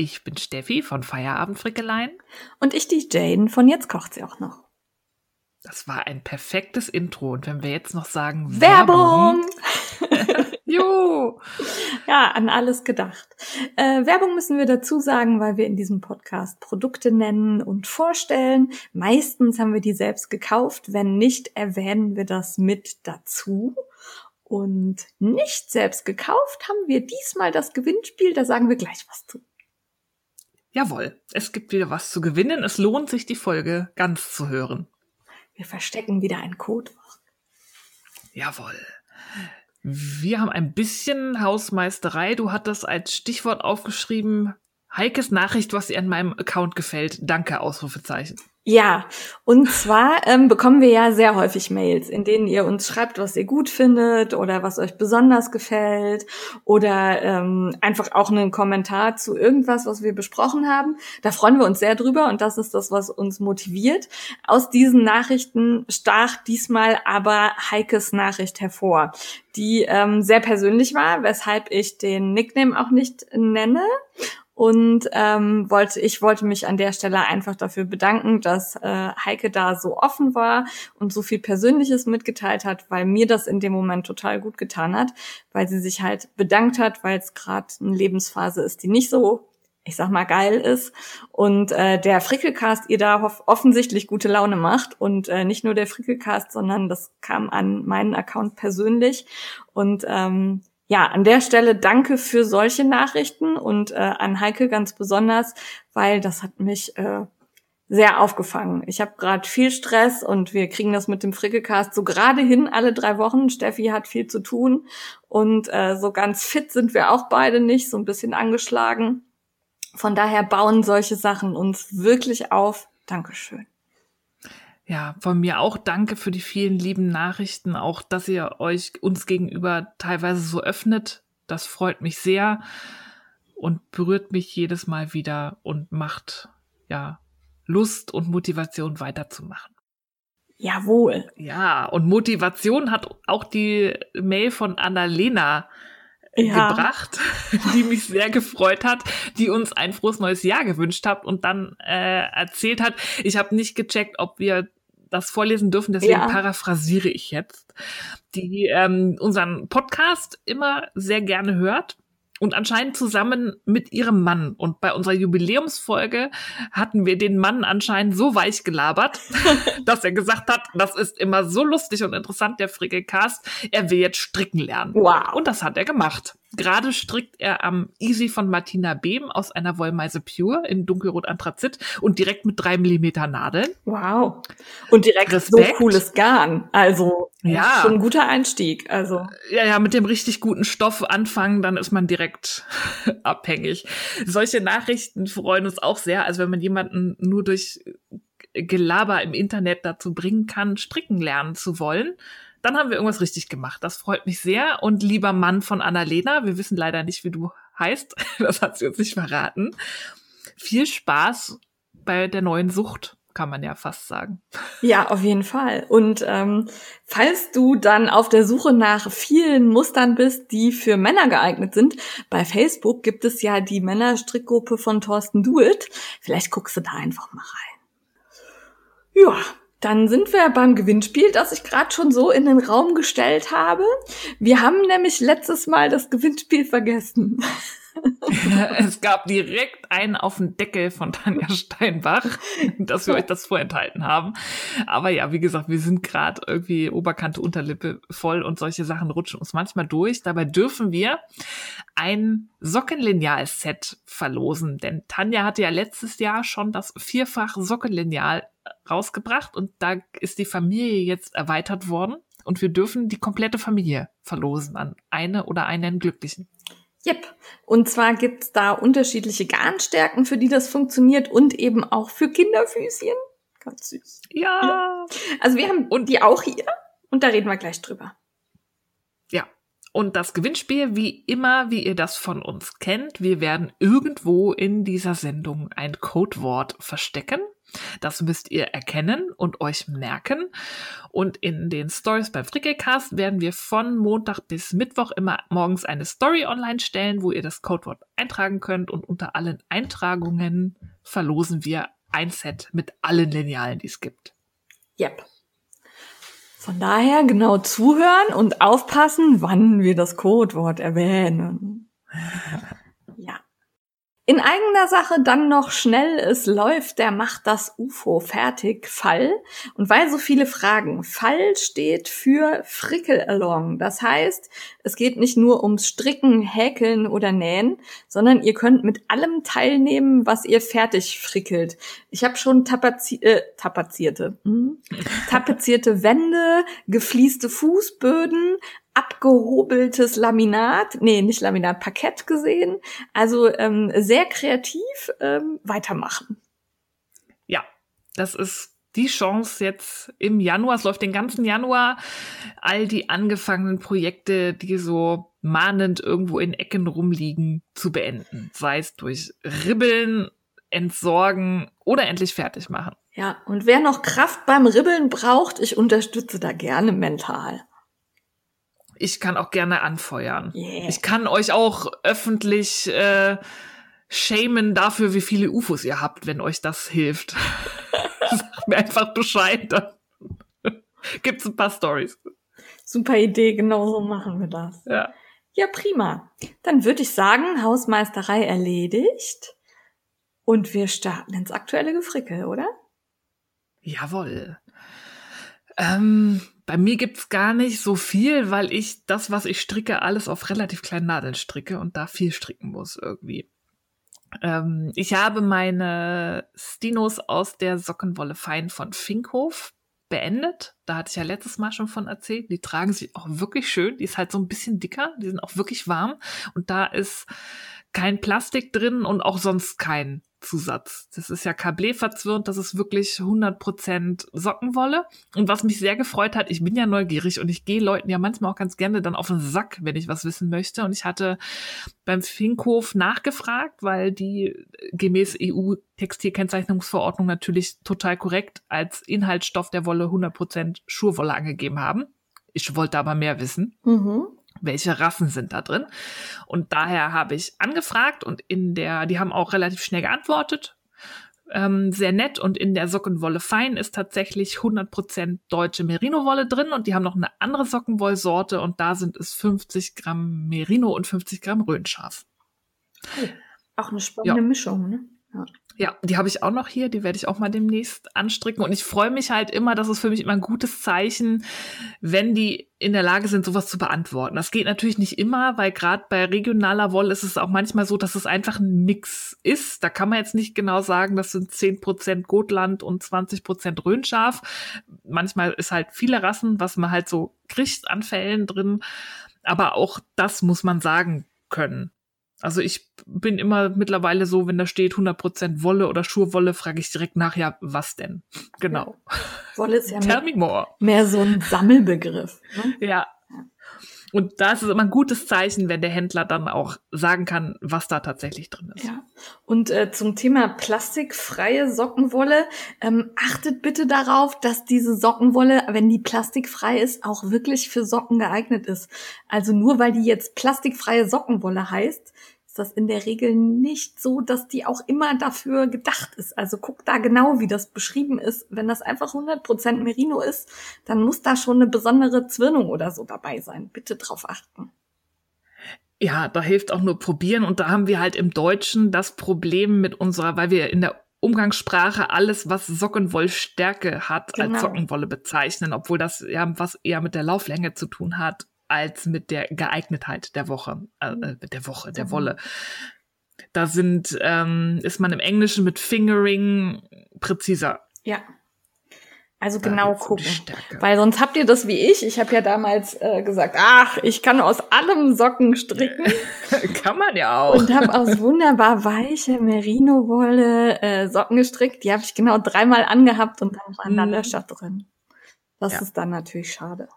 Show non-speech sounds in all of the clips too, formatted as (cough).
Ich bin Steffi von Feierabend Frickeleien. Und ich die Jane von Jetzt kocht sie auch noch. Das war ein perfektes Intro. Und wenn wir jetzt noch sagen Werbung! Werbung (laughs) jo! (laughs) Ja, an alles gedacht. Äh, Werbung müssen wir dazu sagen, weil wir in diesem Podcast Produkte nennen und vorstellen. Meistens haben wir die selbst gekauft. Wenn nicht, erwähnen wir das mit dazu. Und nicht selbst gekauft haben wir diesmal das Gewinnspiel. Da sagen wir gleich was zu. Jawohl, es gibt wieder was zu gewinnen. Es lohnt sich, die Folge ganz zu hören. Wir verstecken wieder ein Codewort. Jawohl. Wir haben ein bisschen Hausmeisterei. Du hattest als Stichwort aufgeschrieben, Heikes Nachricht, was ihr an meinem Account gefällt. Danke, Ausrufezeichen. Ja, und zwar (laughs) ähm, bekommen wir ja sehr häufig Mails, in denen ihr uns schreibt, was ihr gut findet oder was euch besonders gefällt oder ähm, einfach auch einen Kommentar zu irgendwas, was wir besprochen haben. Da freuen wir uns sehr drüber und das ist das, was uns motiviert. Aus diesen Nachrichten stach diesmal aber Heikes Nachricht hervor, die ähm, sehr persönlich war, weshalb ich den Nickname auch nicht nenne und ähm, wollte, ich wollte mich an der Stelle einfach dafür bedanken, dass äh, Heike da so offen war und so viel Persönliches mitgeteilt hat, weil mir das in dem Moment total gut getan hat, weil sie sich halt bedankt hat, weil es gerade eine Lebensphase ist, die nicht so ich sag mal, geil ist. Und äh, der Frickelcast ihr da offensichtlich gute Laune macht. Und äh, nicht nur der Frickelcast, sondern das kam an meinen Account persönlich. Und ähm, ja, an der Stelle danke für solche Nachrichten und äh, an Heike ganz besonders, weil das hat mich äh, sehr aufgefangen. Ich habe gerade viel Stress und wir kriegen das mit dem Frickelcast so gerade hin alle drei Wochen. Steffi hat viel zu tun und äh, so ganz fit sind wir auch beide nicht, so ein bisschen angeschlagen. Von daher bauen solche Sachen uns wirklich auf. Dankeschön. Ja, von mir auch danke für die vielen lieben Nachrichten, auch dass ihr euch uns gegenüber teilweise so öffnet. Das freut mich sehr und berührt mich jedes Mal wieder und macht ja Lust und Motivation weiterzumachen. Jawohl. Ja, und Motivation hat auch die Mail von Annalena ja. gebracht, (laughs) die mich sehr gefreut hat, die uns ein frohes neues Jahr gewünscht hat und dann äh, erzählt hat, ich habe nicht gecheckt, ob wir das vorlesen dürfen, deswegen ja. paraphrasiere ich jetzt, die ähm, unseren Podcast immer sehr gerne hört und anscheinend zusammen mit ihrem Mann. Und bei unserer Jubiläumsfolge hatten wir den Mann anscheinend so weich gelabert, (laughs) dass er gesagt hat, das ist immer so lustig und interessant, der Frickelcast. Er will jetzt stricken lernen. Wow. Und das hat er gemacht. Gerade strickt er am Easy von Martina Behm aus einer Wollmeise Pure in dunkelrot Anthrazit und direkt mit drei Millimeter Nadeln. Wow. Und direkt Respekt. so cooles Garn. Also ja. schon ein guter Einstieg. Also ja, ja, mit dem richtig guten Stoff anfangen, dann ist man direkt (laughs) abhängig. Solche Nachrichten freuen uns auch sehr. Also wenn man jemanden nur durch Gelaber im Internet dazu bringen kann, stricken lernen zu wollen, dann haben wir irgendwas richtig gemacht. Das freut mich sehr. Und lieber Mann von Annalena, wir wissen leider nicht, wie du heißt. (laughs) Das hat sie uns nicht verraten. Viel Spaß bei der neuen Sucht kann man ja fast sagen. Ja, auf jeden Fall. Und ähm, falls du dann auf der Suche nach vielen Mustern bist, die für Männer geeignet sind, bei Facebook gibt es ja die Männerstrickgruppe von Thorsten Duet. Vielleicht guckst du da einfach mal rein. Ja, dann sind wir beim Gewinnspiel, das ich gerade schon so in den Raum gestellt habe. Wir haben nämlich letztes Mal das Gewinnspiel vergessen. (laughs) (laughs) es gab direkt einen auf den Deckel von Tanja Steinbach, dass wir euch das vorenthalten haben. Aber ja, wie gesagt, wir sind gerade irgendwie Oberkante, Unterlippe voll und solche Sachen rutschen uns manchmal durch. Dabei dürfen wir ein Sockenlineal-Set verlosen, denn Tanja hatte ja letztes Jahr schon das vierfach Sockenlineal rausgebracht und da ist die Familie jetzt erweitert worden und wir dürfen die komplette Familie verlosen an eine oder einen Glücklichen. Yep. Und zwar gibt's da unterschiedliche Garnstärken, für die das funktioniert und eben auch für Kinderfüßchen. Ganz süß. Ja. ja. Also wir haben und die auch hier und da reden wir gleich drüber. Ja. Und das Gewinnspiel, wie immer, wie ihr das von uns kennt, wir werden irgendwo in dieser Sendung ein Codewort verstecken. Das müsst ihr erkennen und euch merken. Und in den Stories beim Frickelcast werden wir von Montag bis Mittwoch immer morgens eine Story online stellen, wo ihr das Codewort eintragen könnt. Und unter allen Eintragungen verlosen wir ein Set mit allen Linealen, die es gibt. Yep. Von daher genau zuhören und aufpassen, wann wir das Codewort erwähnen. (laughs) In eigener Sache dann noch schnell, es läuft, der macht das UFO fertig, Fall. Und weil so viele Fragen, Fall steht für Frickel-Along. Das heißt, es geht nicht nur ums Stricken, Häkeln oder Nähen, sondern ihr könnt mit allem teilnehmen, was ihr fertig frickelt. Ich habe schon tapazi äh, tapazierte, hm? tapezierte Wände, gefließte Fußböden, abgehobeltes Laminat, nee, nicht Laminat, Parkett gesehen. Also ähm, sehr kreativ ähm, weitermachen. Ja, das ist die Chance jetzt im Januar, es läuft den ganzen Januar, all die angefangenen Projekte, die so mahnend irgendwo in Ecken rumliegen, zu beenden. Sei es durch Ribbeln, Entsorgen oder endlich fertig machen. Ja, und wer noch Kraft beim Ribbeln braucht, ich unterstütze da gerne mental ich kann auch gerne anfeuern. Yeah. Ich kann euch auch öffentlich äh, shamen dafür, wie viele UFOs ihr habt, wenn euch das hilft. (laughs) Sagt mir einfach Bescheid. Dann (laughs) gibt's ein paar Stories. Super Idee, genau so machen wir das. Ja. Ja, prima. Dann würde ich sagen, Hausmeisterei erledigt. Und wir starten ins aktuelle Gefrickel, oder? Jawohl. Ähm, bei mir gibt's gar nicht so viel, weil ich das, was ich stricke, alles auf relativ kleinen Nadeln stricke und da viel stricken muss irgendwie. Ähm, ich habe meine Stinos aus der Sockenwolle Fein von Finkhof beendet. Da hatte ich ja letztes Mal schon von erzählt. Die tragen sich auch wirklich schön. Die ist halt so ein bisschen dicker. Die sind auch wirklich warm. Und da ist kein Plastik drin und auch sonst kein Zusatz. Das ist ja Kablé verzwirnt, das ist wirklich 100% Sockenwolle. Und was mich sehr gefreut hat, ich bin ja neugierig und ich gehe Leuten ja manchmal auch ganz gerne dann auf den Sack, wenn ich was wissen möchte. Und ich hatte beim Finkhof nachgefragt, weil die gemäß EU-Textilkennzeichnungsverordnung natürlich total korrekt als Inhaltsstoff der Wolle 100% Schurwolle angegeben haben. Ich wollte aber mehr wissen. Mhm welche Rassen sind da drin. Und daher habe ich angefragt und in der, die haben auch relativ schnell geantwortet. Ähm, sehr nett und in der Sockenwolle Fein ist tatsächlich 100% deutsche Merino-Wolle drin und die haben noch eine andere Sockenwollsorte und da sind es 50 Gramm Merino und 50 Gramm Röhnschaf. Auch eine spannende ja. Mischung, ne? Ja. Ja, die habe ich auch noch hier, die werde ich auch mal demnächst anstricken. Und ich freue mich halt immer, das ist für mich immer ein gutes Zeichen, wenn die in der Lage sind, sowas zu beantworten. Das geht natürlich nicht immer, weil gerade bei regionaler Wolle ist es auch manchmal so, dass es einfach ein Mix ist. Da kann man jetzt nicht genau sagen, das sind zehn Prozent Gotland und 20% Röhnschaf. Manchmal ist halt viele Rassen, was man halt so kriegt an Fällen drin. Aber auch das muss man sagen können. Also ich bin immer mittlerweile so, wenn da steht 100% Wolle oder Schurwolle, frage ich direkt nach, ja, was denn? (laughs) Genau. Wolle ist ja mehr, mehr, so ein Sammelbegriff. Ne? Ja. Und da ist es immer ein gutes Zeichen, wenn der Händler dann auch sagen kann, was da tatsächlich drin ist. Ja. Und äh, zum Thema plastikfreie Sockenwolle, ähm, achtet bitte darauf, dass diese Sockenwolle, wenn die plastikfrei ist, auch wirklich für Socken geeignet ist. Also nur weil die jetzt plastikfreie Sockenwolle heißt, ist das in der Regel nicht so, dass die auch immer dafür gedacht ist. Also guck da genau, wie das beschrieben ist. Wenn das einfach 100% Merino ist, dann muss da schon eine besondere Zwirnung oder so dabei sein. Bitte drauf achten. Ja, da hilft auch nur probieren. Und da haben wir halt im Deutschen das Problem mit unserer, weil wir in der Umgangssprache alles, was Sockenwollstärke hat, genau. als Sockenwolle bezeichnen, obwohl das ja was eher mit der Lauflänge zu tun hat als mit der Geeignetheit der Woche, äh, mhm. äh der Woche, der mhm. Wolle. Da sind, ähm, ist man im Englischen mit Fingering präziser. Ja. Also genau gucken. Weil sonst habt ihr das wie ich. Ich habe ja damals äh, gesagt, ach, ich kann aus allem Socken stricken. (laughs) kann man ja auch. Und habe aus wunderbar weiche Merino-Wolle äh, Socken gestrickt. Die habe ich genau dreimal angehabt und dann waren da hm. Löcher drin. Das ja. ist dann natürlich schade.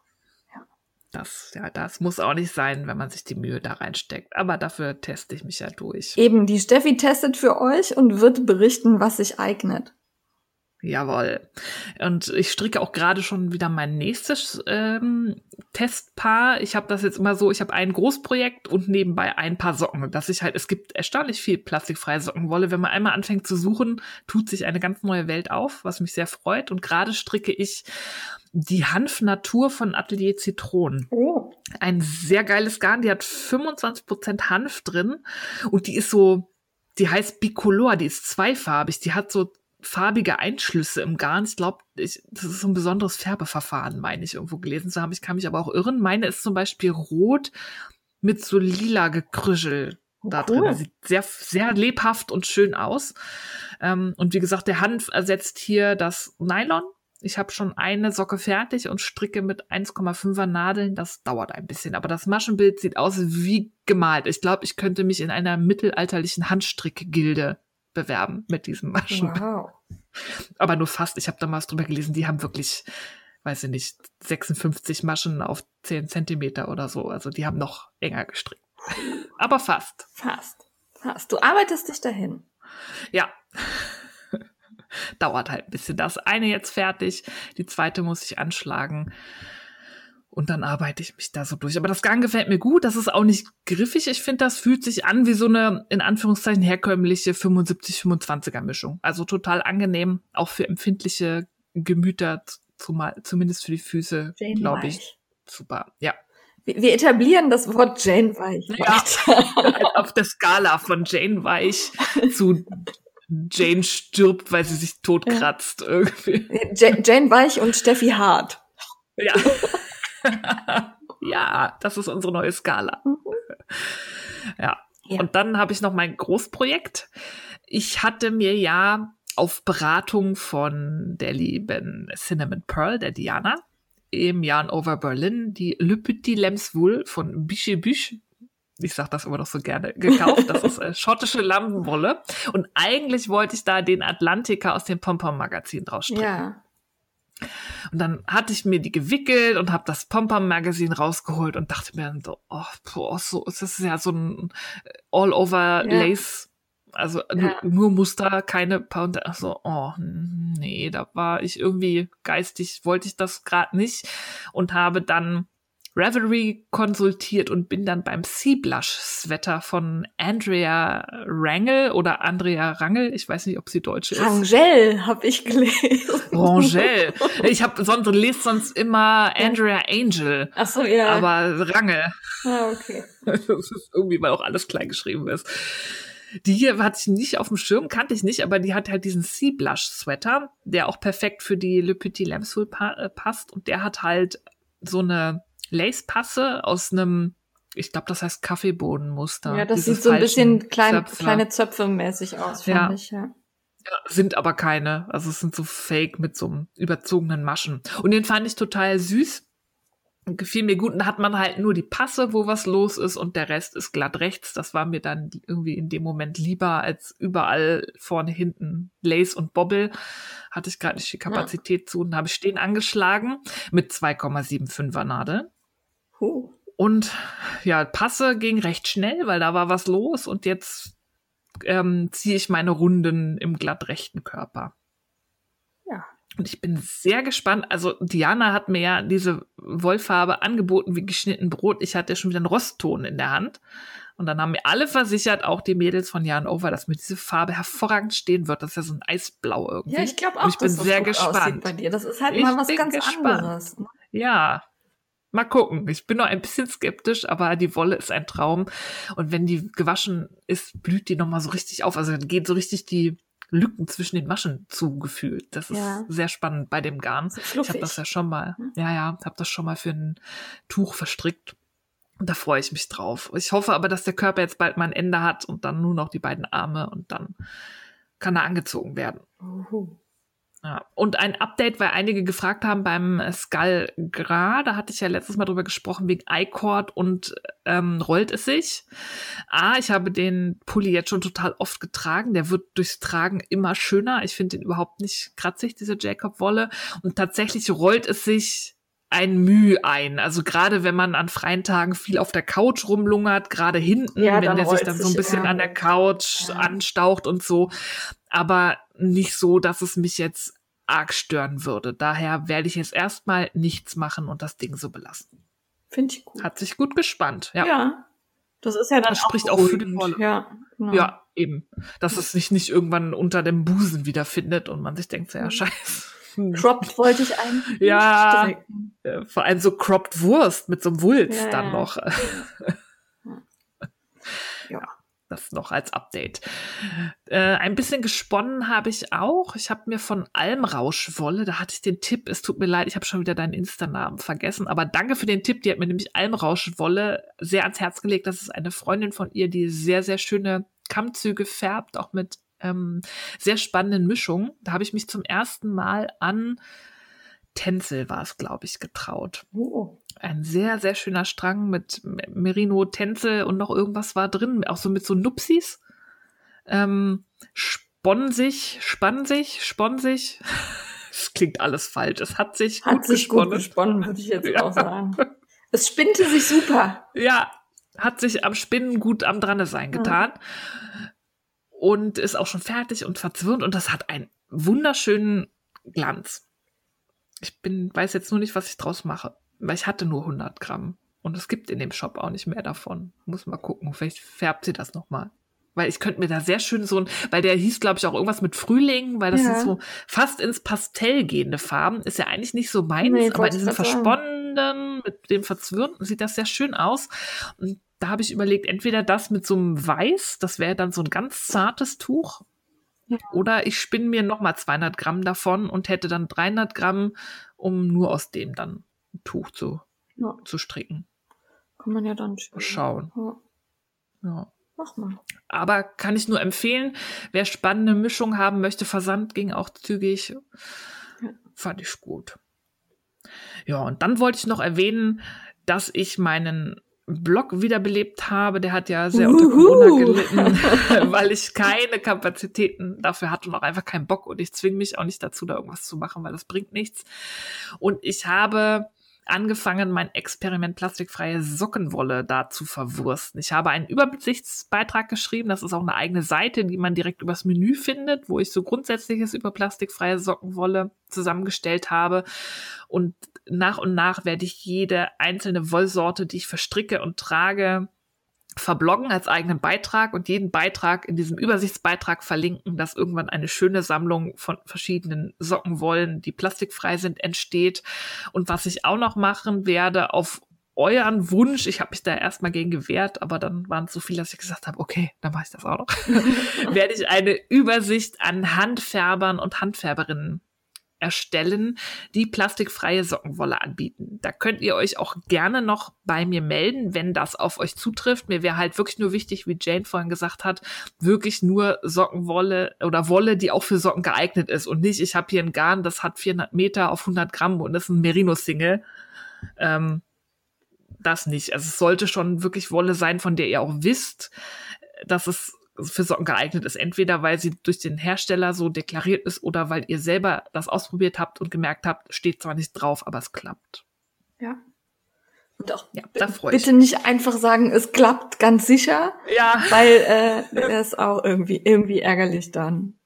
Das, ja, das muss auch nicht sein, wenn man sich die Mühe da reinsteckt. Aber dafür teste ich mich ja durch. Eben, die Steffi testet für euch und wird berichten, was sich eignet. Jawohl. Und ich stricke auch gerade schon wieder mein nächstes ähm, Testpaar. Ich habe das jetzt immer so, ich habe ein Großprojekt und nebenbei ein paar Socken. Dass ich halt, es gibt erstaunlich viel plastikfreie Sockenwolle. Wenn man einmal anfängt zu suchen, tut sich eine ganz neue Welt auf, was mich sehr freut. Und gerade stricke ich die Hanf-Natur von Atelier Zitronen. Oh. Ein sehr geiles Garn, die hat 25% Hanf drin und die ist so, die heißt Bicolor, die ist zweifarbig, die hat so farbige Einschlüsse im Garn. Ich glaube, das ist so ein besonderes Färbeverfahren, meine ich, irgendwo gelesen zu haben. Ich kann mich aber auch irren. Meine ist zum Beispiel rot mit so lila Gekrüschel da cool. drin. Sieht sehr, sehr lebhaft und schön aus. Ähm, und wie gesagt, der Hanf ersetzt hier das Nylon. Ich habe schon eine Socke fertig und stricke mit 1,5er Nadeln. Das dauert ein bisschen, aber das Maschenbild sieht aus wie gemalt. Ich glaube, ich könnte mich in einer mittelalterlichen Handstrickgilde bewerben mit diesem Maschen. Wow. Aber nur fast. Ich habe damals drüber gelesen, die haben wirklich, weiß ich nicht, 56 Maschen auf 10 Zentimeter oder so. Also die haben noch enger gestrickt. Aber fast. Fast. Fast. Du arbeitest dich dahin. Ja. (laughs) Dauert halt ein bisschen. Das eine jetzt fertig, die zweite muss ich anschlagen. Und dann arbeite ich mich da so durch. Aber das Garn gefällt mir gut. Das ist auch nicht griffig. Ich finde, das fühlt sich an wie so eine, in Anführungszeichen, herkömmliche 75-25er Mischung. Also total angenehm, auch für empfindliche Gemüter, zumal, zumindest für die Füße, glaube ich. Super, ja. Wir etablieren das Wort Jane Weich. Ja, (laughs) auf der Skala von Jane Weich zu Jane stirbt, weil sie sich totkratzt irgendwie. Jane Weich und Steffi Hart. Ja. (laughs) ja, das ist unsere neue Skala. Ja. ja. Und dann habe ich noch mein Großprojekt. Ich hatte mir ja auf Beratung von der lieben Cinnamon Pearl, der Diana, im Jahr Over Berlin die Le Petit Lemswool von Biche Büch ich sag das immer noch so gerne, gekauft. Das ist äh, (laughs) schottische Lampenwolle. Und eigentlich wollte ich da den Atlantiker aus dem Pompom-Magazin draus stricken. Ja. Und dann hatte ich mir die gewickelt und habe das Pom-Pom-Magazin rausgeholt und dachte mir dann so, oh, boah, so ist das ja so ein All-Over-Lace. Ja. Also ja. nur, nur, Muster, keine Pound. Also, oh, nee, da war ich irgendwie geistig, wollte ich das gerade nicht und habe dann Revelry konsultiert und bin dann beim Sea Blush Sweater von Andrea Rangel oder Andrea Rangel, ich weiß nicht, ob sie deutsche ist. Rangel habe ich gelesen. Rangel. (laughs) Ich habe sonst lese sonst immer Andrea Angel. Ach so, ja. Aber Rangel. Ah, okay. (laughs) Das ist irgendwie, weil auch alles klein geschrieben ist. Die hier hatte ich nicht auf dem Schirm, kannte ich nicht, aber die hat halt diesen Sea Blush Sweater, der auch perfekt für die Le Petit Lambswool pa äh, passt und der hat halt so eine Lace-Passe aus einem, ich glaube, das heißt Kaffeebohnenmuster. Ja, das sieht so ein bisschen klein, kleine Zöpfe mäßig aus, ja. ich, ja. Ja, sind aber keine. Also es sind so fake mit so einem überzogenen Maschen. Und den fand ich total süß. Gefiel mir gut. Und da hat man halt nur die Passe, wo was los ist und der Rest ist glatt rechts. Das war mir dann irgendwie in dem Moment lieber als überall vorne, hinten Lace und Bobble. Hatte ich gerade nicht die Kapazität ja. zu und habe ich den angeschlagen mit 2,75er Nadel. Und ja, Passe ging recht schnell, weil da war was los und jetzt ähm, ziehe ich meine Runden im glatt rechten Körper. Ja. Und ich bin sehr gespannt. Also Diana hat mir ja diese Wollfarbe angeboten wie geschnitten Brot. Ich hatte schon wieder einen Rostton in der Hand. Und dann haben mir alle versichert, auch die Mädels von Jan Over, dass mir diese Farbe hervorragend stehen wird. Das ist ja so ein Eisblau irgendwie. Ja, ich glaube auch, und ich bin sehr gespannt. bei dir. Das ist halt ich mal was ganz gespannt. anderes. Ne? Ja, Mal gucken. Ich bin noch ein bisschen skeptisch, aber die Wolle ist ein Traum. Und wenn die gewaschen ist, blüht die nochmal so richtig auf. Also dann gehen so richtig die Lücken zwischen den Maschen zugefühlt. Das ist ja. sehr spannend bei dem Garn. Ich habe das ja schon mal, hm? ja, ja, habe das schon mal für ein Tuch verstrickt. Und da freue ich mich drauf. Ich hoffe aber, dass der Körper jetzt bald mal ein Ende hat und dann nur noch die beiden Arme und dann kann er angezogen werden. Uhu. Ja. Und ein Update, weil einige gefragt haben beim Skull Gra, da hatte ich ja letztes Mal drüber gesprochen, wegen iCord und ähm, rollt es sich. Ah, ich habe den Pulli jetzt schon total oft getragen. Der wird durchs Tragen immer schöner. Ich finde den überhaupt nicht kratzig, diese Jacob-Wolle. Und tatsächlich rollt es sich ein Mühe ein. Also gerade wenn man an freien Tagen viel auf der Couch rumlungert, gerade hinten, ja, wenn der sich dann so ein bisschen an der Couch ja. anstaucht und so. Aber nicht so, dass es mich jetzt arg stören würde. Daher werde ich jetzt erstmal nichts machen und das Ding so belassen. Finde ich gut. Hat sich gut gespannt, ja. Ja. Das ist ja dann das auch spricht auch für die Rolle. Ja, genau. ja, eben. Dass es sich nicht irgendwann unter dem Busen wiederfindet und man sich denkt, ja, mhm. scheiße. Cropped wollte ich eigentlich. (laughs) Ja, äh, vor allem so cropped Wurst mit so einem Wulst ja, dann noch. Ja. (laughs) ja das noch als Update. Äh, ein bisschen gesponnen habe ich auch. Ich habe mir von Almrauschwolle, da hatte ich den Tipp, es tut mir leid, ich habe schon wieder deinen Insta-Namen vergessen, aber danke für den Tipp. Die hat mir nämlich Almrauschwolle sehr ans Herz gelegt. Das ist eine Freundin von ihr, die sehr, sehr schöne Kammzüge färbt, auch mit ähm, sehr spannenden Mischungen. Da habe ich mich zum ersten Mal an Tänzel war es, glaube ich, getraut. Oh. Ein sehr, sehr schöner Strang mit Merino, Tänzel und noch irgendwas war drin, auch so mit so Nupsis. Ähm, sich, spannen sich. (laughs) Es klingt alles falsch. Es hat sich hat gut sich gesponnen. gut gesponnen, würde ich jetzt (laughs) ja. auch sagen. Es spinnte sich super. Ja, hat sich am Spinnen gut am Dranne sein getan. Ja. Und ist auch schon fertig und verzwirnt und das hat einen wunderschönen Glanz. Ich bin, weiß jetzt nur nicht, was ich draus mache. Weil ich hatte nur 100 Gramm. Und es gibt in dem Shop auch nicht mehr davon. Muss mal gucken. Vielleicht färbt sie das nochmal. Weil ich könnte mir da sehr schön so ein, weil der hieß, glaube ich, auch irgendwas mit Frühling, weil das ja. sind so fast ins Pastell gehende Farben. Ist ja eigentlich nicht so meins, nee, aber diesen versponnenen, mit dem Verzwirnten sieht das sehr schön aus. Und da habe ich überlegt, entweder das mit so einem Weiß, das wäre dann so ein ganz zartes Tuch, oder ich spinne mir nochmal 200 Gramm davon und hätte dann 300 Gramm, um nur aus dem dann Tuch zu, ja. zu stricken. Kann man ja dann schauen. Ja. ja. Mach mal. Aber kann ich nur empfehlen, wer spannende Mischung haben möchte, Versand ging auch zügig. Ja. Fand ich gut. Ja, und dann wollte ich noch erwähnen, dass ich meinen Blog wiederbelebt habe. Der hat ja sehr unter Corona gelitten, (laughs) weil ich keine Kapazitäten dafür hatte und auch einfach keinen Bock. Und ich zwinge mich auch nicht dazu, da irgendwas zu machen, weil das bringt nichts. Und ich habe angefangen, mein Experiment plastikfreie Sockenwolle da zu verwursten. Ich habe einen Übersichtsbeitrag geschrieben. Das ist auch eine eigene Seite, die man direkt übers Menü findet, wo ich so Grundsätzliches über plastikfreie Sockenwolle zusammengestellt habe. Und nach und nach werde ich jede einzelne Wollsorte, die ich verstricke und trage, verbloggen als eigenen Beitrag und jeden Beitrag in diesem Übersichtsbeitrag verlinken, dass irgendwann eine schöne Sammlung von verschiedenen Sockenwollen, die plastikfrei sind, entsteht. Und was ich auch noch machen werde, auf euren Wunsch, ich habe mich da erstmal gegen gewehrt, aber dann waren es so viele, dass ich gesagt habe, okay, dann mache ich das auch noch, (laughs) werde ich eine Übersicht an Handfärbern und Handfärberinnen erstellen, die plastikfreie Sockenwolle anbieten. Da könnt ihr euch auch gerne noch bei mir melden, wenn das auf euch zutrifft. Mir wäre halt wirklich nur wichtig, wie Jane vorhin gesagt hat, wirklich nur Sockenwolle oder Wolle, die auch für Socken geeignet ist und nicht, ich habe hier ein Garn, das hat 400 Meter auf 100 Gramm und ist ein Merino-Single. Ähm, das nicht. Also es sollte schon wirklich Wolle sein, von der ihr auch wisst, dass es für Socken geeignet ist. Entweder weil sie durch den Hersteller so deklariert ist oder weil ihr selber das ausprobiert habt und gemerkt habt, steht zwar nicht drauf, aber es klappt. Ja. Und auch ja, da bitte ich. nicht einfach sagen, es klappt ganz sicher. Ja. Weil äh, (laughs) das ist auch irgendwie, irgendwie ärgerlich dann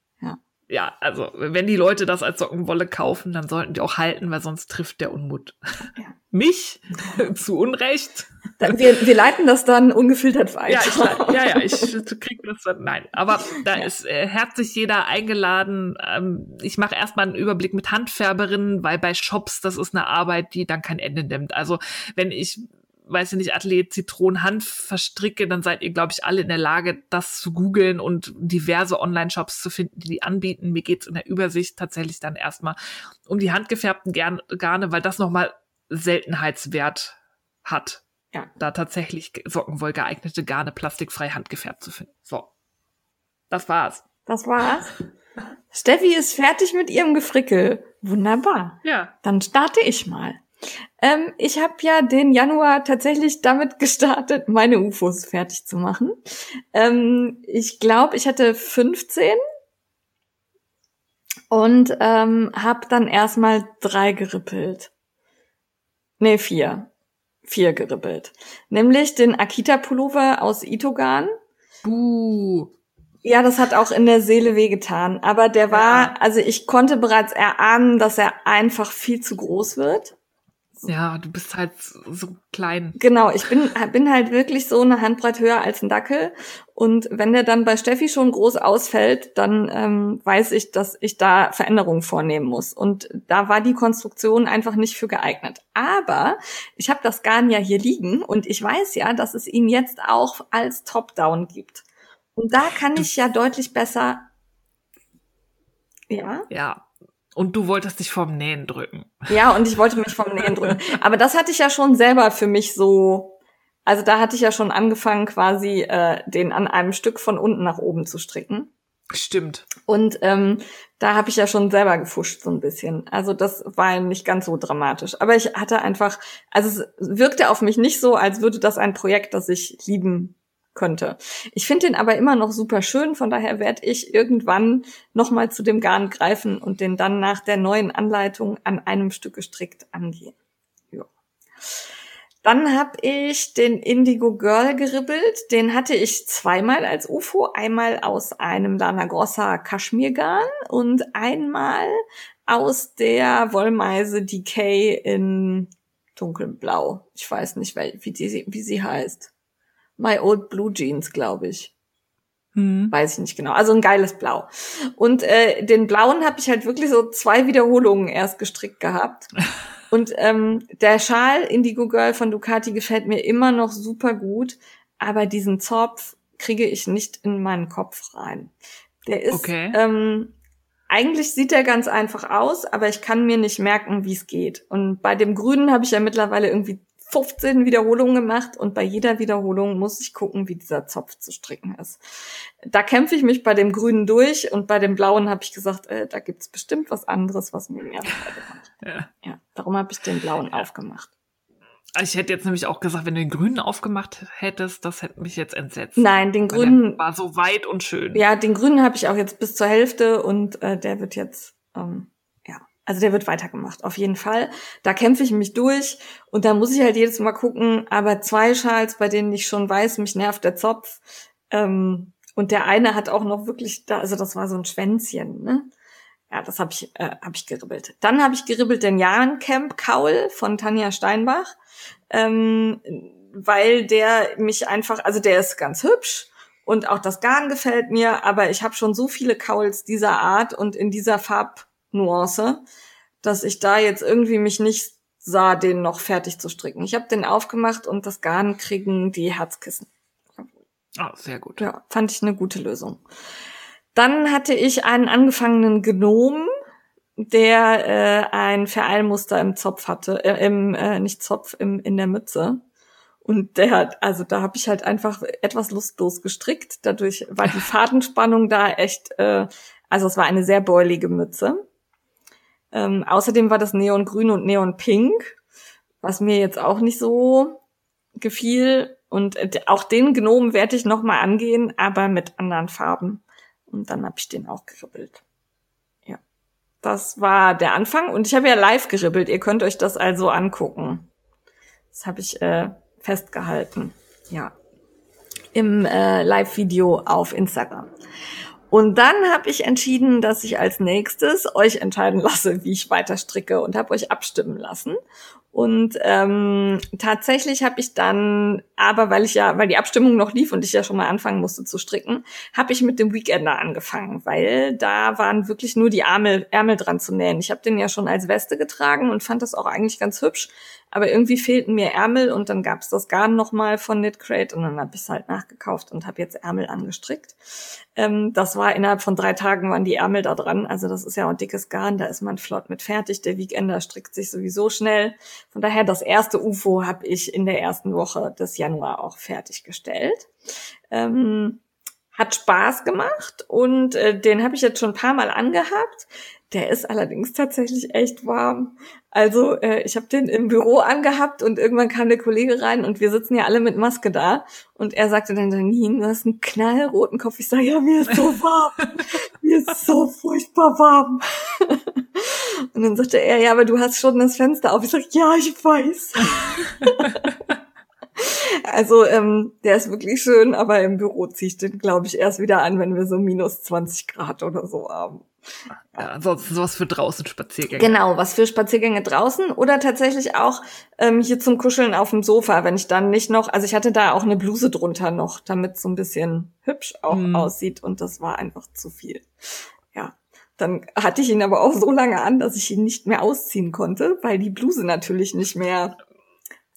ja, also wenn die Leute das als Sockenwolle kaufen, dann sollten die auch halten, weil sonst trifft der Unmut ja. mich (laughs) zu Unrecht. Wir, wir leiten das dann ungefiltert weiter. Ja, ich, ja, ja, ich (laughs) krieg das dann, nein. Aber da ja. ist äh, herzlich jeder eingeladen. Ähm, ich mache erstmal einen Überblick mit Handfärberinnen, weil bei Shops, das ist eine Arbeit, die dann kein Ende nimmt. Also wenn ich weiß ich nicht, Athlet Zitronenhanf verstricke, dann seid ihr, glaube ich, alle in der Lage, das zu googeln und diverse Online-Shops zu finden, die die anbieten. Mir geht's in der Übersicht tatsächlich dann erstmal um die handgefärbten Garne, weil das nochmal Seltenheitswert hat. Ja. Da tatsächlich Sockenwoll geeignete Garne plastikfrei handgefärbt zu finden. So. Das war's. Das war's. Steffi ist fertig mit ihrem Gefrickel. Wunderbar. Ja. Dann starte ich mal. Ähm, ich habe ja den Januar tatsächlich damit gestartet, meine UFOs fertig zu machen. Ähm, ich glaube, ich hatte 15 und ähm, habe dann erstmal drei gerippelt. Nee, vier. Vier gerippelt. Nämlich den Akita-Pullover aus Itogan. Buh. Ja, das hat auch in der Seele wehgetan. Aber der war, also ich konnte bereits erahnen, dass er einfach viel zu groß wird. Ja, du bist halt so klein. Genau, ich bin, bin halt wirklich so eine Handbreit höher als ein Dackel. Und wenn der dann bei Steffi schon groß ausfällt, dann ähm, weiß ich, dass ich da Veränderungen vornehmen muss. Und da war die Konstruktion einfach nicht für geeignet. Aber ich habe das Garn ja hier liegen und ich weiß ja, dass es ihn jetzt auch als Top-Down gibt. Und da kann ich ja deutlich besser. Ja. Ja, und du wolltest dich vom Nähen drücken. Ja, und ich wollte mich vom Nähen drücken. (laughs) Aber das hatte ich ja schon selber für mich so. Also da hatte ich ja schon angefangen, quasi äh, den an einem Stück von unten nach oben zu stricken. Stimmt. Und ähm, da habe ich ja schon selber gefuscht so ein bisschen. Also das war nicht ganz so dramatisch. Aber ich hatte einfach, also es wirkte auf mich nicht so, als würde das ein Projekt, das ich lieben könnte. Ich finde den aber immer noch super schön, von daher werde ich irgendwann nochmal zu dem Garn greifen und den dann nach der neuen Anleitung an einem Stück gestrickt angehen. Ja. Dann habe ich den Indigo Girl geribbelt. Den hatte ich zweimal als UFO. Einmal aus einem Lana Grossa Kaschmirgarn und einmal aus der Wollmeise Decay in dunkelblau. Ich weiß nicht, wie, die, wie sie heißt. My Old Blue Jeans, glaube ich. Hm. Weiß ich nicht genau. Also ein geiles Blau. Und äh, den blauen habe ich halt wirklich so zwei Wiederholungen erst gestrickt gehabt. (laughs) Und ähm, der Schal Indigo Girl von Ducati gefällt mir immer noch super gut, aber diesen Zopf kriege ich nicht in meinen Kopf rein. Der ist okay. ähm, eigentlich sieht er ganz einfach aus, aber ich kann mir nicht merken, wie es geht. Und bei dem Grünen habe ich ja mittlerweile irgendwie 15 Wiederholungen gemacht und bei jeder Wiederholung muss ich gucken, wie dieser Zopf zu stricken ist. Da kämpfe ich mich bei dem Grünen durch und bei dem Blauen habe ich gesagt, äh, da gibt's bestimmt was anderes, was mir mehr Freude macht. Ja. ja, darum habe ich den Blauen aufgemacht. Ich hätte jetzt nämlich auch gesagt, wenn du den Grünen aufgemacht hättest, das hätte mich jetzt entsetzt. Nein, den Grünen war so weit und schön. Ja, den Grünen habe ich auch jetzt bis zur Hälfte und äh, der wird jetzt ähm, also der wird weitergemacht, auf jeden Fall. Da kämpfe ich mich durch und da muss ich halt jedes Mal gucken, aber zwei Schals, bei denen ich schon weiß, mich nervt der Zopf. Ähm, und der eine hat auch noch wirklich, da, also das war so ein Schwänzchen, ne? Ja, das habe ich, äh, hab ich geribbelt. Dann habe ich geribbelt den Jahrencamp Kaul von Tanja Steinbach, ähm, weil der mich einfach, also der ist ganz hübsch und auch das Garn gefällt mir, aber ich habe schon so viele Kauls dieser Art und in dieser Farb Nuance, dass ich da jetzt irgendwie mich nicht sah, den noch fertig zu stricken. Ich habe den aufgemacht und das Garn kriegen die Herzkissen. Ah, oh, sehr gut. Ja, fand ich eine gute Lösung. Dann hatte ich einen angefangenen Gnom, der äh, ein Vereilmuster im Zopf hatte, äh, im äh, nicht Zopf, im in der Mütze. Und der hat, also da habe ich halt einfach etwas lustlos gestrickt. Dadurch war die (laughs) Fadenspannung da echt, äh, also es war eine sehr beulige Mütze. Ähm, außerdem war das Neongrün und Neonpink, was mir jetzt auch nicht so gefiel. Und äh, auch den Gnom werde ich nochmal angehen, aber mit anderen Farben. Und dann habe ich den auch geribbelt. Ja. Das war der Anfang. Und ich habe ja live geribbelt. Ihr könnt euch das also angucken. Das habe ich äh, festgehalten. Ja. Im äh, Live-Video auf Instagram. Und dann habe ich entschieden, dass ich als nächstes euch entscheiden lasse, wie ich weiter stricke und habe euch abstimmen lassen. Und ähm, tatsächlich habe ich dann, aber weil ich ja, weil die Abstimmung noch lief und ich ja schon mal anfangen musste zu stricken, habe ich mit dem Weekender angefangen, weil da waren wirklich nur die Ärmel, Ärmel dran zu nähen. Ich habe den ja schon als Weste getragen und fand das auch eigentlich ganz hübsch, aber irgendwie fehlten mir Ärmel und dann gab's das Garn nochmal von Knit Crate und dann habe ich es halt nachgekauft und habe jetzt Ärmel angestrickt. Ähm, das war innerhalb von drei Tagen waren die Ärmel da dran. Also das ist ja auch ein dickes Garn, da ist man flott mit fertig. Der Weekender strickt sich sowieso schnell. Von daher, das erste UFO habe ich in der ersten Woche des Januar auch fertiggestellt. Ähm, hat Spaß gemacht und äh, den habe ich jetzt schon ein paar Mal angehabt. Der ist allerdings tatsächlich echt warm. Also äh, ich habe den im Büro angehabt und irgendwann kam der Kollege rein und wir sitzen ja alle mit Maske da und er sagte dann, Janine, du hast einen knallroten Kopf. Ich sage, ja, mir ist so (laughs) warm. mir ist so furchtbar warm. (laughs) und dann sagte er, ja, aber du hast schon das Fenster auf. Ich sage, ja, ich weiß. (laughs) Also ähm, der ist wirklich schön, aber im Büro ziehe ich den, glaube ich, erst wieder an, wenn wir so minus 20 Grad oder so haben. Ja, ansonsten sowas für draußen Spaziergänge. Genau, was für Spaziergänge draußen oder tatsächlich auch ähm, hier zum Kuscheln auf dem Sofa, wenn ich dann nicht noch, also ich hatte da auch eine Bluse drunter noch, damit so ein bisschen hübsch auch hm. aussieht und das war einfach zu viel. Ja, dann hatte ich ihn aber auch so lange an, dass ich ihn nicht mehr ausziehen konnte, weil die Bluse natürlich nicht mehr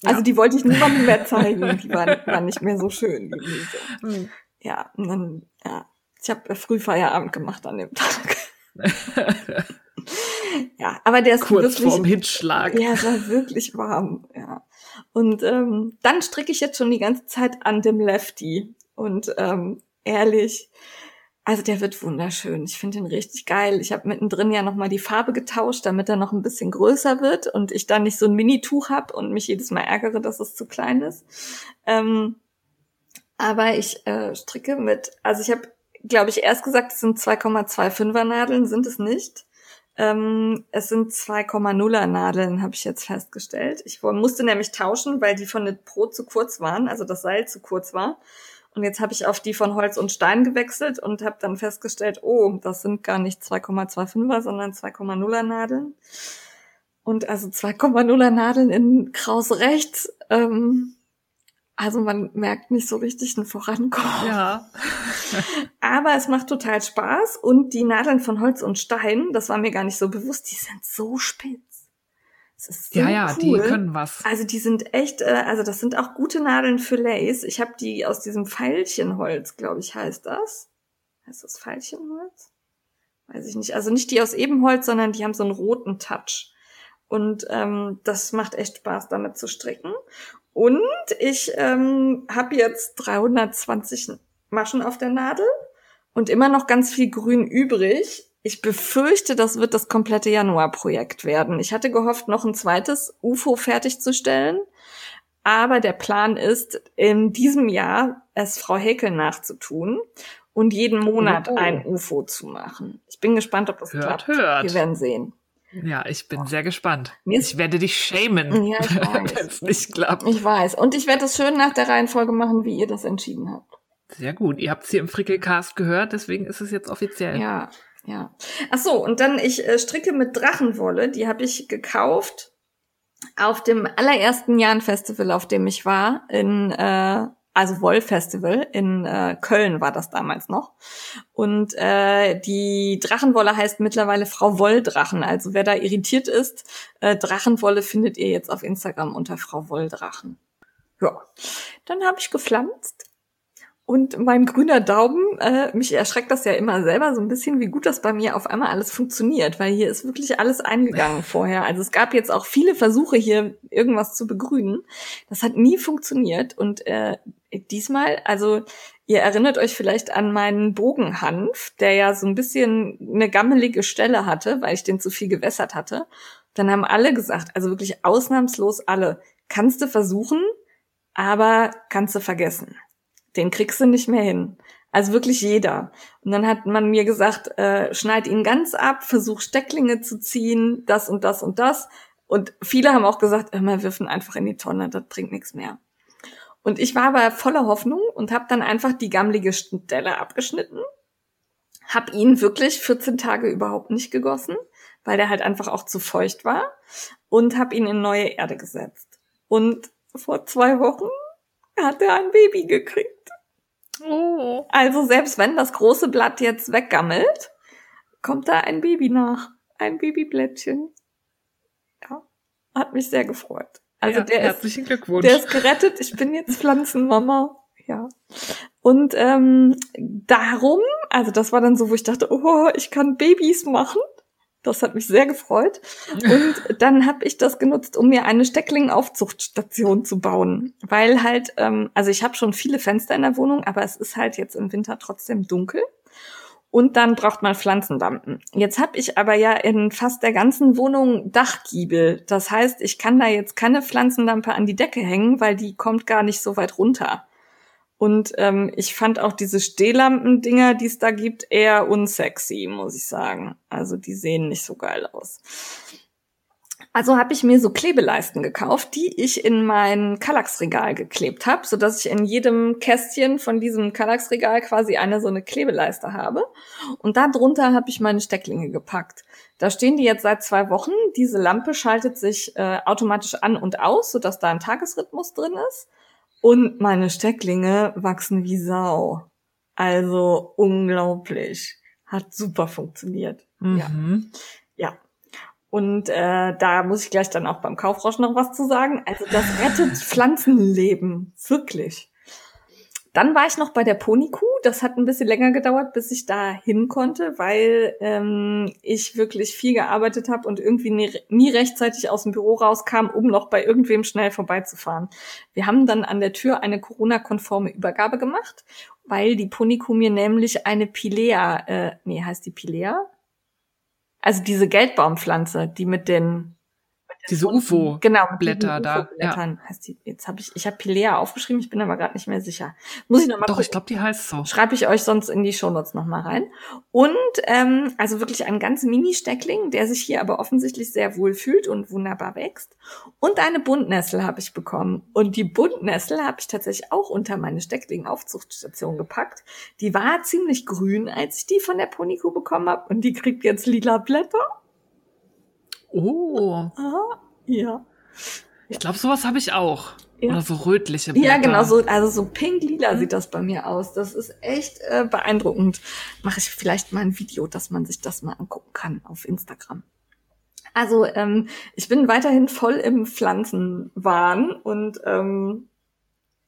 also ja. die wollte ich niemandem mehr (laughs) zeigen. Die war, war nicht mehr so schön, die Bluse. Mhm. Ja, und dann, ja. Ich habe früh Feierabend gemacht an dem Tag. Ja, aber der ist Kurz wirklich, vorm Hitschlag. Ja, es war wirklich warm, ja. Und ähm, dann stricke ich jetzt schon die ganze Zeit an dem Lefty. Und ähm, ehrlich, also der wird wunderschön. Ich finde ihn richtig geil. Ich habe mittendrin ja nochmal die Farbe getauscht, damit er noch ein bisschen größer wird und ich dann nicht so ein Mini-Tuch habe und mich jedes Mal ärgere, dass es zu klein ist. Ähm, aber ich äh, stricke mit, also ich habe, glaube ich, erst gesagt, es sind 2,25er Nadeln, sind es nicht. Ähm, es sind 2,0er Nadeln, habe ich jetzt festgestellt. Ich musste nämlich tauschen, weil die von der Pro zu kurz waren, also das Seil zu kurz war. Und jetzt habe ich auf die von Holz und Stein gewechselt und habe dann festgestellt, oh, das sind gar nicht 2,25er, sondern 2,0er Nadeln. Und also 2,0er Nadeln in Kraus rechts. Ähm, also man merkt nicht so richtig ein Vorankommen. Ja. (laughs) (laughs) Aber es macht total Spaß. Und die Nadeln von Holz und Stein, das war mir gar nicht so bewusst, die sind so spitz. So ja, ja, cool. die können was. Also die sind echt, äh, also das sind auch gute Nadeln für Lace. Ich habe die aus diesem Pfeilchenholz, glaube ich, heißt das. Heißt das Pfeilchenholz? Weiß ich nicht. Also nicht die aus Ebenholz, sondern die haben so einen roten Touch. Und ähm, das macht echt Spaß, damit zu stricken. Und ich ähm, habe jetzt 320 Maschen auf der Nadel und immer noch ganz viel Grün übrig. Ich befürchte, das wird das komplette Januarprojekt werden. Ich hatte gehofft, noch ein zweites UFO fertigzustellen. Aber der Plan ist, in diesem Jahr es Frau Häkel nachzutun und jeden Monat oh. ein UFO zu machen. Ich bin gespannt, ob das hört, klappt. Hört. Wir werden sehen. Ja, ich bin sehr gespannt. Ich werde dich schämen, ja, (laughs) wenn es nicht klappt. Ich weiß. Und ich werde es schön nach der Reihenfolge machen, wie ihr das entschieden habt. Sehr gut. Ihr habt es hier im Frickelcast gehört, deswegen ist es jetzt offiziell. Ja, ja. Ach so, und dann ich äh, stricke mit Drachenwolle, die habe ich gekauft auf dem allerersten Jahn-Festival, auf dem ich war, in äh, also Wollfestival in äh, Köln war das damals noch. Und äh, die Drachenwolle heißt mittlerweile Frau Wolldrachen. Also wer da irritiert ist, äh, Drachenwolle findet ihr jetzt auf Instagram unter Frau Wolldrachen. Ja, dann habe ich gepflanzt und mein grüner Daumen, äh, mich erschreckt das ja immer selber so ein bisschen, wie gut das bei mir auf einmal alles funktioniert, weil hier ist wirklich alles eingegangen (laughs) vorher. Also es gab jetzt auch viele Versuche hier irgendwas zu begrünen. Das hat nie funktioniert und äh, diesmal, also ihr erinnert euch vielleicht an meinen Bogenhanf, der ja so ein bisschen eine gammelige Stelle hatte, weil ich den zu viel gewässert hatte. Dann haben alle gesagt, also wirklich ausnahmslos alle, kannst du versuchen, aber kannst du vergessen den kriegst du nicht mehr hin. Also wirklich jeder. Und dann hat man mir gesagt, äh, schneid ihn ganz ab, versuch Stecklinge zu ziehen, das und das und das. Und viele haben auch gesagt, immer wirfen einfach in die Tonne, das bringt nichts mehr. Und ich war aber voller Hoffnung und habe dann einfach die gammlige Stelle abgeschnitten, hab ihn wirklich 14 Tage überhaupt nicht gegossen, weil der halt einfach auch zu feucht war und hab ihn in neue Erde gesetzt. Und vor zwei Wochen hat er ein Baby gekriegt. Oh. Also selbst wenn das große Blatt jetzt weggammelt, kommt da ein Baby nach. Ein Babyblättchen. Ja, hat mich sehr gefreut. Also ja, der herzlichen ist, Glückwunsch. Der ist gerettet. Ich bin jetzt Pflanzenmama. Ja. Und ähm, darum, also das war dann so, wo ich dachte, oh, ich kann Babys machen. Das hat mich sehr gefreut. Und (laughs) dann habe ich das genutzt, um mir eine Stecklingaufzuchtstation zu bauen. Weil halt, ähm, also ich habe schon viele Fenster in der Wohnung, aber es ist halt jetzt im Winter trotzdem dunkel. Und dann braucht man Pflanzendampen. Jetzt habe ich aber ja in fast der ganzen Wohnung Dachgiebel. Das heißt, ich kann da jetzt keine Pflanzendampe an die Decke hängen, weil die kommt gar nicht so weit runter. Und ähm, ich fand auch diese Stehlampendinger, die es da gibt, eher unsexy, muss ich sagen. Also die sehen nicht so geil aus. Also habe ich mir so Klebeleisten gekauft, die ich in mein Kallax-Regal geklebt habe, so dass ich in jedem Kästchen von diesem Kallax-Regal quasi eine so eine Klebeleiste habe. Und da drunter habe ich meine Stecklinge gepackt. Da stehen die jetzt seit zwei Wochen. Diese Lampe schaltet sich äh, automatisch an und aus, so dass da ein Tagesrhythmus drin ist. Und meine Stecklinge wachsen wie Sau. Also unglaublich. Hat super funktioniert. Mhm. Ja. Ja. Und äh, da muss ich gleich dann auch beim Kaufrausch noch was zu sagen. Also das rettet (laughs) Pflanzenleben, wirklich. Dann war ich noch bei der Ponikuh. Das hat ein bisschen länger gedauert, bis ich da hin konnte, weil ähm, ich wirklich viel gearbeitet habe und irgendwie nie, nie rechtzeitig aus dem Büro rauskam, um noch bei irgendwem schnell vorbeizufahren. Wir haben dann an der Tür eine Corona-konforme Übergabe gemacht, weil die Ponikuh mir nämlich eine Pilea, äh, nee, heißt die Pilea? Also diese Geldbaumpflanze, die mit den diese UFO genau, Blätter da. Ja. Heißt die, jetzt habe ich ich habe Pilea aufgeschrieben, ich bin aber gerade nicht mehr sicher. Muss ich noch mal Doch, gucken. ich glaube, die heißt so. Schreibe ich euch sonst in die Shownotes noch mal rein. Und ähm, also wirklich ein ganz Mini Steckling, der sich hier aber offensichtlich sehr wohl fühlt und wunderbar wächst. Und eine Buntnessel habe ich bekommen und die Buntnessel habe ich tatsächlich auch unter meine Steckling Aufzuchtstation gepackt. Die war ziemlich grün, als ich die von der Poniko bekommen habe und die kriegt jetzt lila Blätter. Oh. Ah, ja. Ich glaube, sowas habe ich auch. Ja. Oder so rötliche Blätter. Ja, genau, so, also so pink-lila mhm. sieht das bei mir aus. Das ist echt äh, beeindruckend. Mache ich vielleicht mal ein Video, dass man sich das mal angucken kann auf Instagram. Also ähm, ich bin weiterhin voll im Pflanzenwahn und ähm,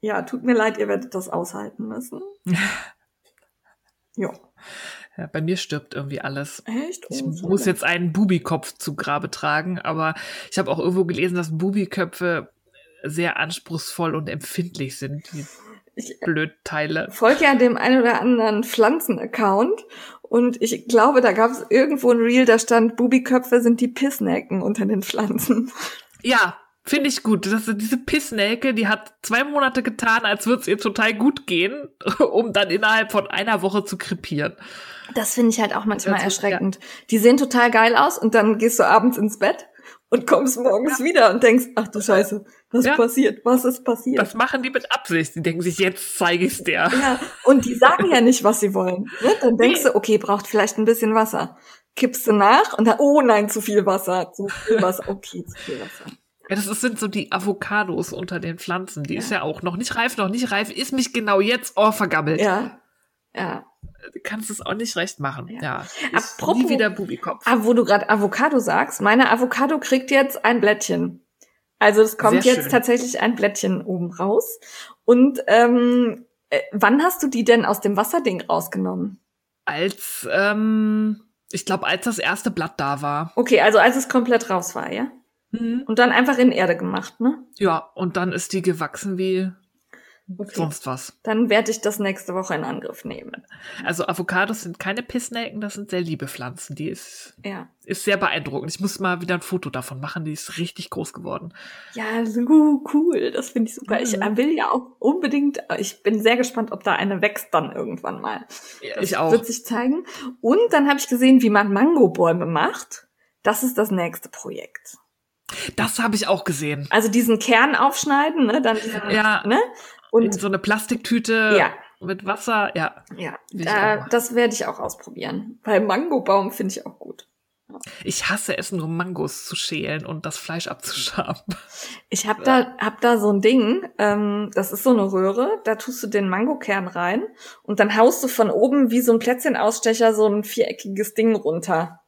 ja, tut mir leid, ihr werdet das aushalten müssen. (laughs) ja. Ja, bei mir stirbt irgendwie alles. Echt? Oh, ich muss jetzt einen Bubikopf zu Grabe tragen, aber ich habe auch irgendwo gelesen, dass Bubiköpfe sehr anspruchsvoll und empfindlich sind, die ich Blödteile. Folge ja dem einen oder anderen Pflanzen-Account und ich glaube, da gab es irgendwo ein Reel, da stand, Bubiköpfe sind die Pissnecken unter den Pflanzen. Ja, Finde ich gut. Das, diese Pissnelke, die hat zwei Monate getan, als würde es ihr total gut gehen, (laughs) um dann innerhalb von einer Woche zu krepieren. Das finde ich halt auch manchmal das erschreckend. Ja. Die sehen total geil aus und dann gehst du abends ins Bett und kommst morgens ja. wieder und denkst, ach du Scheiße, was ja. passiert? Was ist passiert? Das machen die mit Absicht. Die denken sich, jetzt zeige ich's dir. Ja, und die sagen ja nicht, was sie wollen. Ne? Dann denkst nee. du, okay, braucht vielleicht ein bisschen Wasser. Kippst du nach und dann, oh nein, zu viel Wasser, zu viel Wasser, (laughs) okay, zu viel Wasser. Ja, das sind so die Avocados unter den Pflanzen. Die ja. ist ja auch noch nicht reif, noch nicht reif, ist mich genau jetzt, oh, vergammelt. Ja. Ja. Du kannst es auch nicht recht machen. Ja. ja. Apropos, nie wieder Bubikopf. Aber wo du gerade Avocado sagst, meine Avocado kriegt jetzt ein Blättchen. Also es kommt jetzt tatsächlich ein Blättchen oben raus. Und ähm, äh, wann hast du die denn aus dem Wasserding rausgenommen? Als, ähm, ich glaube, als das erste Blatt da war. Okay, also als es komplett raus war, ja? Mhm. Und dann einfach in Erde gemacht, ne? Ja, und dann ist die gewachsen wie okay. sonst was. Dann werde ich das nächste Woche in Angriff nehmen. Also Avocados sind keine Pissnelken, das sind sehr liebe Pflanzen. Die ist, ja. ist sehr beeindruckend. Ich muss mal wieder ein Foto davon machen, die ist richtig groß geworden. Ja, so cool, das finde ich super. Mhm. Ich will ja auch unbedingt, ich bin sehr gespannt, ob da eine wächst dann irgendwann mal. Ja, ich auch. Wird sich zeigen. Und dann habe ich gesehen, wie man Mangobäume macht. Das ist das nächste Projekt. Das habe ich auch gesehen. Also diesen Kern aufschneiden, ne? Dann diesen, ja. ne? Und in so eine Plastiktüte ja. mit Wasser, ja. Ja, äh, das werde ich auch ausprobieren. Weil Mangobaum finde ich auch gut. Ich hasse es nur Mangos zu schälen und das Fleisch abzuschaben. Ich habe da hab da so ein Ding, ähm, das ist so eine Röhre, da tust du den Mangokern rein und dann haust du von oben wie so ein Plätzchenausstecher so ein viereckiges Ding runter.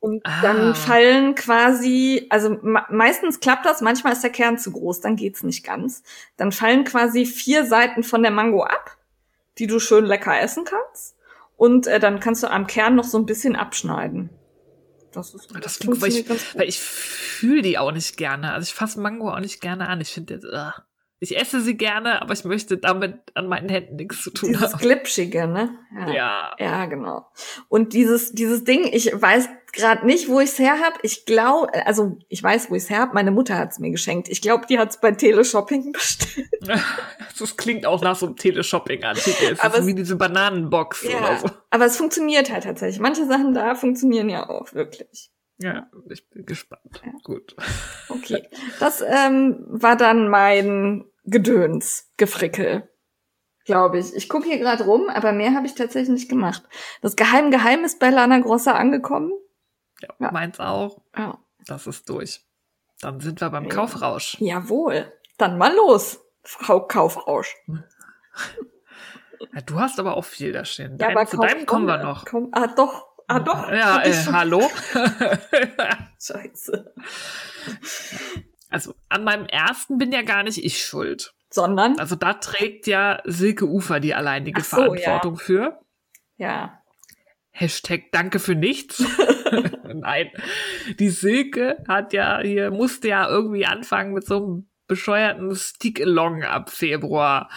Und ah. dann fallen quasi, also meistens klappt das, manchmal ist der Kern zu groß, dann geht's nicht ganz. Dann fallen quasi vier Seiten von der Mango ab, die du schön lecker essen kannst. Und äh, dann kannst du am Kern noch so ein bisschen abschneiden. Das, ist, das, das klingt, weil ich, weil ich fühle die auch nicht gerne. Also ich fasse Mango auch nicht gerne an. Ich finde jetzt, uh, ich esse sie gerne, aber ich möchte damit an meinen Händen nichts zu tun dieses haben. Glitschige, ne? Ja. ja. Ja, genau. Und dieses, dieses Ding, ich weiß gerade nicht, wo ich es her habe. Ich glaube, also ich weiß, wo ich es her habe. Meine Mutter hat es mir geschenkt. Ich glaube, die hat es bei Teleshopping bestellt. (laughs) Das klingt auch nach so einem Teleshopping-Artikel. Es aber ist wie diese Bananenbox ja, oder so. Aber es funktioniert halt tatsächlich. Manche Sachen da funktionieren ja auch wirklich. Ja, ich bin gespannt. Ja. Gut. Okay. Das ähm, war dann mein Gedöns, Gefrickel. Glaube ich. Ich gucke hier gerade rum, aber mehr habe ich tatsächlich nicht gemacht. Das Geheim Geheim ist bei Lana Grossa angekommen. Ja, ja. meins auch. Ja. Das ist durch. Dann sind wir beim ja. Kaufrausch. Jawohl. Dann mal los, Frau Kaufrausch. (laughs) Ja, du hast aber auch viel da stehen. Ja, Dein, aber zu deinem kommen wir noch. Komm, ah, doch. Ah, doch. Ja, äh, hallo. (laughs) (laughs) Scheiße. Also an meinem ersten bin ja gar nicht ich schuld. Sondern? Also da trägt ja Silke Ufer die alleinige so, Verantwortung ja. für. Ja. Hashtag Danke für nichts. (laughs) Nein. Die Silke hat ja hier, musste ja irgendwie anfangen mit so einem bescheuerten Stick-Along ab Februar.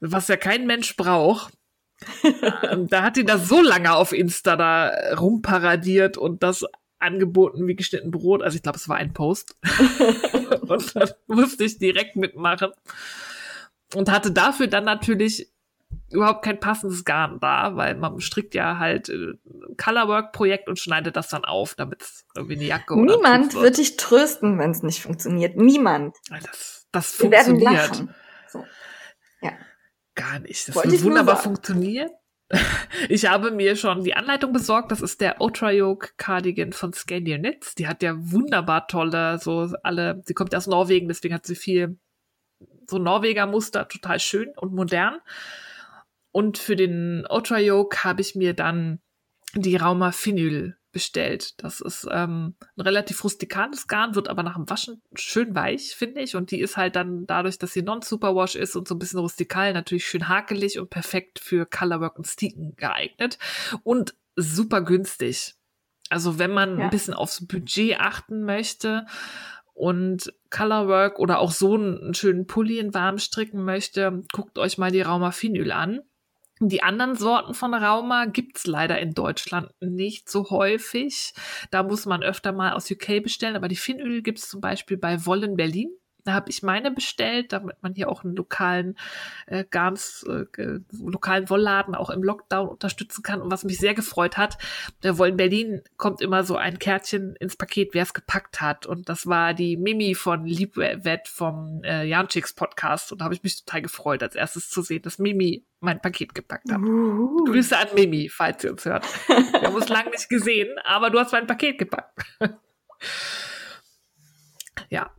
Was ja kein Mensch braucht. (laughs) Ähm, da hat die da so lange auf Insta da rumparadiert und das angeboten wie geschnitten Brot. Also ich glaube, es war ein Post. (laughs) und dann musste ich direkt mitmachen. Und hatte dafür dann natürlich überhaupt kein passendes Garn da, weil man strickt ja halt äh, Colorwork-Projekt und schneidet das dann auf, damit es irgendwie eine Jacke oder Niemand wird. dich trösten, wenn es nicht funktioniert. Niemand. Das, das funktioniert. So. Ja. Gar nicht. Das Wollte wird wunderbar funktionieren. (laughs) Ich habe mir schon die Anleitung besorgt. Das ist der Ultra-Yoke Cardigan von Scandier Knits. Die hat ja wunderbar tolle, so alle, sie kommt aus Norwegen, deswegen hat sie viel so Norweger Muster, total schön und modern. Und für den Ultra-Yoke habe ich mir dann die Rauma Phenyl bestellt. Das ist ähm, ein relativ rustikales Garn, wird aber nach dem Waschen schön weich, finde ich. Und die ist halt dann dadurch, dass sie non-superwash ist und so ein bisschen rustikal, natürlich schön hakelig und perfekt für Colorwork und Steaken geeignet. Und super günstig. Also wenn man ja. ein bisschen aufs Budget achten möchte und Colorwork oder auch so einen schönen Pulli in warm stricken möchte, guckt euch mal die Rauma Phenyl an. Die anderen Sorten von Rauma gibt's leider in Deutschland nicht so häufig. Da muss man öfter mal aus UK bestellen, aber die Finnöl gibt's zum Beispiel bei Wollen Berlin. Da habe ich meine bestellt, damit man hier auch einen lokalen äh, Garns, äh, lokalen Wollladen auch im Lockdown unterstützen kann. Und was mich sehr gefreut hat, der Wollen Berlin kommt immer so ein Kärtchen ins Paket, wer es gepackt hat. Und das war die Mimi von Liebwett vom äh, Janchicks Podcast. Und da habe ich mich total gefreut, als erstes zu sehen, dass Mimi mein Paket gepackt hat. Uh. Grüße an Mimi, falls sie uns hört. Wir haben uns lange nicht gesehen, aber du hast mein Paket gepackt. (laughs) ja,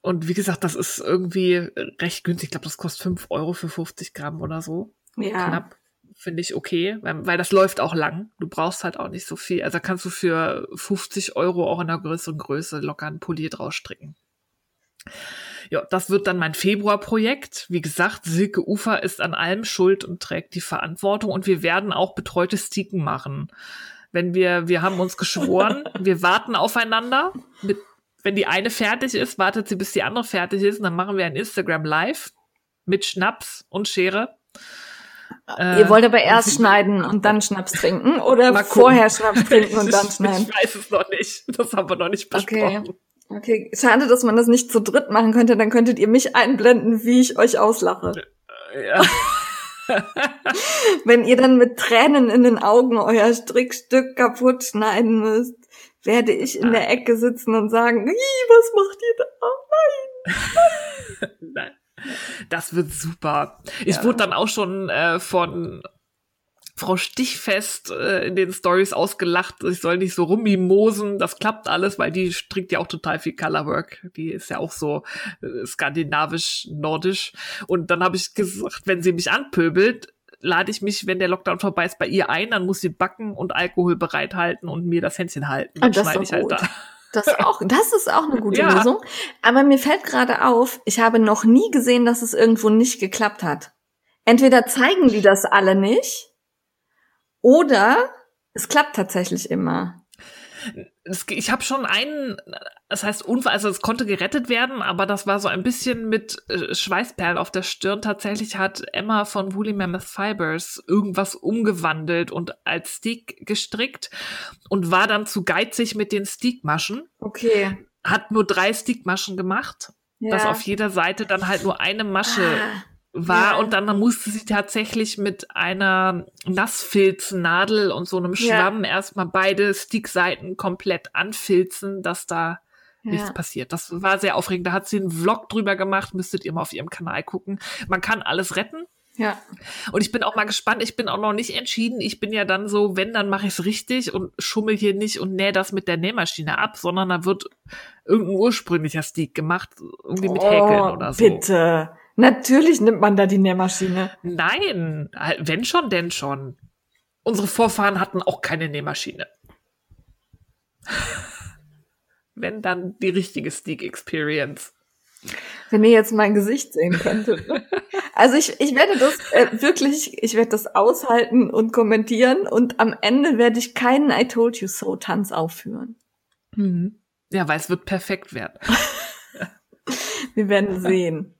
und wie gesagt, das ist irgendwie recht günstig. Ich glaube, das kostet 5 Euro für 50 Gramm oder so. Ja. Knapp. Finde ich okay, weil, weil das läuft auch lang. Du brauchst halt auch nicht so viel. Also kannst du für 50 Euro auch in einer größeren Größe locker einen Pulli draus stricken. Ja, das wird dann mein Februarprojekt. Wie gesagt, Silke Ufer ist an allem schuld und trägt die Verantwortung und wir werden auch betreute Sticken machen. Wenn wir, wir haben uns geschworen, (laughs) wir warten aufeinander mit wenn die eine fertig ist, wartet sie, bis die andere fertig ist. Und dann machen wir ein Instagram Live mit Schnaps und Schere. Ihr äh, wollt aber erst (laughs) schneiden und dann Schnaps trinken oder vorher Schnaps (laughs) trinken und dann schneiden? Ich weiß es noch nicht. Das haben wir noch nicht besprochen. Okay. Okay, schade, dass man das nicht zu dritt machen könnte. Dann könntet ihr mich einblenden, wie ich euch auslache. Ja. (laughs) Wenn ihr dann mit Tränen in den Augen euer Strickstück kaputt schneiden müsst werde ich in ah. der Ecke sitzen und sagen, was macht ihr da? Nein. (laughs) Nein. Das wird super. Ich ja. wurde dann auch schon äh, von Frau Stichfest äh, in den Stories ausgelacht, ich soll nicht so rummimosen, das klappt alles, weil die strickt ja auch total viel Colorwork. Die ist ja auch so äh, skandinavisch-nordisch. Und dann habe ich gesagt, wenn sie mich anpöbelt, lade ich mich, wenn der Lockdown vorbei ist, bei ihr ein, dann muss sie backen und Alkohol bereithalten und mir das Händchen halten. Dann schneide ich halt da. Das auch, das ist auch eine (laughs) gute ja. Lösung. Aber mir fällt gerade auf, ich habe noch nie gesehen, dass es irgendwo nicht geklappt hat. Entweder zeigen die das alle nicht oder es klappt tatsächlich immer. Ich habe schon einen, das heißt Unfall, also es konnte gerettet werden, aber das war so ein bisschen mit äh, Schweißperlen auf der Stirn. Tatsächlich hat Emma von Woolly Mammoth Fibers irgendwas umgewandelt und als Stick gestrickt und war dann zu geizig mit den Stickmaschen. Okay. Hat nur drei Stickmaschen gemacht, ja. dass auf jeder Seite dann halt nur eine Masche ah war ja. und dann musste sie tatsächlich mit einer Nassfilznadel und so einem Schwamm ja. erstmal beide Stickseiten komplett anfilzen, dass da ja. nichts passiert. Das war sehr aufregend. Da hat sie einen Vlog drüber gemacht, müsstet ihr mal auf ihrem Kanal gucken. Man kann alles retten. Ja. Und ich bin auch mal gespannt. Ich bin auch noch nicht entschieden. Ich bin ja dann so, wenn, dann mache ich es richtig und schummel hier nicht und nähe das mit der Nähmaschine ab, sondern da wird irgendein ursprünglicher Stick gemacht, irgendwie mit oh, Häkeln oder so. Bitte. Natürlich nimmt man da die Nähmaschine. Nein, wenn schon, denn schon. Unsere Vorfahren hatten auch keine Nähmaschine. (laughs) wenn dann die richtige Stick Experience. Wenn ihr jetzt mein Gesicht sehen könntet. Ne? Also ich, ich werde das äh, wirklich, ich werde das aushalten und kommentieren und am Ende werde ich keinen I told you so Tanz aufführen. Mhm. Ja, weil es wird perfekt werden. (laughs) Wir werden sehen.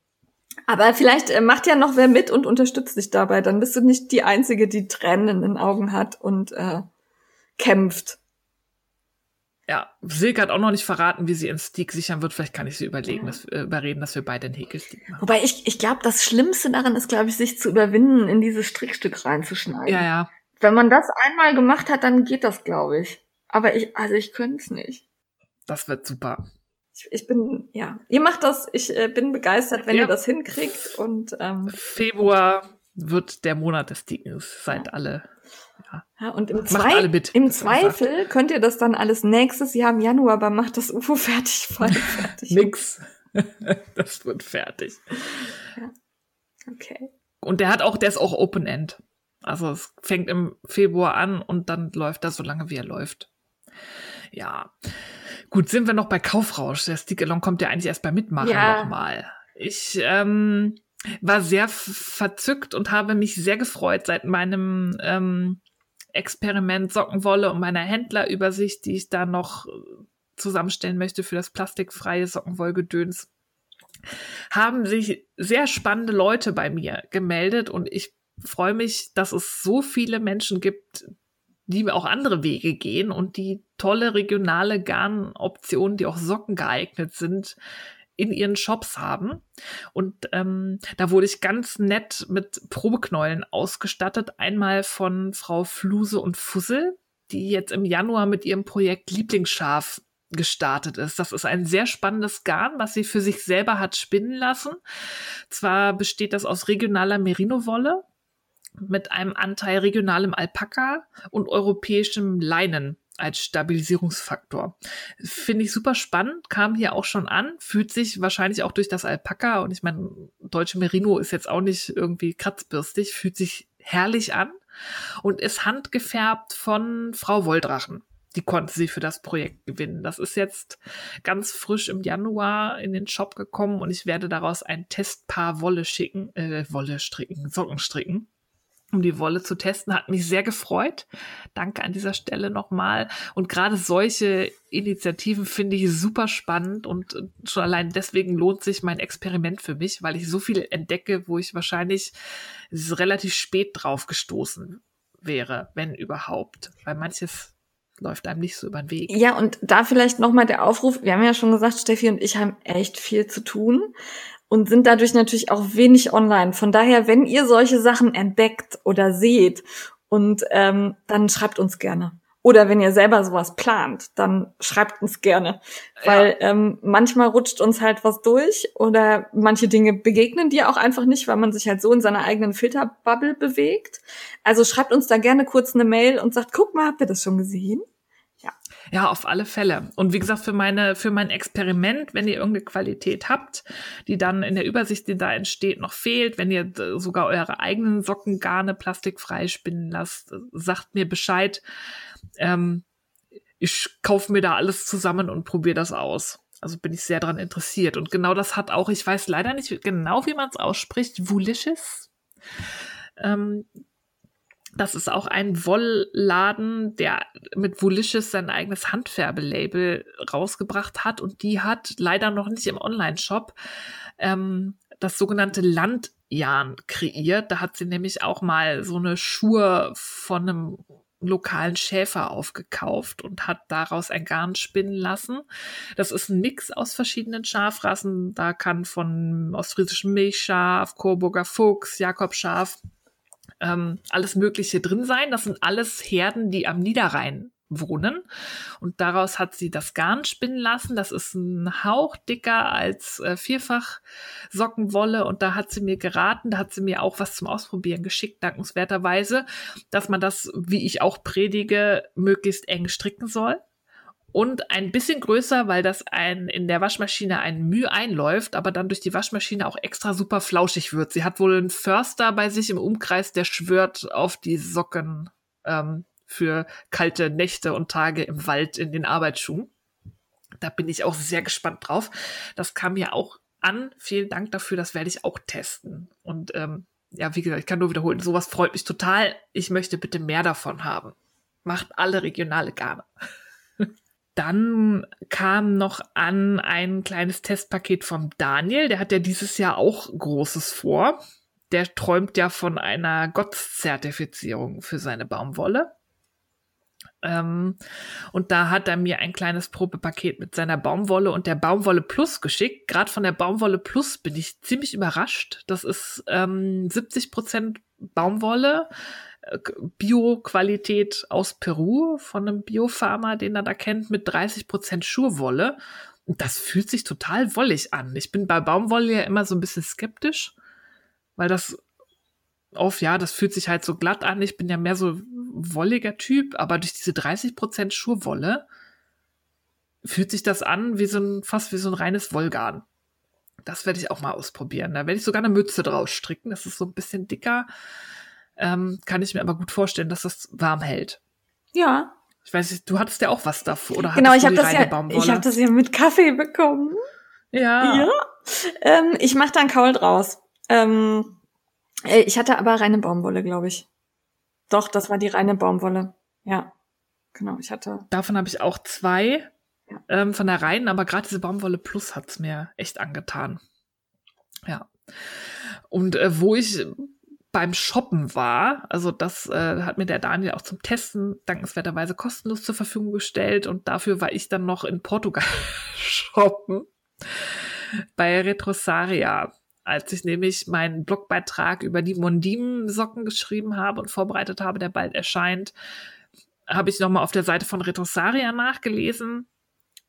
Aber vielleicht äh, macht ja noch wer mit und unterstützt dich dabei. Dann bist du nicht die Einzige, die Tränen in den Augen hat und äh, kämpft. Ja, Silke hat auch noch nicht verraten, wie sie ihren Stick sichern wird. Vielleicht kann ich sie überlegen, dass, äh, überreden, dass wir beide einen Häkelstick machen. Wobei ich, ich glaube, das Schlimmste daran ist, glaube ich, sich zu überwinden, in dieses Strickstück reinzuschneiden. Ja, ja. Wenn man das einmal gemacht hat, dann geht das, glaube ich. Aber ich, also ich könnte es nicht. Das wird super ich, ich bin, ja, ihr macht das, ich äh, bin begeistert, wenn ja. ihr das hinkriegt und ähm, Februar wird der Monat des Dickens, seid ja. alle. Ja. ja und im, Zwei im Zweifel könnt ihr das dann alles nächstes Jahr im Januar, aber macht das UFO fertig, (laughs) voll fertig. Nix. (laughs) das wird fertig. Ja. Okay. Und der hat auch, der ist auch Open End. Also es fängt im Februar an und dann läuft er so lange, wie er läuft. Ja. Gut, sind wir noch bei Kaufrausch. Der Stick-Along kommt ja eigentlich erst bei Mitmachen ja. nochmal. Ich ähm, war sehr verzückt und habe mich sehr gefreut seit meinem ähm, Experiment Sockenwolle und meiner Händlerübersicht, die ich da noch zusammenstellen möchte für das plastikfreie Sockenwollgedöns, haben sich sehr spannende Leute bei mir gemeldet und ich freue mich, dass es so viele Menschen gibt, die auch andere Wege gehen und die tolle regionale Garnoptionen, die auch Socken geeignet sind, in ihren Shops haben. Und ähm, da wurde ich ganz nett mit Probeknäulen ausgestattet. Einmal von Frau Fluse und Fussel, die jetzt im Januar mit ihrem Projekt Lieblingsschaf gestartet ist. Das ist ein sehr spannendes Garn, was sie für sich selber hat spinnen lassen. Zwar besteht das aus regionaler Merino-Wolle, mit einem Anteil regionalem Alpaka und europäischem Leinen als Stabilisierungsfaktor. Finde ich super spannend, kam hier auch schon an, fühlt sich wahrscheinlich auch durch das Alpaka und ich meine, deutsche Merino ist jetzt auch nicht irgendwie kratzbürstig, fühlt sich herrlich an und ist handgefärbt von Frau Wolldrachen. Die konnte sie für das Projekt gewinnen. Das ist jetzt ganz frisch im Januar in den Shop gekommen und ich werde daraus ein Testpaar Wolle schicken, äh, Wolle stricken, Socken stricken um die Wolle zu testen, hat mich sehr gefreut. Danke an dieser Stelle nochmal. Und gerade solche Initiativen finde ich super spannend und schon allein deswegen lohnt sich mein Experiment für mich, weil ich so viel entdecke, wo ich wahrscheinlich relativ spät drauf gestoßen wäre, wenn überhaupt. Weil manches läuft einem nicht so über den Weg. Ja, und da vielleicht nochmal der Aufruf. Wir haben ja schon gesagt, Steffi und ich haben echt viel zu tun und sind dadurch natürlich auch wenig online. Von daher, wenn ihr solche Sachen entdeckt oder seht und ähm, dann schreibt uns gerne. Oder wenn ihr selber sowas plant, dann schreibt uns gerne. Weil ja. ähm, manchmal rutscht uns halt was durch oder manche Dinge begegnen dir auch einfach nicht, weil man sich halt so in seiner eigenen Filterbubble bewegt. Also schreibt uns da gerne kurz eine Mail und sagt, guck mal, habt ihr das schon gesehen? Ja. Auf alle Fälle. Und wie gesagt, für meine, für mein Experiment, wenn ihr irgendeine Qualität habt, die dann in der Übersicht, die da entsteht, noch fehlt, wenn ihr sogar eure eigenen Sockengarne plastikfrei spinnen lasst, sagt mir Bescheid. Ähm, ich kaufe mir da alles zusammen und probiere das aus. Also bin ich sehr daran interessiert. Und genau das hat auch, ich weiß leider nicht genau, wie man es ausspricht, Vulicious. Ähm, Das ist auch ein Wollladen, der mit Volicious sein eigenes Handfärbelabel rausgebracht hat und die hat leider noch nicht im Online-Shop ähm, das sogenannte Landjan kreiert. Da hat sie nämlich auch mal so eine Schuhe von einem lokalen Schäfer aufgekauft und hat daraus ein Garn spinnen lassen. Das ist ein Mix aus verschiedenen Schafrassen. Da kann von ostfriesischem Milchschaf, Coburger Fuchs, Jakobschaf ähm, alles Mögliche drin sein. Das sind alles Herden, die am Niederrhein wohnen. Und daraus hat sie das Garn spinnen lassen. Das ist ein Hauch dicker als äh, vierfach Sockenwolle. Und da hat sie mir geraten, da hat sie mir auch was zum Ausprobieren geschickt, dankenswerterweise, dass man das, wie ich auch predige, möglichst eng stricken soll und ein bisschen größer, weil das ein in der Waschmaschine ein Mühe einläuft, aber dann durch die Waschmaschine auch extra super flauschig wird. Sie hat wohl einen Förster bei sich im Umkreis, der schwört auf die Socken ähm, für kalte Nächte und Tage im Wald in den Arbeitsschuhen. Da bin ich auch sehr gespannt drauf. Das kam mir auch an. Vielen Dank dafür. Das werde ich auch testen. Und ähm, ja, wie gesagt, ich kann nur wiederholen. Sowas freut mich total. Ich möchte bitte mehr davon haben. Macht alle regionale Garne. Dann kam noch an ein kleines Testpaket vom Daniel. Der hat ja dieses Jahr auch Großes vor. Der träumt ja von einer Gottszertifizierung für seine Baumwolle. Ähm, und da hat er mir ein kleines Probepaket mit seiner Baumwolle und der Baumwolle Plus geschickt. Gerade von der Baumwolle Plus bin ich ziemlich überrascht. Das ist ähm, 70 Prozent Baumwolle, Bio-Qualität aus Peru von einem Biofarmer, den er da kennt, mit 30 Prozent Schurwolle. Und das fühlt sich total wollig an. Ich bin bei Baumwolle ja immer so ein bisschen skeptisch, weil das auf, ja, das fühlt sich halt so glatt an. Ich bin ja mehr so wolliger Typ, aber durch diese 30 Prozent Schurwolle fühlt sich das an wie so ein, fast wie so ein reines Wollgarn. Das werde ich auch mal ausprobieren. Da werde ich sogar eine Mütze draus stricken. Das ist so ein bisschen dicker. Ähm, kann ich mir aber gut vorstellen, dass das warm hält. Ja. Ich weiß nicht, du hattest ja auch was davor, oder? Genau, ich habe das ja, Baumwolle? ich habe das ja mit Kaffee bekommen. Ja. Ja. Ähm, ich mache da einen Kaul draus. Ähm, äh, ich hatte aber reine Baumwolle, glaube ich. Doch, das war die reine Baumwolle. Ja. Genau, ich hatte. Davon habe ich auch zwei ja. ähm, von der reinen, aber gerade diese Baumwolle Plus hat's mir echt angetan. Ja. Und äh, wo ich beim Shoppen war. Also das äh, hat mir der Daniel auch zum Testen dankenswerterweise kostenlos zur Verfügung gestellt und dafür war ich dann noch in Portugal (laughs) shoppen bei Retrosaria. Als ich nämlich meinen Blogbeitrag über die Mondim-Socken geschrieben habe und vorbereitet habe, der bald erscheint, habe ich nochmal auf der Seite von Retrosaria nachgelesen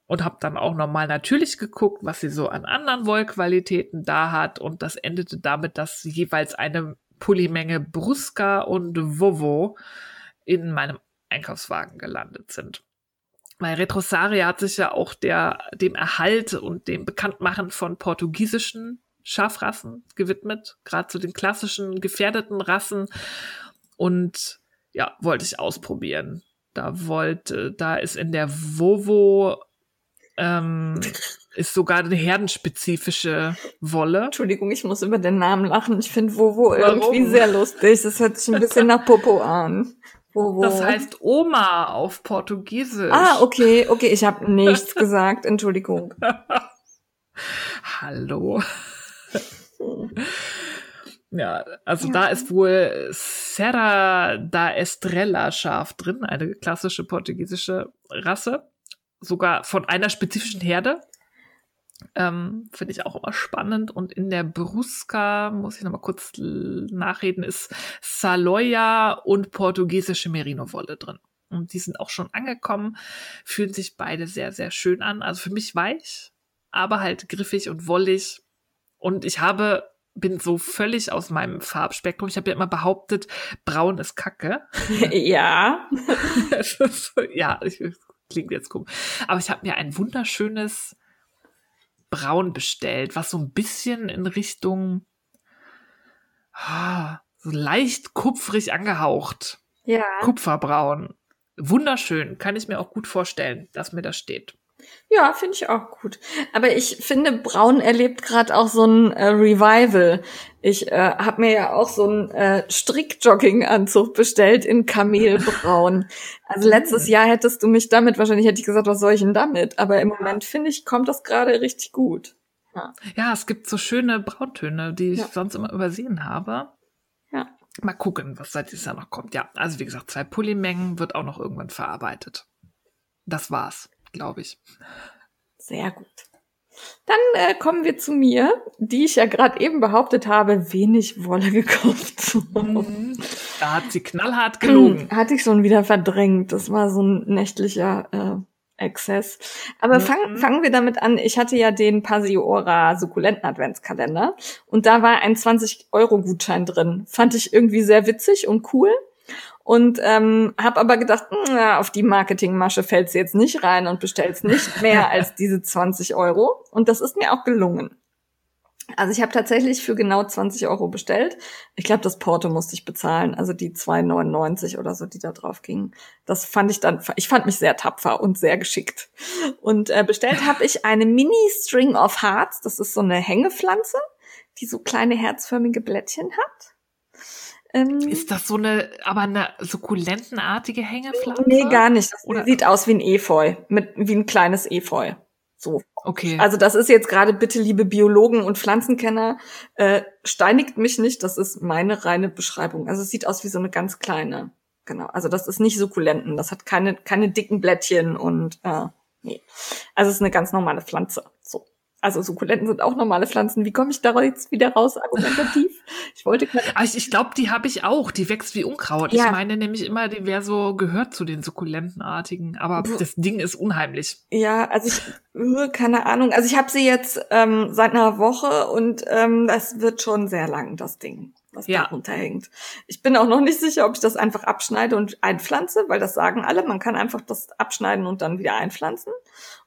und habe dann auch nochmal natürlich geguckt, was sie so an anderen Wollqualitäten da hat. Und das endete damit, dass jeweils eine Pullimenge Brusca und Vovo in meinem Einkaufswagen gelandet sind. Weil Retrosaria hat sich ja auch der, dem Erhalt und dem Bekanntmachen von portugiesischen Schafrassen gewidmet, gerade zu den klassischen gefährdeten Rassen. Und ja, wollte ich ausprobieren. Da wollte, da ist in der Vovo ähm, ist sogar eine herdenspezifische Wolle. Entschuldigung, ich muss über den Namen lachen. Ich finde Vovo irgendwie sehr lustig. Das hört sich ein bisschen nach Popo an. Vovo. Das heißt Oma auf Portugiesisch. Ah, okay, okay, ich habe nichts gesagt. Entschuldigung. (laughs) Hallo. (laughs) Ja, also ja. da ist wohl Serra da Estrella Schaf drin, eine klassische portugiesische Rasse sogar von einer spezifischen Herde. Ähm, Finde ich auch immer spannend. Und in der Brusca, muss ich nochmal kurz nachreden, ist Saloya und portugiesische Merino-Wolle drin. Und die sind auch schon angekommen, fühlen sich beide sehr, sehr schön an. Also für mich weich, aber halt griffig und wollig. Und ich habe, bin so völlig aus meinem Farbspektrum. Ich habe ja immer behauptet, braun ist Kacke. (laughs) Ja. (laughs) ja, ich klingt jetzt komisch. Aber ich habe mir ein wunderschönes Braun bestellt, was so ein bisschen in Richtung ah, so leicht kupfrig angehaucht. Ja. Kupferbraun. Wunderschön. Kann ich mir auch gut vorstellen, dass mir das steht. Ja, finde ich auch gut. Aber ich finde, Braun erlebt gerade auch so ein äh, Revival. Ich äh, habe mir ja auch so einen äh, Strickjogging-Anzug bestellt in Kamelbraun. Also (laughs) letztes Jahr hättest du mich damit, wahrscheinlich hätte ich gesagt, was soll ich denn damit? Aber im Moment finde ich, kommt das gerade richtig gut. Ja. ja, es gibt so schöne Brauntöne, die ich ja. sonst immer übersehen habe. Ja. Mal gucken, was seit dieses Jahr noch kommt. Ja, also wie gesagt, zwei Pullimengen wird auch noch irgendwann verarbeitet. Das war's glaube ich. Sehr gut. Dann äh, kommen wir zu mir, die ich ja gerade eben behauptet habe, wenig Wolle gekauft zu (laughs) haben. Da hat sie knallhart (clears throat) gelogen. Hatte ich schon wieder verdrängt. Das war so ein nächtlicher äh, Exzess. Aber mhm. fang, fangen wir damit an. Ich hatte ja den Pasiora Sukkulenten Adventskalender und da war ein 20 Euro Gutschein drin. Fand ich irgendwie sehr witzig und cool und ähm, habe aber gedacht, na, auf die Marketingmasche fällst du jetzt nicht rein und bestellst nicht (laughs) mehr als diese 20 Euro. Und das ist mir auch gelungen. Also ich habe tatsächlich für genau 20 Euro bestellt. Ich glaube, das Porto musste ich bezahlen, also die 2,99 oder so, die da drauf gingen. Das fand ich dann, ich fand mich sehr tapfer und sehr geschickt. Und äh, bestellt habe ich eine Mini String of Hearts. Das ist so eine Hängepflanze, die so kleine herzförmige Blättchen hat. Ähm, ist das so eine, aber eine sukkulentenartige Hängepflanze? Nee, gar nicht. Das Oder? sieht aus wie ein Efeu, mit, wie ein kleines Efeu. So. Okay. Also das ist jetzt gerade bitte, liebe Biologen und Pflanzenkenner, äh, steinigt mich nicht, das ist meine reine Beschreibung. Also es sieht aus wie so eine ganz kleine. Genau. Also das ist nicht Sukkulenten, das hat keine, keine dicken Blättchen und äh, nee. Also es ist eine ganz normale Pflanze. So. Also Sukkulenten sind auch normale Pflanzen. Wie komme ich da jetzt wieder raus argumentativ? (laughs) Ich wollte gerade. Also ich glaube, die habe ich auch. Die wächst wie Unkraut. Ja. Ich meine nämlich immer, die wäre so gehört zu den Sukkulentenartigen. Aber Buh. das Ding ist unheimlich. Ja, also ich äh, keine Ahnung. Also ich habe sie jetzt ähm, seit einer Woche und ähm, das wird schon sehr lang, das Ding, was ja. da runterhängt. Ich bin auch noch nicht sicher, ob ich das einfach abschneide und einpflanze, weil das sagen alle. Man kann einfach das abschneiden und dann wieder einpflanzen.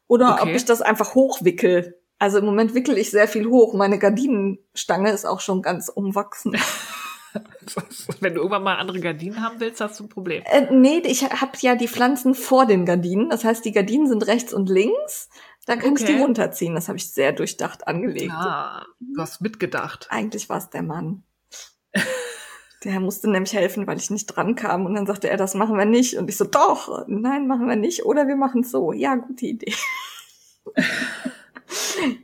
Oder okay. ob ich das einfach hochwickel also im Moment wickel ich sehr viel hoch. Meine Gardinenstange ist auch schon ganz umwachsen. (laughs) (laughs) Wenn du irgendwann mal andere Gardinen haben willst, hast du ein Problem. Äh, nee, ich habe ja die Pflanzen vor den Gardinen. Das heißt, die Gardinen sind rechts und links. Da kann okay. ich die runterziehen. Das habe ich sehr durchdacht angelegt. Ah, du hast mitgedacht. Eigentlich war es der Mann. Der musste nämlich helfen, weil ich nicht dran kam. Und dann sagte er, das machen wir nicht. Und ich so, doch, nein, machen wir nicht. Oder wir machen es so. Ja, gute Idee. (laughs)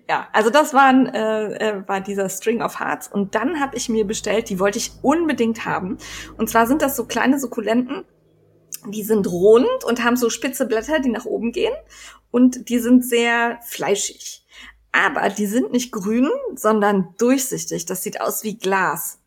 ja, also das waren, äh, äh, war dieser String of Hearts. Und dann habe ich mir bestellt, die wollte ich unbedingt haben. Und zwar sind das so kleine Sukkulenten, die sind rund und haben so spitze Blätter, die nach oben gehen. Und die sind sehr fleischig. Aber die sind nicht grün, sondern durchsichtig. Das sieht aus wie Glas.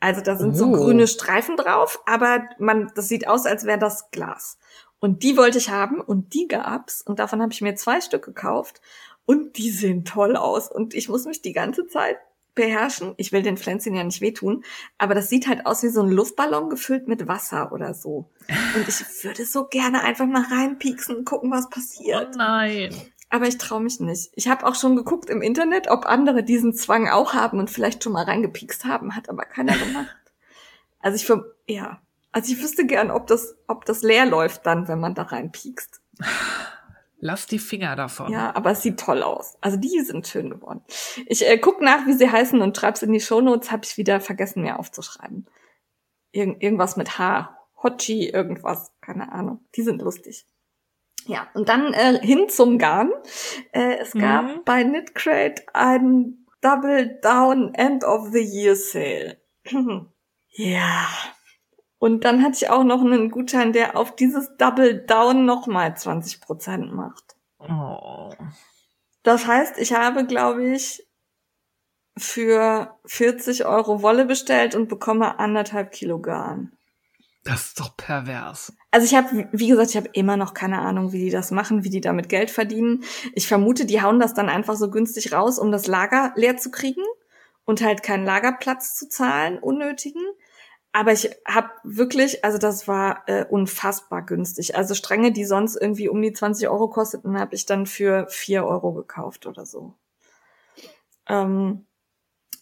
Also da sind oh. so grüne Streifen drauf, aber man, das sieht aus, als wäre das Glas. Und die wollte ich haben und die gab's und davon habe ich mir zwei Stück gekauft und die sehen toll aus. Und ich muss mich die ganze Zeit beherrschen. Ich will den Pflänzchen ja nicht wehtun, aber das sieht halt aus wie so ein Luftballon gefüllt mit Wasser oder so. Und ich würde so gerne einfach mal reinpieksen und gucken, was passiert. Oh nein. Aber ich traue mich nicht. Ich habe auch schon geguckt im Internet, ob andere diesen Zwang auch haben und vielleicht schon mal reingepiekst haben, hat aber keiner gemacht. Also ich für, ja, also ich wüsste gern, ob das, ob das leer läuft dann, wenn man da reinpiekst. Lass die Finger davon. Ja, aber es sieht toll aus. Also die sind schön geworden. Ich äh, guck nach, wie sie heißen und schreib's in die Shownotes. Habe ich wieder vergessen, mir aufzuschreiben. Irg irgendwas mit H. Hochi, irgendwas. Keine Ahnung. Die sind lustig. Ja, und dann äh, hin zum Garn. Äh, es gab mhm. bei Knitcrate ein Double Down End of the Year Sale. (clears throat) ja, und dann hatte ich auch noch einen Gutschein, der auf dieses Double Down nochmal 20 Prozent macht. Oh. Das heißt, ich habe, glaube ich, für 40 Euro Wolle bestellt und bekomme anderthalb Kilo Garn. Das ist doch pervers. Also ich habe, wie gesagt, ich habe immer noch keine Ahnung, wie die das machen, wie die damit Geld verdienen. Ich vermute, die hauen das dann einfach so günstig raus, um das Lager leer zu kriegen und halt keinen Lagerplatz zu zahlen, unnötigen. Aber ich habe wirklich, also das war äh, unfassbar günstig. Also Stränge, die sonst irgendwie um die 20 Euro kosteten, habe ich dann für 4 Euro gekauft oder so. Ähm,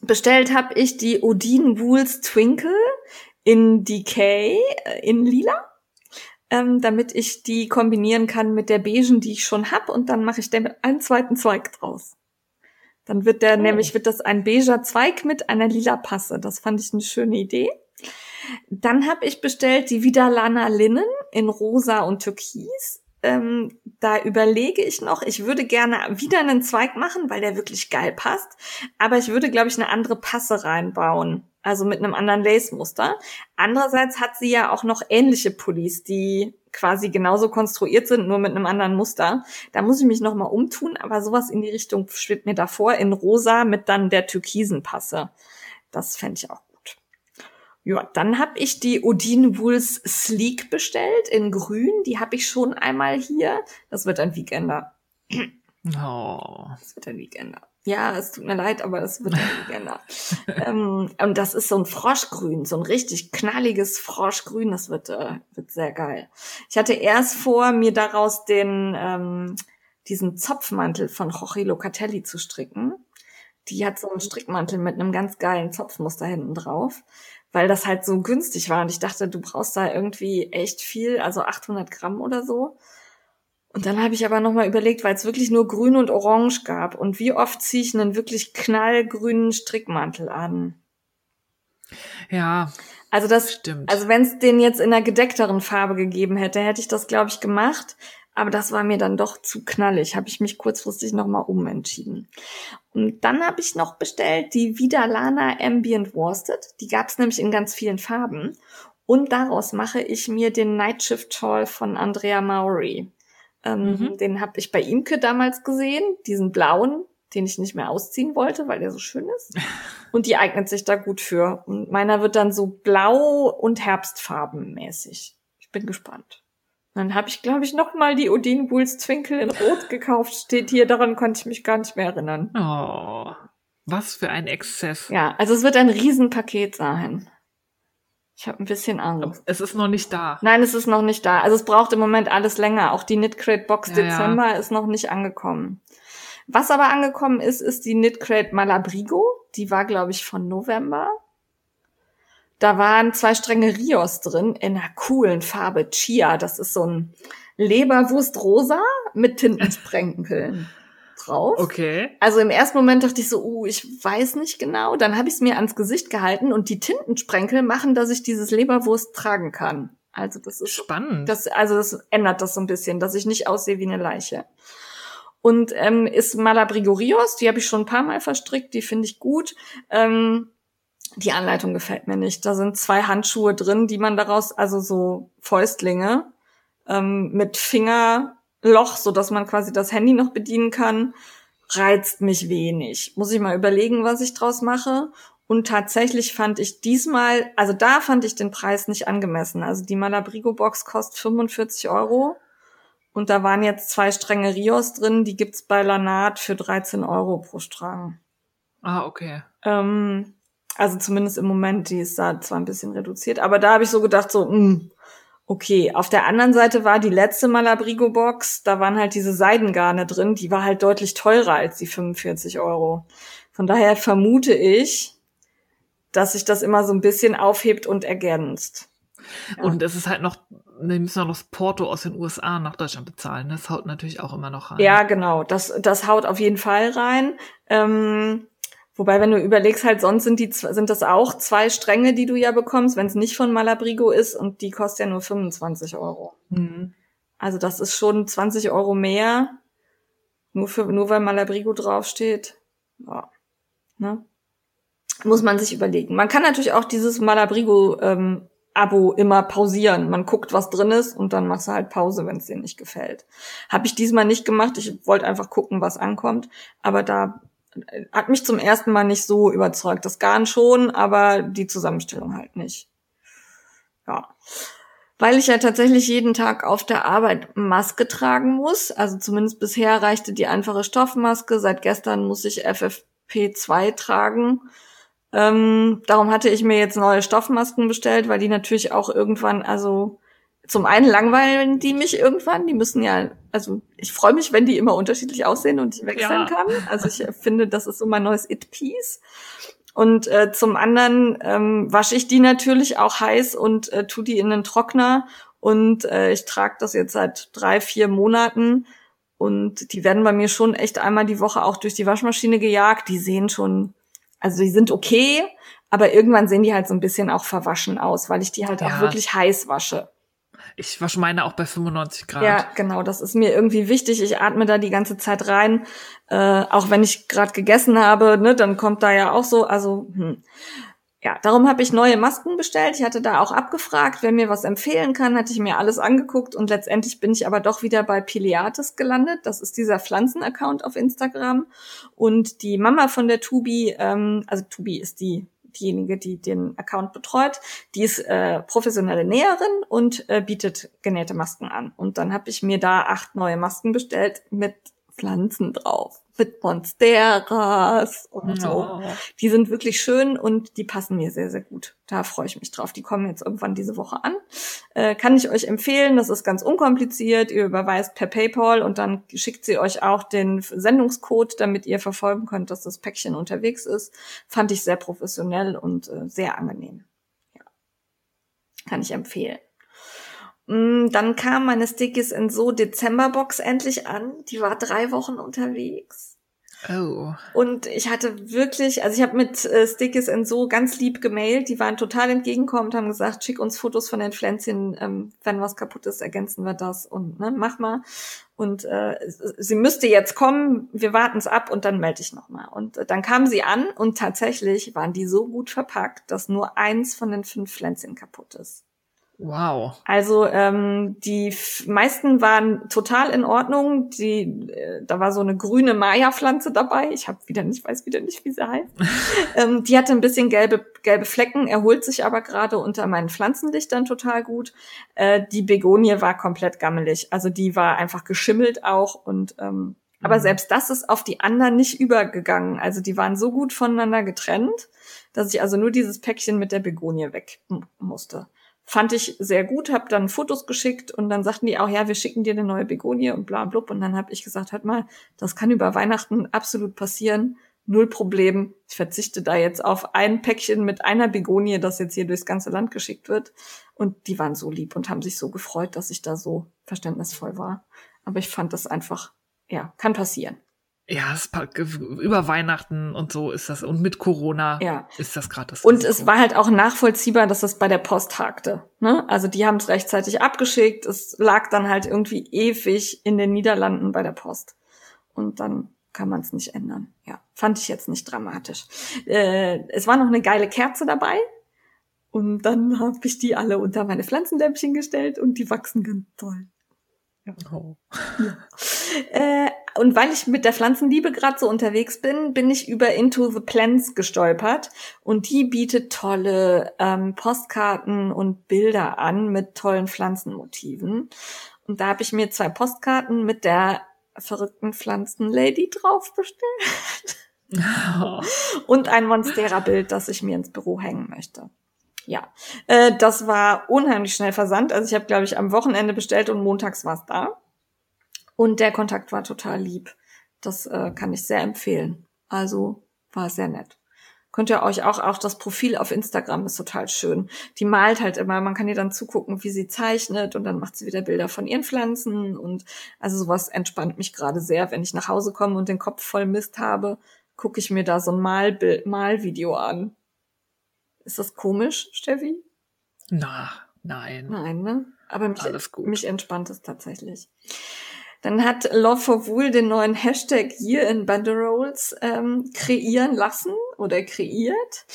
bestellt habe ich die Odin Wools Twinkle in Decay äh, in lila. ähm, damit ich die kombinieren kann mit der beigen, die ich schon hab, und dann mache ich damit einen zweiten Zweig draus. Dann wird der, oh. nämlich wird das ein beiger Zweig mit einer lila Passe. Das fand ich eine schöne Idee. Dann habe ich bestellt die Vidalana Linnen in rosa und türkis. Ähm, da überlege ich noch, ich würde gerne wieder einen Zweig machen, weil der wirklich geil passt. Aber ich würde, glaube ich, eine andere Passe reinbauen. Also mit einem anderen Lace-Muster. Andererseits hat sie ja auch noch ähnliche Pullis, die quasi genauso konstruiert sind, nur mit einem anderen Muster. Da muss ich mich noch mal umtun, aber sowas in die Richtung schwebt mir davor in rosa mit dann der türkisen Passe. Das fände ich auch ja, dann habe ich die Odin Wools Sleek bestellt in grün. Die habe ich schon einmal hier. Das wird ein Weekender. Oh. Das wird ein Weekender. Ja, es tut mir leid, aber das wird ein (laughs) Weekender. ähm, und das ist so ein Froschgrün, so ein richtig knalliges Froschgrün. Das wird, äh, wird sehr geil. Ich hatte erst vor, mir daraus den ähm, diesen Zopfmantel von Jorge Locatelli zu stricken. Die hat so einen Strickmantel mit einem ganz geilen Zopfmuster hinten drauf weil das halt so günstig war. Und ich dachte, du brauchst da irgendwie echt viel, also 800 Gramm oder so. Und dann habe ich aber nochmal überlegt, weil es wirklich nur grün und orange gab. Und wie oft ziehe ich einen wirklich knallgrünen Strickmantel an? Ja. Also das stimmt. Also wenn es den jetzt in einer gedeckteren Farbe gegeben hätte, hätte ich das, glaube ich, gemacht. Aber das war mir dann doch zu knallig. Habe ich mich kurzfristig nochmal umentschieden. Und dann habe ich noch bestellt die Vidalana Ambient Worsted. Die gab es nämlich in ganz vielen Farben. Und daraus mache ich mir den Night Shift Shawl von Andrea Maury. Ähm, mhm. Den habe ich bei Imke damals gesehen, diesen blauen, den ich nicht mehr ausziehen wollte, weil der so schön ist. (laughs) Und die eignet sich da gut für. Und meiner wird dann so blau und herbstfarbenmäßig. Ich bin gespannt. Dann habe ich, glaube ich, noch mal die Odin Bulls Twinkle in Rot gekauft. Steht hier, daran konnte ich mich gar nicht mehr erinnern. Oh, was für ein Exzess. Ja, also es wird ein Riesenpaket sein. Ich habe ein bisschen Angst. Es ist noch nicht da. Nein, es ist noch nicht da. Also es braucht im Moment alles länger. Auch die Knitcrate Box ja, Dezember ja. ist noch nicht angekommen. Was aber angekommen ist, ist die Knitcrate Malabrigo. Die war, glaube ich, von November. Da waren zwei Stränge Rios drin in einer coolen Farbe Chia. Das ist so ein Leberwurst-Rosa mit Tintensprenkeln (laughs) drauf. Okay. Also im ersten Moment dachte ich so, uh, ich weiß nicht genau. Dann habe ich es mir ans Gesicht gehalten und die Tintensprenkel machen, dass ich dieses Leberwurst tragen kann. Also das ist spannend. Das, also das ändert das so ein bisschen, dass ich nicht aussehe wie eine Leiche. Und ähm, ist Malabrigorios, die habe ich schon ein paar Mal verstrickt, die finde ich gut. Ähm, die Anleitung gefällt mir nicht. Da sind zwei Handschuhe drin, die man daraus, also so Fäustlinge ähm, mit Fingerloch, so dass man quasi das Handy noch bedienen kann, reizt mich wenig. Muss ich mal überlegen, was ich draus mache. Und tatsächlich fand ich diesmal, also da fand ich den Preis nicht angemessen. Also die Malabrigo Box kostet 45 Euro. Und da waren jetzt zwei Stränge Rios drin, die gibt's bei Lanat für 13 Euro pro Strang. Ah, okay. Ähm, also zumindest im Moment, die ist da zwar ein bisschen reduziert, aber da habe ich so gedacht, so, mh, hm, okay. Auf der anderen Seite war die letzte Malabrigo-Box, da waren halt diese Seidengarne drin, die war halt deutlich teurer als die 45 Euro. Von daher vermute ich, dass sich das immer so ein bisschen aufhebt und ergänzt. Ja. Und es ist halt noch, wir müssen auch noch das Porto aus den USA nach Deutschland bezahlen. Das haut natürlich auch immer noch rein. Ja, genau. Das, das haut auf jeden Fall rein. Ähm, Wobei, wenn du überlegst, halt sonst sind die sind das auch zwei Stränge, die du ja bekommst, wenn es nicht von Malabrigo ist und die kostet ja nur 25 Euro. Mhm. Also das ist schon 20 Euro mehr, nur für nur weil Malabrigo draufsteht. Ja. Ne? Muss man sich überlegen. Man kann natürlich auch dieses Malabrigo ähm, Abo immer pausieren. Man guckt, was drin ist und dann machst du halt Pause, wenn es dir nicht gefällt. Habe ich diesmal nicht gemacht. Ich wollte einfach gucken, was ankommt. Aber da hat mich zum ersten Mal nicht so überzeugt. Das Garn schon, aber die Zusammenstellung halt nicht. Ja. Weil ich ja tatsächlich jeden Tag auf der Arbeit Maske tragen muss. Also zumindest bisher reichte die einfache Stoffmaske. Seit gestern muss ich FFP2 tragen. Ähm, darum hatte ich mir jetzt neue Stoffmasken bestellt, weil die natürlich auch irgendwann, also zum einen langweilen die mich irgendwann. Die müssen ja, also ich freue mich, wenn die immer unterschiedlich aussehen und ich wechseln ja. kann. Also ich finde, das ist so mein neues It-Piece. Und äh, zum anderen ähm, wasche ich die natürlich auch heiß und äh, tu die in den Trockner Und äh, ich trage das jetzt seit drei, vier Monaten. Und die werden bei mir schon echt einmal die Woche auch durch die Waschmaschine gejagt. Die sehen schon, also die sind okay, aber irgendwann sehen die halt so ein bisschen auch verwaschen aus, weil ich die halt ja. auch wirklich heiß wasche. Ich wasche meine auch bei 95 Grad. Ja, genau. Das ist mir irgendwie wichtig. Ich atme da die ganze Zeit rein. Äh, auch wenn ich gerade gegessen habe, ne, dann kommt da ja auch so, also hm. ja, darum habe ich neue Masken bestellt. Ich hatte da auch abgefragt, wer mir was empfehlen kann, hatte ich mir alles angeguckt und letztendlich bin ich aber doch wieder bei Piliates gelandet. Das ist dieser Pflanzen-Account auf Instagram und die Mama von der Tubi, ähm, also Tubi ist die diejenige, die den Account betreut, die ist äh, professionelle Näherin und äh, bietet genähte Masken an. Und dann habe ich mir da acht neue Masken bestellt mit Pflanzen drauf mit Monsteras und so. Oh. Die sind wirklich schön und die passen mir sehr, sehr gut. Da freue ich mich drauf. Die kommen jetzt irgendwann diese Woche an. Äh, kann ich euch empfehlen. Das ist ganz unkompliziert. Ihr überweist per PayPal und dann schickt sie euch auch den Sendungscode, damit ihr verfolgen könnt, dass das Päckchen unterwegs ist. Fand ich sehr professionell und äh, sehr angenehm. Ja. Kann ich empfehlen. Mm, dann kam meine Stickies in so Dezemberbox endlich an. Die war drei Wochen unterwegs. Oh. Und ich hatte wirklich, also ich habe mit äh, Stickies in so ganz lieb gemailt. Die waren total entgegenkommend, haben gesagt, schick uns Fotos von den Pflänzchen, ähm, wenn was kaputt ist, ergänzen wir das und ne, mach mal. Und äh, sie müsste jetzt kommen, wir warten es ab und dann melde ich nochmal. Und äh, dann kam sie an und tatsächlich waren die so gut verpackt, dass nur eins von den fünf Pflänzchen kaputt ist. Wow. Also ähm, die meisten waren total in Ordnung. Die, äh, da war so eine grüne Maya-Pflanze dabei. Ich habe wieder nicht, weiß wieder nicht, wie sie heißt. (laughs) ähm, die hatte ein bisschen gelbe, gelbe Flecken, erholt sich aber gerade unter meinen Pflanzenlichtern total gut. Äh, die Begonie war komplett gammelig. Also die war einfach geschimmelt auch und ähm, aber mhm. selbst das ist auf die anderen nicht übergegangen. Also die waren so gut voneinander getrennt, dass ich also nur dieses Päckchen mit der Begonie weg musste fand ich sehr gut, habe dann Fotos geschickt und dann sagten die auch, ja, wir schicken dir eine neue Begonie und bla blub. Und dann habe ich gesagt, hört mal, das kann über Weihnachten absolut passieren. Null Problem. Ich verzichte da jetzt auf ein Päckchen mit einer Begonie, das jetzt hier durchs ganze Land geschickt wird. Und die waren so lieb und haben sich so gefreut, dass ich da so verständnisvoll war. Aber ich fand das einfach, ja, kann passieren. Ja, es, über Weihnachten und so ist das und mit Corona ja. ist das gerade das. Und es war halt auch nachvollziehbar, dass das bei der Post hakte. Ne? Also die haben es rechtzeitig abgeschickt. Es lag dann halt irgendwie ewig in den Niederlanden bei der Post. Und dann kann man es nicht ändern. Ja, fand ich jetzt nicht dramatisch. Äh, es war noch eine geile Kerze dabei. Und dann habe ich die alle unter meine Pflanzendämmchen gestellt und die wachsen ganz toll. Ja. Oh. Ja. Äh, und weil ich mit der Pflanzenliebe gerade so unterwegs bin, bin ich über Into the Plants gestolpert. Und die bietet tolle ähm, Postkarten und Bilder an mit tollen Pflanzenmotiven. Und da habe ich mir zwei Postkarten mit der verrückten Pflanzenlady drauf bestellt. Oh. (laughs) und ein Monstera-Bild, das ich mir ins Büro hängen möchte. Ja, äh, das war unheimlich schnell versandt. Also ich habe, glaube ich, am Wochenende bestellt und montags war es da. Und der Kontakt war total lieb. Das äh, kann ich sehr empfehlen. Also war sehr nett. Könnt ihr euch auch, auch das Profil auf Instagram ist total schön. Die malt halt immer, man kann ihr dann zugucken, wie sie zeichnet und dann macht sie wieder Bilder von ihren Pflanzen und also sowas entspannt mich gerade sehr, wenn ich nach Hause komme und den Kopf voll Mist habe, gucke ich mir da so ein Malbild, Malvideo an. Ist das komisch, Steffi? Na, nein. Nein, ne? Aber mich, mich entspannt es tatsächlich. Dann hat Love for Wool den neuen Hashtag Year in Banderoles ähm, kreieren lassen oder kreiert.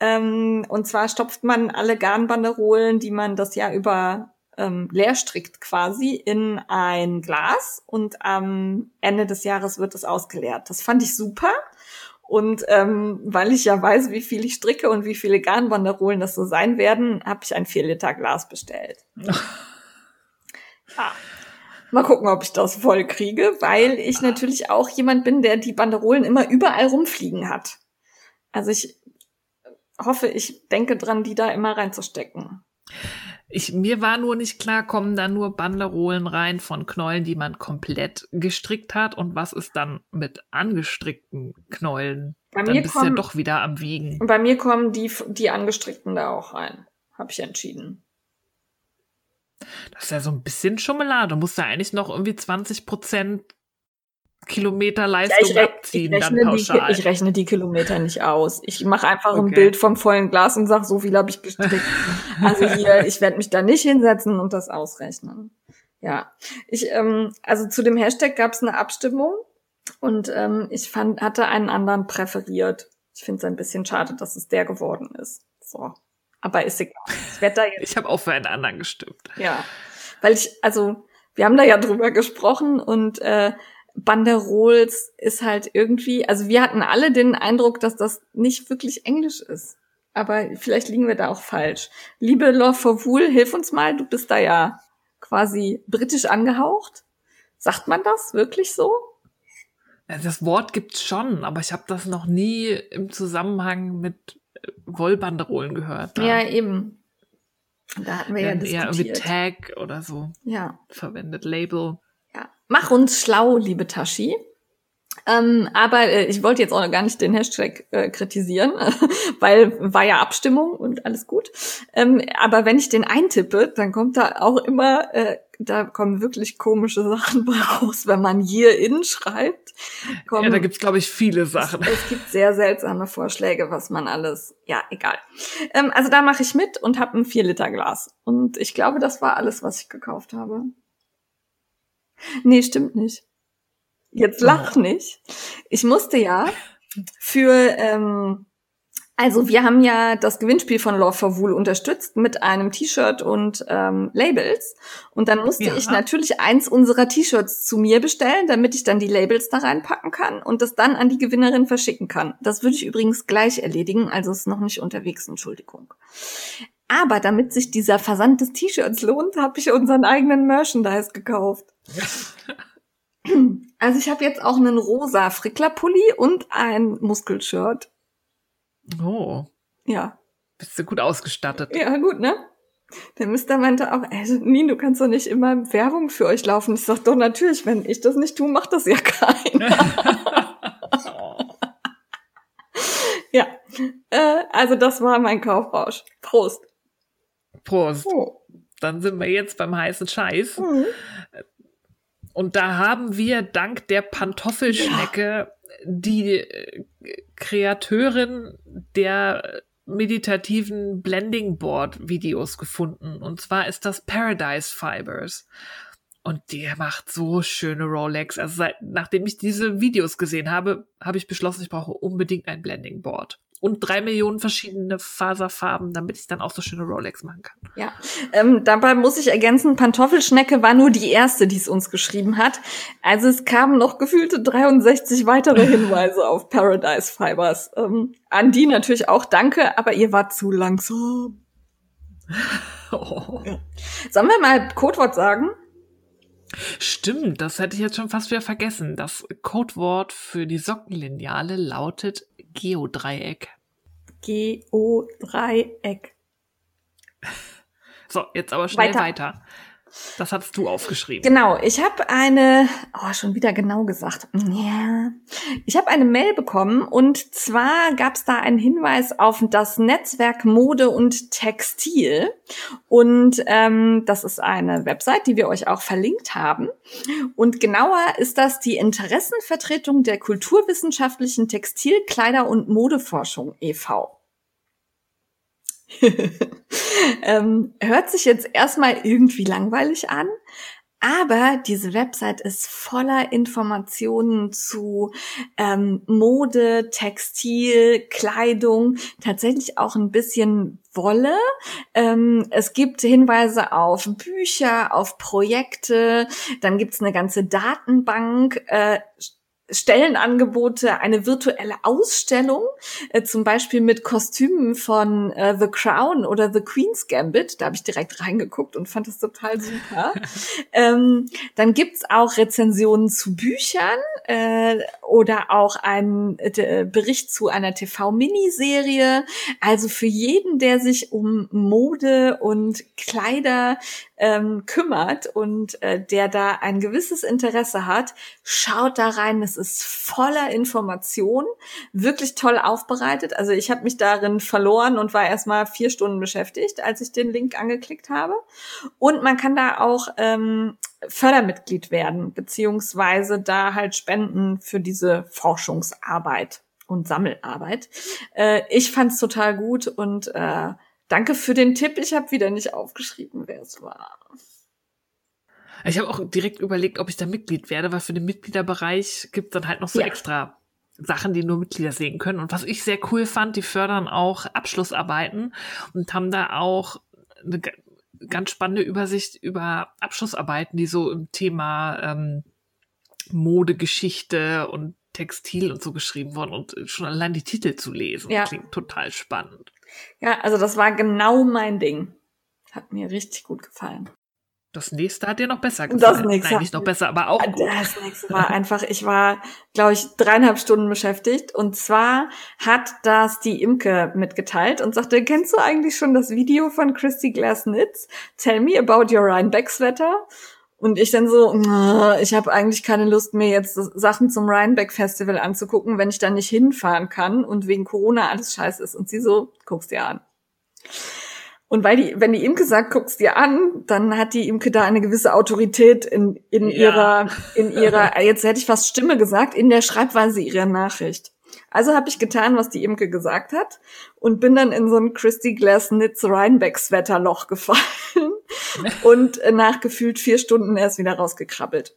Ähm, und zwar stopft man alle Garnbanderolen, die man das Jahr über ähm, leer strickt quasi, in ein Glas und am Ende des Jahres wird es ausgeleert. Das fand ich super. Und ähm, weil ich ja weiß, wie viel ich stricke und wie viele Garnbanderolen das so sein werden, habe ich ein 4-Liter-Glas bestellt. (laughs) ah. Mal gucken, ob ich das voll kriege, weil ich natürlich auch jemand bin, der die Banderolen immer überall rumfliegen hat. Also ich hoffe, ich denke dran, die da immer reinzustecken. Ich, mir war nur nicht klar, kommen da nur Banderolen rein von Knollen, die man komplett gestrickt hat und was ist dann mit angestrickten Knollen? Bei dann mir bist du ja doch wieder am Wiegen. Bei mir kommen die, die angestrickten da auch rein, habe ich entschieden. Das ist ja so ein bisschen Schummelade. Du musst ja eigentlich noch irgendwie 20 Prozent Kilometerleistung ja, abziehen, ich dann pauschal. Die, ich rechne die Kilometer nicht aus. Ich mache einfach okay. ein Bild vom vollen Glas und sag, so viel habe ich gestrickt. (laughs) also hier, ich werde mich da nicht hinsetzen und das ausrechnen. Ja, ich, ähm, also zu dem Hashtag gab es eine Abstimmung und ähm, ich fand, hatte einen anderen präferiert. Ich finde es ein bisschen schade, dass es der geworden ist. So, aber ist egal. Ich werde da (laughs) jetzt. ich habe auch für einen anderen gestimmt. Ja, weil ich, also wir haben da ja drüber gesprochen und äh, Banderols ist halt irgendwie, also wir hatten alle den Eindruck, dass das nicht wirklich Englisch ist. Aber vielleicht liegen wir da auch falsch. Liebe Love for Wool, hilf uns mal, du bist da ja quasi britisch angehaucht. Sagt man das wirklich so? Das Wort gibt's schon, aber ich habe das noch nie im Zusammenhang mit Wollbanderolen gehört. Da. Ja, eben. Da hatten wir ja, ja diskutiert. Eher irgendwie Tag oder so ja. verwendet, Label. Ja. Mach uns schlau, liebe Tashi. Ähm, aber äh, ich wollte jetzt auch noch gar nicht den Hashtag äh, kritisieren, (laughs) weil war ja Abstimmung und alles gut. Ähm, aber wenn ich den eintippe, dann kommt da auch immer, äh, da kommen wirklich komische Sachen (laughs) bei raus, wenn man hier in schreibt. Kommen, ja, da gibt's glaube ich viele Sachen. Es, es, gibt sehr seltsame Vorschläge, was man alles. Ja, egal. Ähm, also da mache ich mit und habe ein 4 Liter Glas. Und ich glaube, das war alles, was ich gekauft habe. Nee, stimmt nicht. Jetzt lach nicht. Ich musste ja für, ähm, also wir haben ja das Gewinnspiel von Love for Wool unterstützt mit einem T-Shirt und ähm, Labels. Und dann musste ja. ich natürlich eins unserer T-Shirts zu mir bestellen, damit ich dann die Labels da reinpacken kann und das dann an die Gewinnerin verschicken kann. Das würde ich übrigens gleich erledigen, also ist noch nicht unterwegs, Entschuldigung. Aber damit sich dieser Versand des T-Shirts lohnt, habe ich unseren eigenen Merchandise gekauft. (laughs) Also ich habe jetzt auch einen rosa Fricklerpulli und ein Muskelshirt. Oh. Ja. Bist du gut ausgestattet. Ja, gut, ne? Der Mister meinte auch, ey, Nien, du kannst doch nicht immer Werbung für euch laufen. Ich sag doch natürlich, wenn ich das nicht tue, macht das ja (laughs) keiner. (laughs) ja, äh, also das war mein Kaufrausch. Prost. Prost. Oh. Dann sind wir jetzt beim heißen Scheiß. Mhm. Und da haben wir dank der Pantoffelschnecke ja. Die äh, Kreateurin der meditativen Blending Board Videos gefunden. Und zwar ist das Paradise Fibers. Und der macht so schöne Rolex. Also seit, nachdem ich diese Videos gesehen habe, habe ich beschlossen, ich brauche unbedingt ein Blending Board und drei Millionen verschiedene Faserfarben, damit ich dann auch so schöne Rolex machen kann. Ja, ähm, dabei muss ich ergänzen, Pantoffelschnecke war nur die erste, die es uns geschrieben hat. Also es kamen noch gefühlte 63 weitere Hinweise auf Paradise Fibers. Ähm, an die natürlich auch danke, aber ihr wart zu langsam. Oh. (laughs) Ja. Sollen wir mal Codewort sagen? Stimmt, das hätte ich jetzt schon fast wieder vergessen. Das Codewort für die Sockenlineale lautet Geodreieck. Geodreieck. (laughs) So, jetzt aber schnell weiter. weiter. Das hast du aufgeschrieben. Genau, ich habe eine, oh, schon wieder genau gesagt. Ja, ich habe eine Mail bekommen und zwar gab es da einen Hinweis auf das Netzwerk Mode und Textil und ähm, das ist eine Website, die wir euch auch verlinkt haben. Und genauer ist das die Interessenvertretung der kulturwissenschaftlichen Textil-, Kleider- und Modeforschung e.V. (laughs) ähm, hört sich jetzt erstmal irgendwie langweilig an, aber diese Website ist voller Informationen zu ähm, Mode, Textil, Kleidung, tatsächlich auch ein bisschen Wolle. Ähm, es gibt Hinweise auf Bücher, auf Projekte, dann gibt's eine ganze Datenbank. Äh, Stellenangebote, eine virtuelle Ausstellung, äh, zum Beispiel mit Kostümen von äh, The Crown oder The Queen's Gambit. Da habe ich direkt reingeguckt und fand das total super. (laughs) ähm, dann gibt's auch Rezensionen zu Büchern äh, oder auch einen äh, Bericht zu einer TV-Miniserie. Also für jeden, der sich um Mode und Kleider ähm, kümmert und äh, der da ein gewisses Interesse hat, schaut da rein. Es ist voller Information, wirklich toll aufbereitet. Also ich habe mich darin verloren und war erstmal vier Stunden beschäftigt, als ich den Link angeklickt habe. Und man kann da auch ähm, Fördermitglied werden, beziehungsweise da halt spenden für diese Forschungsarbeit und Sammelarbeit. Äh, ich fand's total gut und äh, danke für den Tipp. Ich habe wieder nicht aufgeschrieben, wer es war. Ich habe auch direkt überlegt, ob ich da Mitglied werde, weil für den Mitgliederbereich gibt dann halt noch so ja. extra Sachen, die nur Mitglieder sehen können. Und was ich sehr cool fand, die fördern auch Abschlussarbeiten und haben da auch eine ganz spannende Übersicht über Abschlussarbeiten, die so im Thema ähm, Modegeschichte und Textil und so geschrieben worden und schon allein die Titel zu lesen ja. klingt total spannend. Ja, also das war genau mein Ding. Hat mir richtig gut gefallen. Das nächste hat dir noch besser gefallen. Das nächste Nein, nicht noch besser, aber auch. Gut. Das nächste war einfach, ich war, glaube ich, dreieinhalb Stunden beschäftigt. Und zwar hat das die Imke mitgeteilt und sagte, kennst du eigentlich schon das Video von Christy Glass Knits? Tell me about your Rhinebeck Sweater. Und ich dann so, ich habe eigentlich keine Lust mehr, jetzt Sachen zum Rhinebeck Festival anzugucken, wenn ich da nicht hinfahren kann und wegen Corona alles scheiße ist. Und sie so, guck's dir an. Und weil die, wenn die Imke sagt, guck's dir an, dann hat die Imke da eine gewisse Autorität in, in ja. ihrer, in ihrer, jetzt hätte ich fast Stimme gesagt, in der Schreibweise ihrer Nachricht. Also habe ich getan, was die Imke gesagt hat und bin dann in so ein Christy Glass Knits Rhinebeck Sweaterloch gefallen (laughs) und nach gefühlt vier Stunden erst wieder rausgekrabbelt.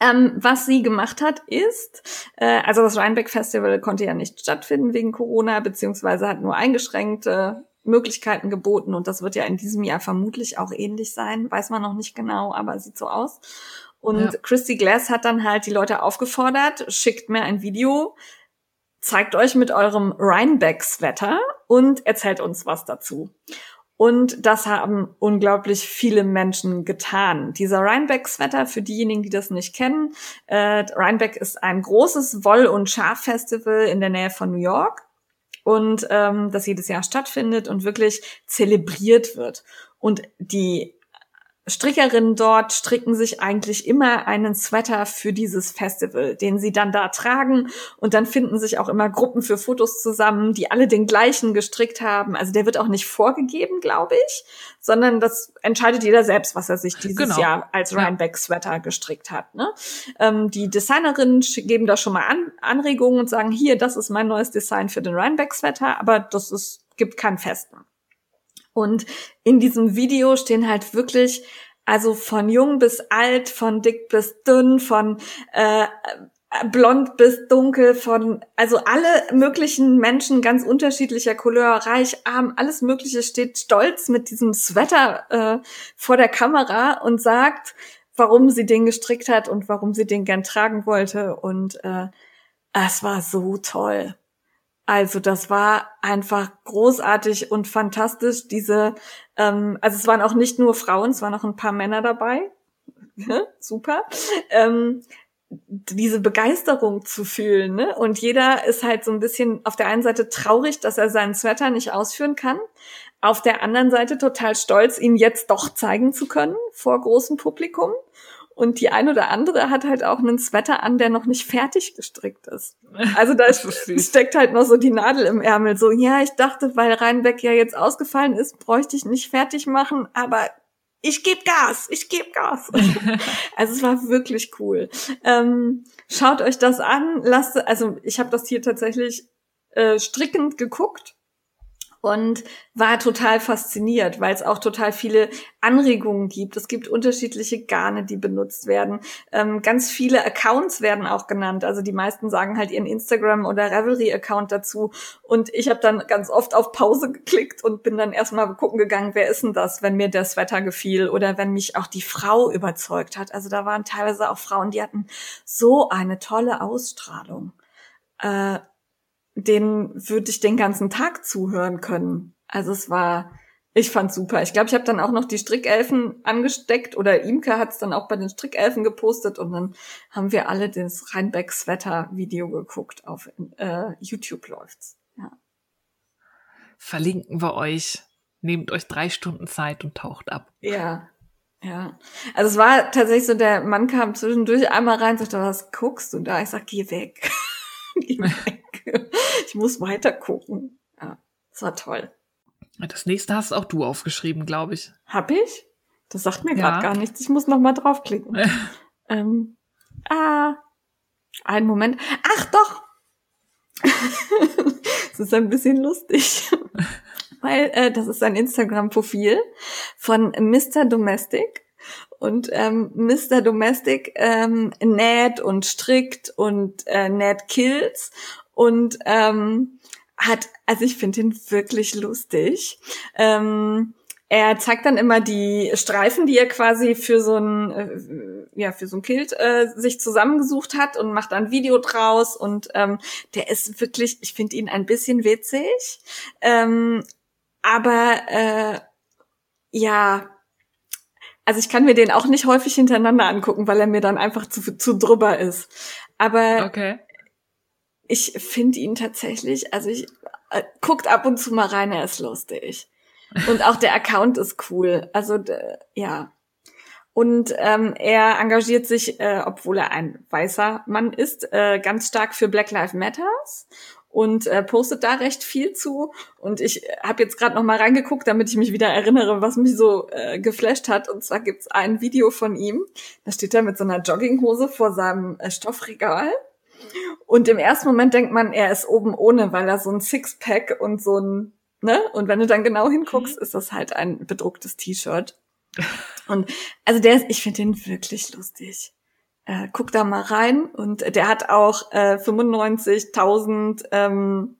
Ähm, was sie gemacht hat, ist, äh, also das Rhinebeck Festival konnte ja nicht stattfinden wegen Corona, beziehungsweise hat nur eingeschränkte Möglichkeiten geboten und das wird ja in diesem Jahr vermutlich auch ähnlich sein, weiß man noch nicht genau, aber sieht so aus. Und ja. Christy Glass hat dann halt die Leute aufgefordert, schickt mir ein Video, zeigt euch mit eurem Rhinebeck-Sweater und erzählt uns was dazu. Und das haben unglaublich viele Menschen getan. Dieser Rhinebeck-Sweater, für diejenigen, die das nicht kennen, äh, Rhinebeck ist ein großes Woll- und Schaffestival in der Nähe von New York und ähm, das jedes Jahr stattfindet und wirklich zelebriert wird. Und die Strickerinnen dort stricken sich eigentlich immer einen Sweater für dieses Festival, den sie dann da tragen. Und dann finden sich auch immer Gruppen für Fotos zusammen, die alle den gleichen gestrickt haben. Also der wird auch nicht vorgegeben, glaube ich, sondern das entscheidet jeder selbst, was er sich dieses genau. Jahr als Rhinebeck-Sweater gestrickt hat. Ne? Ähm, die Designerinnen geben da schon mal An Anregungen und sagen, hier, das ist mein neues Design für den Rhinebeck-Sweater, aber das ist, gibt keinen festen. Und in diesem Video stehen halt wirklich, also von jung bis alt, von dick bis dünn, von äh, blond bis dunkel, von also alle möglichen Menschen ganz unterschiedlicher Couleur, reich, arm, alles Mögliche steht stolz mit diesem Sweater äh, vor der Kamera und sagt, warum sie den gestrickt hat und warum sie den gern tragen wollte. Und äh, es war so toll. Also das war einfach großartig und fantastisch. Diese, ähm, also es waren auch nicht nur Frauen, es waren auch ein paar Männer dabei. (laughs) Super. Ähm, diese Begeisterung zu fühlen. Ne? Und jeder ist halt so ein bisschen auf der einen Seite traurig, dass er seinen Sweater nicht ausführen kann. Auf der anderen Seite total stolz, ihn jetzt doch zeigen zu können vor großem Publikum. Und die ein oder andere hat halt auch einen Sweater an, der noch nicht fertig gestrickt ist. Also da (laughs) steckt halt noch so die Nadel im Ärmel. So, ja, ich dachte, weil Rheinbeck ja jetzt ausgefallen ist, bräuchte ich nicht fertig machen, aber ich gebe Gas, ich gebe Gas. (laughs) also es war wirklich cool. Ähm, schaut euch das an, lasst, also ich habe das hier tatsächlich äh, strickend geguckt und war total fasziniert, weil es auch total viele Anregungen gibt. Es gibt unterschiedliche Garne, die benutzt werden. Ähm, ganz viele Accounts werden auch genannt. Also die meisten sagen halt ihren Instagram- oder Revelry-Account dazu. Und ich habe dann ganz oft auf Pause geklickt und bin dann erstmal gucken gegangen, wer ist denn das, wenn mir das Wetter gefiel oder wenn mich auch die Frau überzeugt hat. Also da waren teilweise auch Frauen, die hatten so eine tolle Ausstrahlung. Äh, den würde ich den ganzen Tag zuhören können. Also es war, ich fand's super. Ich glaube, ich habe dann auch noch die Strickelfen angesteckt oder Imke hat's dann auch bei den Strickelfen gepostet und dann haben wir alle das Rheinbecks Wetter-Video geguckt. Auf äh, YouTube läuft's. Ja. Verlinken wir euch. Nehmt euch drei Stunden Zeit und taucht ab. Ja, Ja, also es war tatsächlich so, der Mann kam zwischendurch einmal rein und sagte, was guckst du da? Ich sag, geh weg. (laughs) (laughs) ich muss weiter gucken. Ja, das war toll. Das nächste hast auch du aufgeschrieben, glaube ich. Hab ich? Das sagt mir gerade gar nichts. Ich muss noch mal draufklicken. (laughs) ähm, ah, einen Moment. Ach doch. (laughs) das ist ein bisschen lustig weil äh, das ist ein Instagram-Profil von Mr. Domestic. Und ähm, Mr. Domestic ähm, näht und strickt und äh, näht Kills und ähm, hat, also ich finde ihn wirklich lustig. Ähm, er zeigt dann immer die Streifen, die er quasi für so ein äh, ja für so ein Kilt äh, sich zusammengesucht hat und macht dann ein Video draus und ähm, der ist wirklich, ich finde ihn ein bisschen witzig. Ähm, aber äh, ja, also ich kann mir den auch nicht häufig hintereinander angucken, weil er mir dann einfach zu, zu drüber ist. Aber okay. ich finde ihn tatsächlich, also ich äh, guckt ab und zu mal rein, er ist lustig. Und auch der Account ist cool. Also ja. Und ähm, er engagiert sich, äh, obwohl er ein weißer Mann ist, äh, ganz stark für Black Lives Matters und äh, postet da recht viel zu. Und ich habe jetzt gerade noch mal reingeguckt, damit ich mich wieder erinnere, was mich so äh, geflasht hat. Und zwar gibt's ein Video von ihm. Da steht er mit so einer Jogginghose vor seinem äh, Stoffregal. Und im ersten Moment denkt man, er ist oben ohne, weil er so ein Sixpack und so ein, ne? Und wenn du dann genau hinguckst, mhm. ist das halt ein bedrucktes T-Shirt. Und also der ist, ich finde den wirklich lustig äh, guck da mal rein. Und der hat auch äh, 95.000 ähm,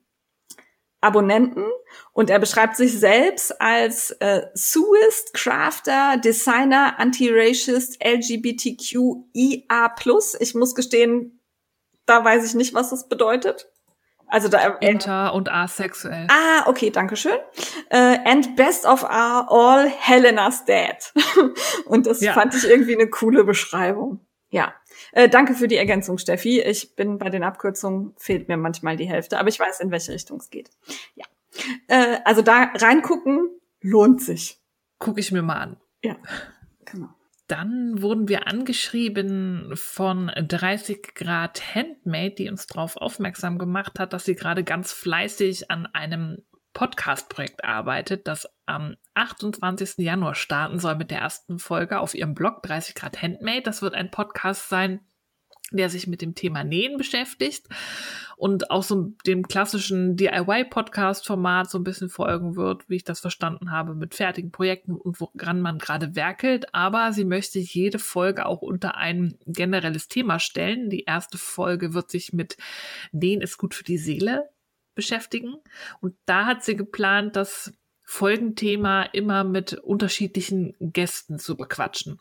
Abonnenten und er beschreibt sich selbst als äh, Suist, Crafter, Designer, Anti-Racist, LGBTQIA+. Ich muss gestehen, da weiß ich nicht, was das bedeutet. Also da äh, Inter und asexuell. Ah, okay, danke schön. Uh, and best of all, Helena's dead. (laughs) und das ja. fand ich irgendwie eine coole Beschreibung. Ja, äh, danke für die Ergänzung, Steffi. Ich bin bei den Abkürzungen, fehlt mir manchmal die Hälfte, aber ich weiß, in welche Richtung es geht. Ja. Äh, also da reingucken lohnt sich. Gucke ich mir mal an. Ja, genau. Dann wurden wir angeschrieben von 30 Grad Handmade, die uns darauf aufmerksam gemacht hat, dass sie gerade ganz fleißig an einem Podcast-Projekt arbeitet, das am 28. Januar starten soll mit der ersten Folge auf ihrem Blog 30 Grad Handmade. Das wird ein Podcast sein, der sich mit dem Thema Nähen beschäftigt und auch so dem klassischen DIY-Podcast-Format so ein bisschen folgen wird, wie ich das verstanden habe, mit fertigen Projekten und woran man gerade werkelt. Aber sie möchte jede Folge auch unter ein generelles Thema stellen. Die erste Folge wird sich mit Nähen ist gut für die Seele beschäftigen. Und da hat sie geplant, das Folgenthema immer mit unterschiedlichen Gästen zu bequatschen.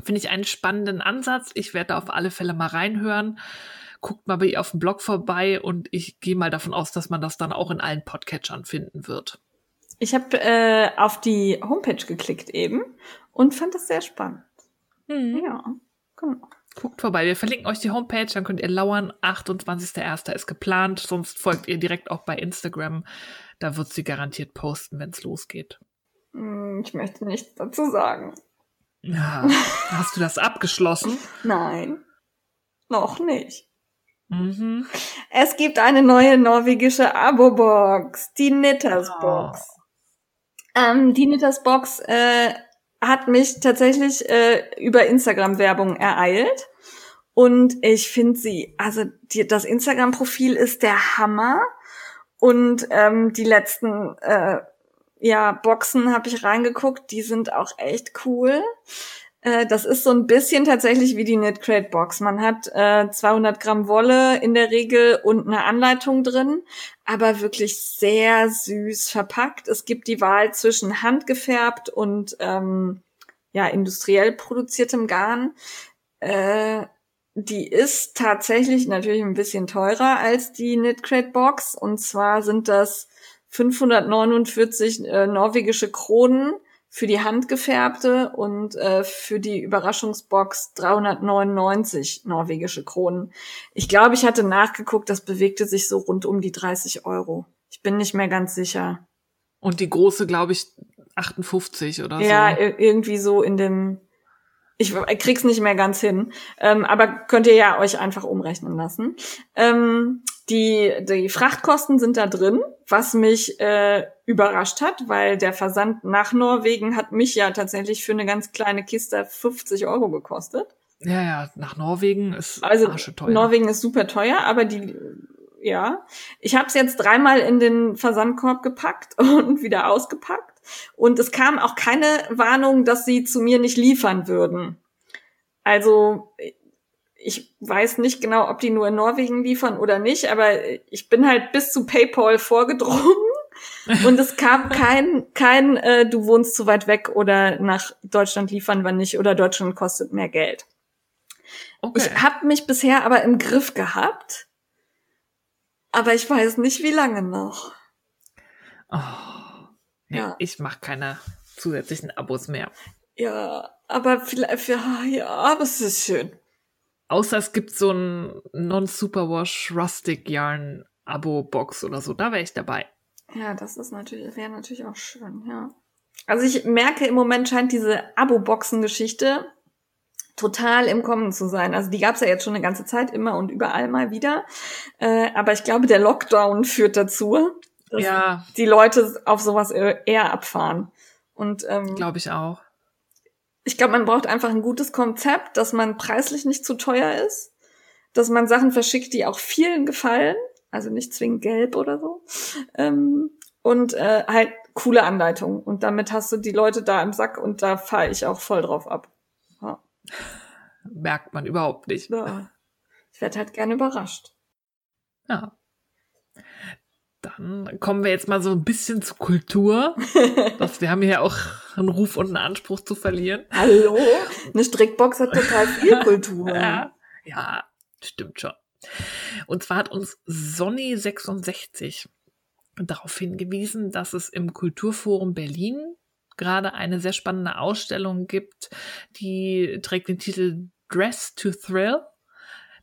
Finde ich einen spannenden Ansatz. Ich werde da auf alle Fälle mal reinhören. Guckt mal bei ihr auf dem Blog vorbei und ich gehe mal davon aus, dass man das dann auch in allen Podcatchern finden wird. Ich habe äh, auf die Homepage geklickt eben und fand das sehr spannend. Mhm. Ja, genau. Guckt vorbei. Wir verlinken euch die Homepage, dann könnt ihr lauern. 28.01. ist geplant. Sonst folgt ihr direkt auch bei Instagram. Da wird sie garantiert posten, wenn es losgeht. Hm, ich möchte nichts dazu sagen. Ja. (laughs) Hast du das abgeschlossen? Nein. Noch nicht. Mhm. Es gibt eine neue norwegische Abo-Box, die Knitters Box. Oh. Ähm, die Knitters Box äh, hat mich tatsächlich äh, über Instagram-Werbung ereilt. Und ich finde sie, also die, das Instagram-Profil ist der Hammer. Und ähm, die letzten äh, ja, Boxen habe ich reingeguckt, die sind auch echt cool. Äh, das ist so ein bisschen tatsächlich wie die Knit Box. Man hat äh, 200 Gramm Wolle in der Regel und eine Anleitung drin, aber wirklich sehr süß verpackt. Es gibt die Wahl zwischen handgefärbt und ähm, ja industriell produziertem Garn. Äh, die ist tatsächlich natürlich ein bisschen teurer als die Knit Box und zwar sind das 549 äh, norwegische Kronen für die handgefärbte und äh, für die Überraschungsbox 399 norwegische Kronen. Ich glaube, ich hatte nachgeguckt, das bewegte sich so rund um die 30 Euro. Ich bin nicht mehr ganz sicher. Und die große, glaube ich, 58 oder ja, so. Ja, irgendwie so in dem, Ich krieg's nicht mehr ganz hin, ähm, aber könnt ihr ja euch einfach umrechnen lassen. Ähm, die, die Frachtkosten sind da drin, was mich äh, überrascht hat, weil der Versand nach Norwegen hat mich ja tatsächlich für eine ganz kleine Kiste 50 Euro gekostet. Ja, ja, nach Norwegen ist also teuer. Norwegen ist super teuer, aber die ja, ich habe es jetzt dreimal in den Versandkorb gepackt (laughs) und wieder ausgepackt und es kam auch keine Warnung, dass sie zu mir nicht liefern würden. Also ich weiß nicht genau, ob die nur in Norwegen liefern oder nicht, aber ich bin halt bis zu PayPal vorgedrungen (laughs) und es kam kein kein äh, du wohnst zu weit weg oder nach Deutschland liefern wir nicht oder Deutschland kostet mehr Geld. Okay. Ich habe mich bisher aber im Griff gehabt, aber ich weiß nicht, wie lange noch. Oh, ja, ich mache keine zusätzlichen Abos mehr. Ja, aber vielleicht, ja, ja, aber es ist schön. Außer es gibt so ein Non-Superwash Rustic Yarn Abo-Box oder so, da wäre ich dabei. Ja, das ist natürlich, wäre natürlich auch schön, ja. Also ich merke im Moment scheint diese Abo-Boxen-Geschichte total im Kommen zu sein. Also die gab es ja jetzt schon eine ganze Zeit immer und überall mal wieder. Äh, aber ich glaube, der Lockdown führt dazu, dass ja. die Leute auf sowas eher abfahren. Und ähm, glaube ich auch ich glaube, man braucht einfach ein gutes Konzept, dass man preislich nicht zu teuer ist, dass man Sachen verschickt, die auch vielen gefallen, also nicht zwingend gelb oder so, ähm, und äh, halt coole Anleitungen. Und damit hast du die Leute da im Sack und da fahre ich auch voll drauf ab. Ja. (laughs) Merkt man überhaupt nicht. Ja. Ich werde halt gerne überrascht. Ja. Dann kommen wir jetzt mal so ein bisschen zu Kultur. (laughs) das, wir haben hier auch einen Ruf und einen Anspruch zu verlieren. Hallo? Eine Strickbox hat total viel (laughs) Kultur. ja, ja, stimmt schon. Und zwar hat uns Sonny66 darauf hingewiesen, dass es im Kulturforum Berlin gerade eine sehr spannende Ausstellung gibt, die trägt den Titel Dress to Thrill.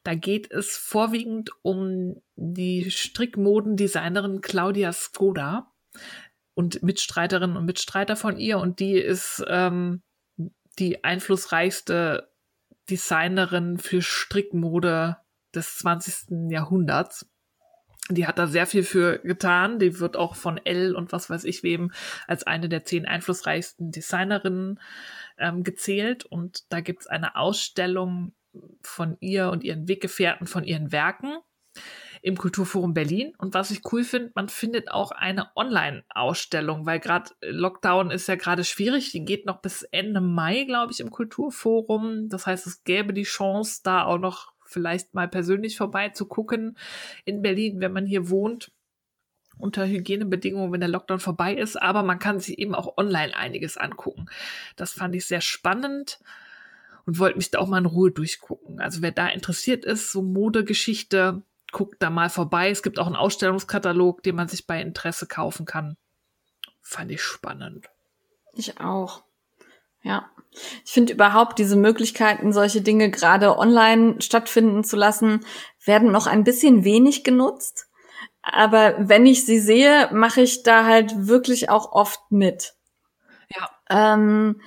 Da geht es vorwiegend um die Strickmodendesignerin Claudia Skoda und Mitstreiterinnen und Mitstreiter von ihr. Und die ist ähm, die einflussreichste Designerin für Strickmode des 20. Jahrhunderts. Die hat da sehr viel für getan. Die wird auch von L und was weiß ich wem als eine der zehn einflussreichsten Designerinnen ähm, gezählt. Und da gibt's eine Ausstellung von ihr und ihren Weggefährten von ihren Werken im Kulturforum Berlin. Und was ich cool finde, man findet auch eine Online-Ausstellung, weil gerade Lockdown ist ja gerade schwierig. Die geht noch bis Ende Mai, glaube ich, im Kulturforum. Das heißt, es gäbe die Chance, da auch noch vielleicht mal persönlich vorbeizugucken in Berlin, wenn man hier wohnt unter Hygienebedingungen, wenn der Lockdown vorbei ist, aber man kann sich eben auch online einiges angucken. Das fand ich sehr spannend und wollte mich da auch mal in Ruhe durchgucken. Also wer da interessiert ist, so Modegeschichte, guckt da mal vorbei. Es gibt auch einen Ausstellungskatalog, den man sich bei Interesse kaufen kann. Fand ich spannend. Ich auch. Ja. Ich finde überhaupt diese Möglichkeiten, solche Dinge gerade online stattfinden zu lassen, werden noch ein bisschen wenig genutzt. Aber wenn ich sie sehe, mache ich da halt wirklich auch oft mit. Ja. Ähm,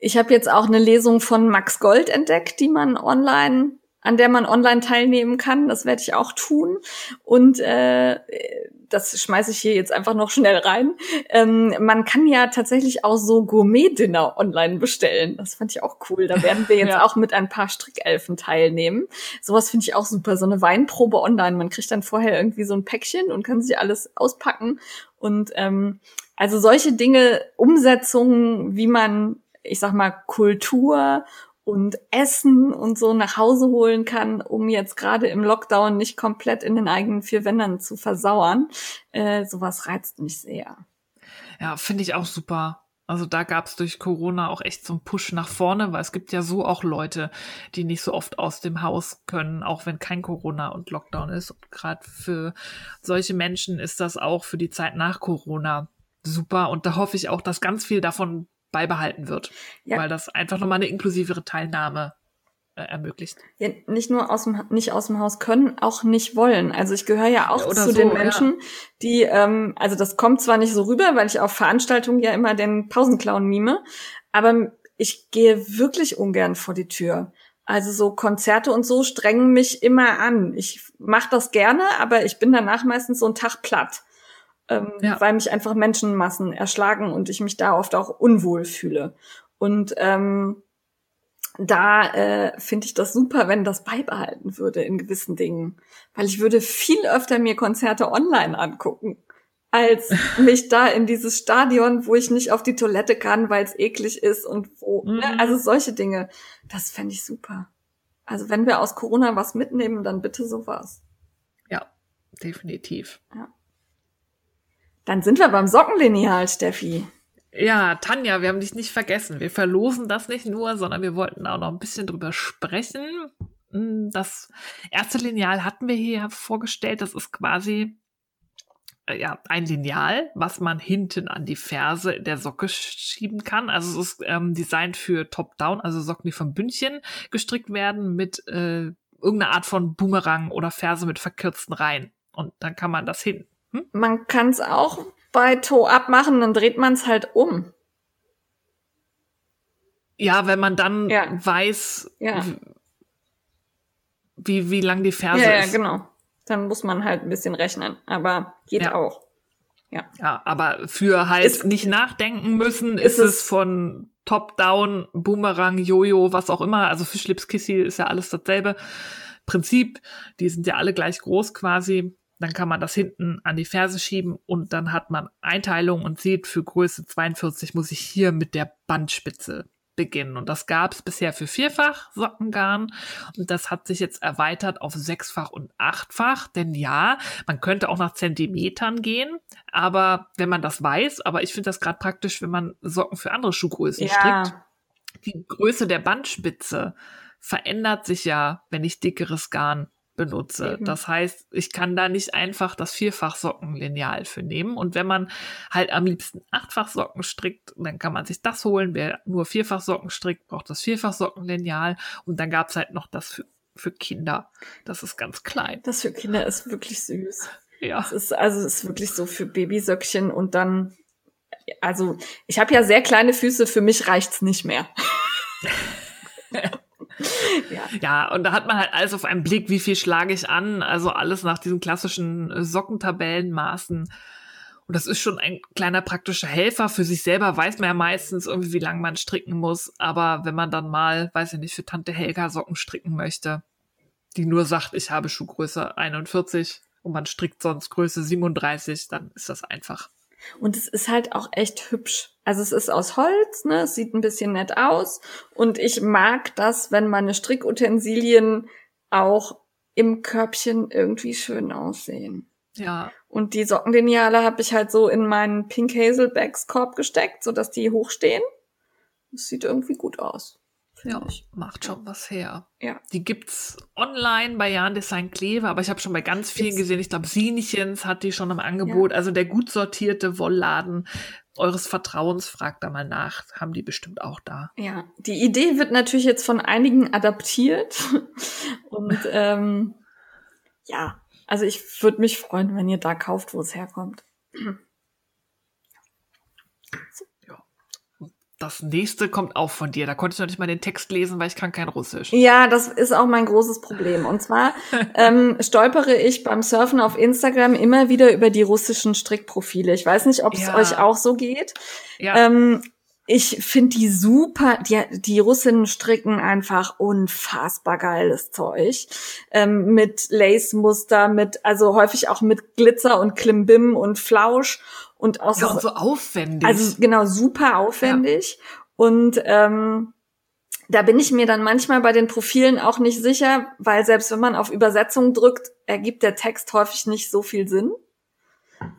ich habe jetzt auch eine Lesung von Max Gold entdeckt, die man online, an der man online teilnehmen kann. Das werde ich auch tun. Und äh, das schmeiße ich hier jetzt einfach noch schnell rein. Ähm, man kann ja tatsächlich auch so Gourmet-Dinner online bestellen. Das fand ich auch cool. Da werden wir (laughs) jetzt ja. auch mit ein paar Strickelfen teilnehmen. Sowas finde ich auch super. So eine Weinprobe online. Man kriegt dann vorher irgendwie so ein Päckchen und kann sich alles auspacken. Und ähm, also solche Dinge, Umsetzungen, wie man ich sag mal, Kultur und Essen und so nach Hause holen kann, um jetzt gerade im Lockdown nicht komplett in den eigenen vier Wänden zu versauern. Äh, sowas reizt mich sehr. Ja, finde ich auch super. Also da gab es durch Corona auch echt so einen Push nach vorne, weil es gibt ja so auch Leute, die nicht so oft aus dem Haus können, auch wenn kein Corona und Lockdown ist. Und gerade für solche Menschen ist das auch für die Zeit nach Corona super. Und da hoffe ich auch, dass ganz viel davon beibehalten wird, ja. weil das einfach nochmal eine inklusivere Teilnahme äh, ermöglicht. Ja, nicht nur aus dem nicht aus dem Haus können, auch nicht wollen. Also ich gehöre ja auch Oder zu so, den Menschen, ja. die, ähm, also das kommt zwar nicht so rüber, weil ich auf Veranstaltungen ja immer den Pausenclown mime, aber ich gehe wirklich ungern vor die Tür. Also so Konzerte und so strengen mich immer an. Ich mache das gerne, aber ich bin danach meistens so einen Tag platt, ähm, ja. weil mich einfach Menschenmassen erschlagen und ich mich da oft auch unwohl fühle. Und ähm, da äh, finde ich das super, wenn das beibehalten würde in gewissen Dingen, weil ich würde viel öfter mir Konzerte online angucken als (laughs) mich da in dieses Stadion, wo ich nicht auf die Toilette kann, weil es eklig ist und wo, ne? mhm. ne? also solche Dinge, das fände ich super. Also wenn wir aus Corona was mitnehmen, dann bitte sowas. Ja, definitiv. Ja. Dann sind wir beim Sockenlineal, Steffi. Ja, Tanja, wir haben dich nicht vergessen. Wir verlosen das nicht nur, sondern wir wollten auch noch ein bisschen drüber sprechen. Hm, das erste Lineal hatten wir hier vorgestellt. Das ist quasi äh, ja, ein Lineal, was man hinten an die Ferse der Socke schieben kann. Also es ist ähm, designt für Top-Down, also Socken, die vom Bündchen gestrickt werden mit äh, irgendeiner Art von Boomerang oder Ferse mit verkürzten Reihen. Und dann kann man das hin. Hm? Man kann es auch bei Toe abmachen, dann dreht man es halt um. Ja, wenn man dann ja. weiß, ja. wie, wie lang die Ferse ja, ist. Ja, genau. Dann muss man halt ein bisschen rechnen. Aber geht ja. auch. Ja. ja, aber für halt ist, nicht nachdenken müssen, ist, ist es von Top-Down, Boomerang, Jojo, was auch immer. Also Fischlips Kissy ist ja alles dasselbe Prinzip. Die sind ja alle gleich groß quasi. Dann kann man das hinten an die Ferse schieben und dann hat man Einteilung und sieht, für Größe 42 muss ich hier mit der Bandspitze beginnen. Und das gab es bisher für vierfach Sockengarn und das hat sich jetzt erweitert auf sechsfach und achtfach. Denn ja, man könnte auch nach Zentimetern gehen, aber wenn man das weiß, aber ich finde das gerade praktisch, wenn man Socken für andere Schuhgrößen ja. strickt. Die Größe der Bandspitze verändert sich ja, wenn ich dickeres Garn benutze. Eben. Das heißt, ich kann da nicht einfach das Vierfach-Sockenlineal für nehmen. Und wenn man halt am liebsten Achtfach-Socken strickt, dann kann man sich das holen. Wer nur Vierfach-Socken strickt, braucht das Vierfach-Sockenlineal. Und dann gab es halt noch das für, für Kinder. Das ist ganz klein. Das für Kinder ist wirklich süß. Ja. Es ist also es ist wirklich so für Babysöckchen und dann also ich habe ja sehr kleine Füße, für mich reicht's nicht mehr. (laughs) (laughs) ja. ja, und da hat man halt alles auf einen Blick, wie viel schlage ich an, also alles nach diesen klassischen äh, Sockentabellenmaßen. Und das ist schon ein kleiner praktischer Helfer. Für sich selber weiß man ja meistens irgendwie, wie lange man stricken muss. Aber wenn man dann mal, weiß ich nicht, für Tante Helga Socken stricken möchte, die nur sagt, ich habe Schuhgröße 41 und man strickt sonst Größe 37, dann ist das einfach. Und es ist halt auch echt hübsch. Also es ist aus Holz, ne? Es sieht ein bisschen nett aus. Und ich mag das, wenn meine Strickutensilien auch im Körbchen irgendwie schön aussehen. Ja. Und die Sockenlineale habe ich halt so in meinen Pink Hazel Bags Korb gesteckt, sodass die hochstehen. Das sieht irgendwie gut aus. Ja, ich. macht schon was her. Ja. Die gibt's online bei Jan Design Kleve, aber ich habe schon bei ganz vielen gesehen. Ich glaube, Sienichens hat die schon im Angebot. Ja. Also der gut sortierte Wollladen eures Vertrauens, fragt da mal nach. Haben die bestimmt auch da. Ja, die Idee wird natürlich jetzt von einigen adaptiert. (laughs) Und ähm, ja, also ich würde mich freuen, wenn ihr da kauft, wo es herkommt. (clears throat) So das nächste kommt auch von dir. Da konnte ich noch nicht mal den Text lesen, weil ich kann kein Russisch. Ja, das ist auch mein großes Problem. Und zwar (laughs) ähm, stolpere ich beim Surfen auf Instagram immer wieder über die russischen Strickprofile. Ich weiß nicht, ob es ja. euch auch so geht. Ja. Ähm, ich finde die super, die, die Russinnen stricken einfach unfassbar geiles Zeug. Ähm, mit Lace-Muster, mit, also häufig auch mit Glitzer und Klimbim und Flausch und auch ja, so, und so aufwendig. Also genau, super aufwendig. Ja. Und ähm, da bin ich mir dann manchmal bei den Profilen auch nicht sicher, weil selbst wenn man auf Übersetzung drückt, ergibt der Text häufig nicht so viel Sinn.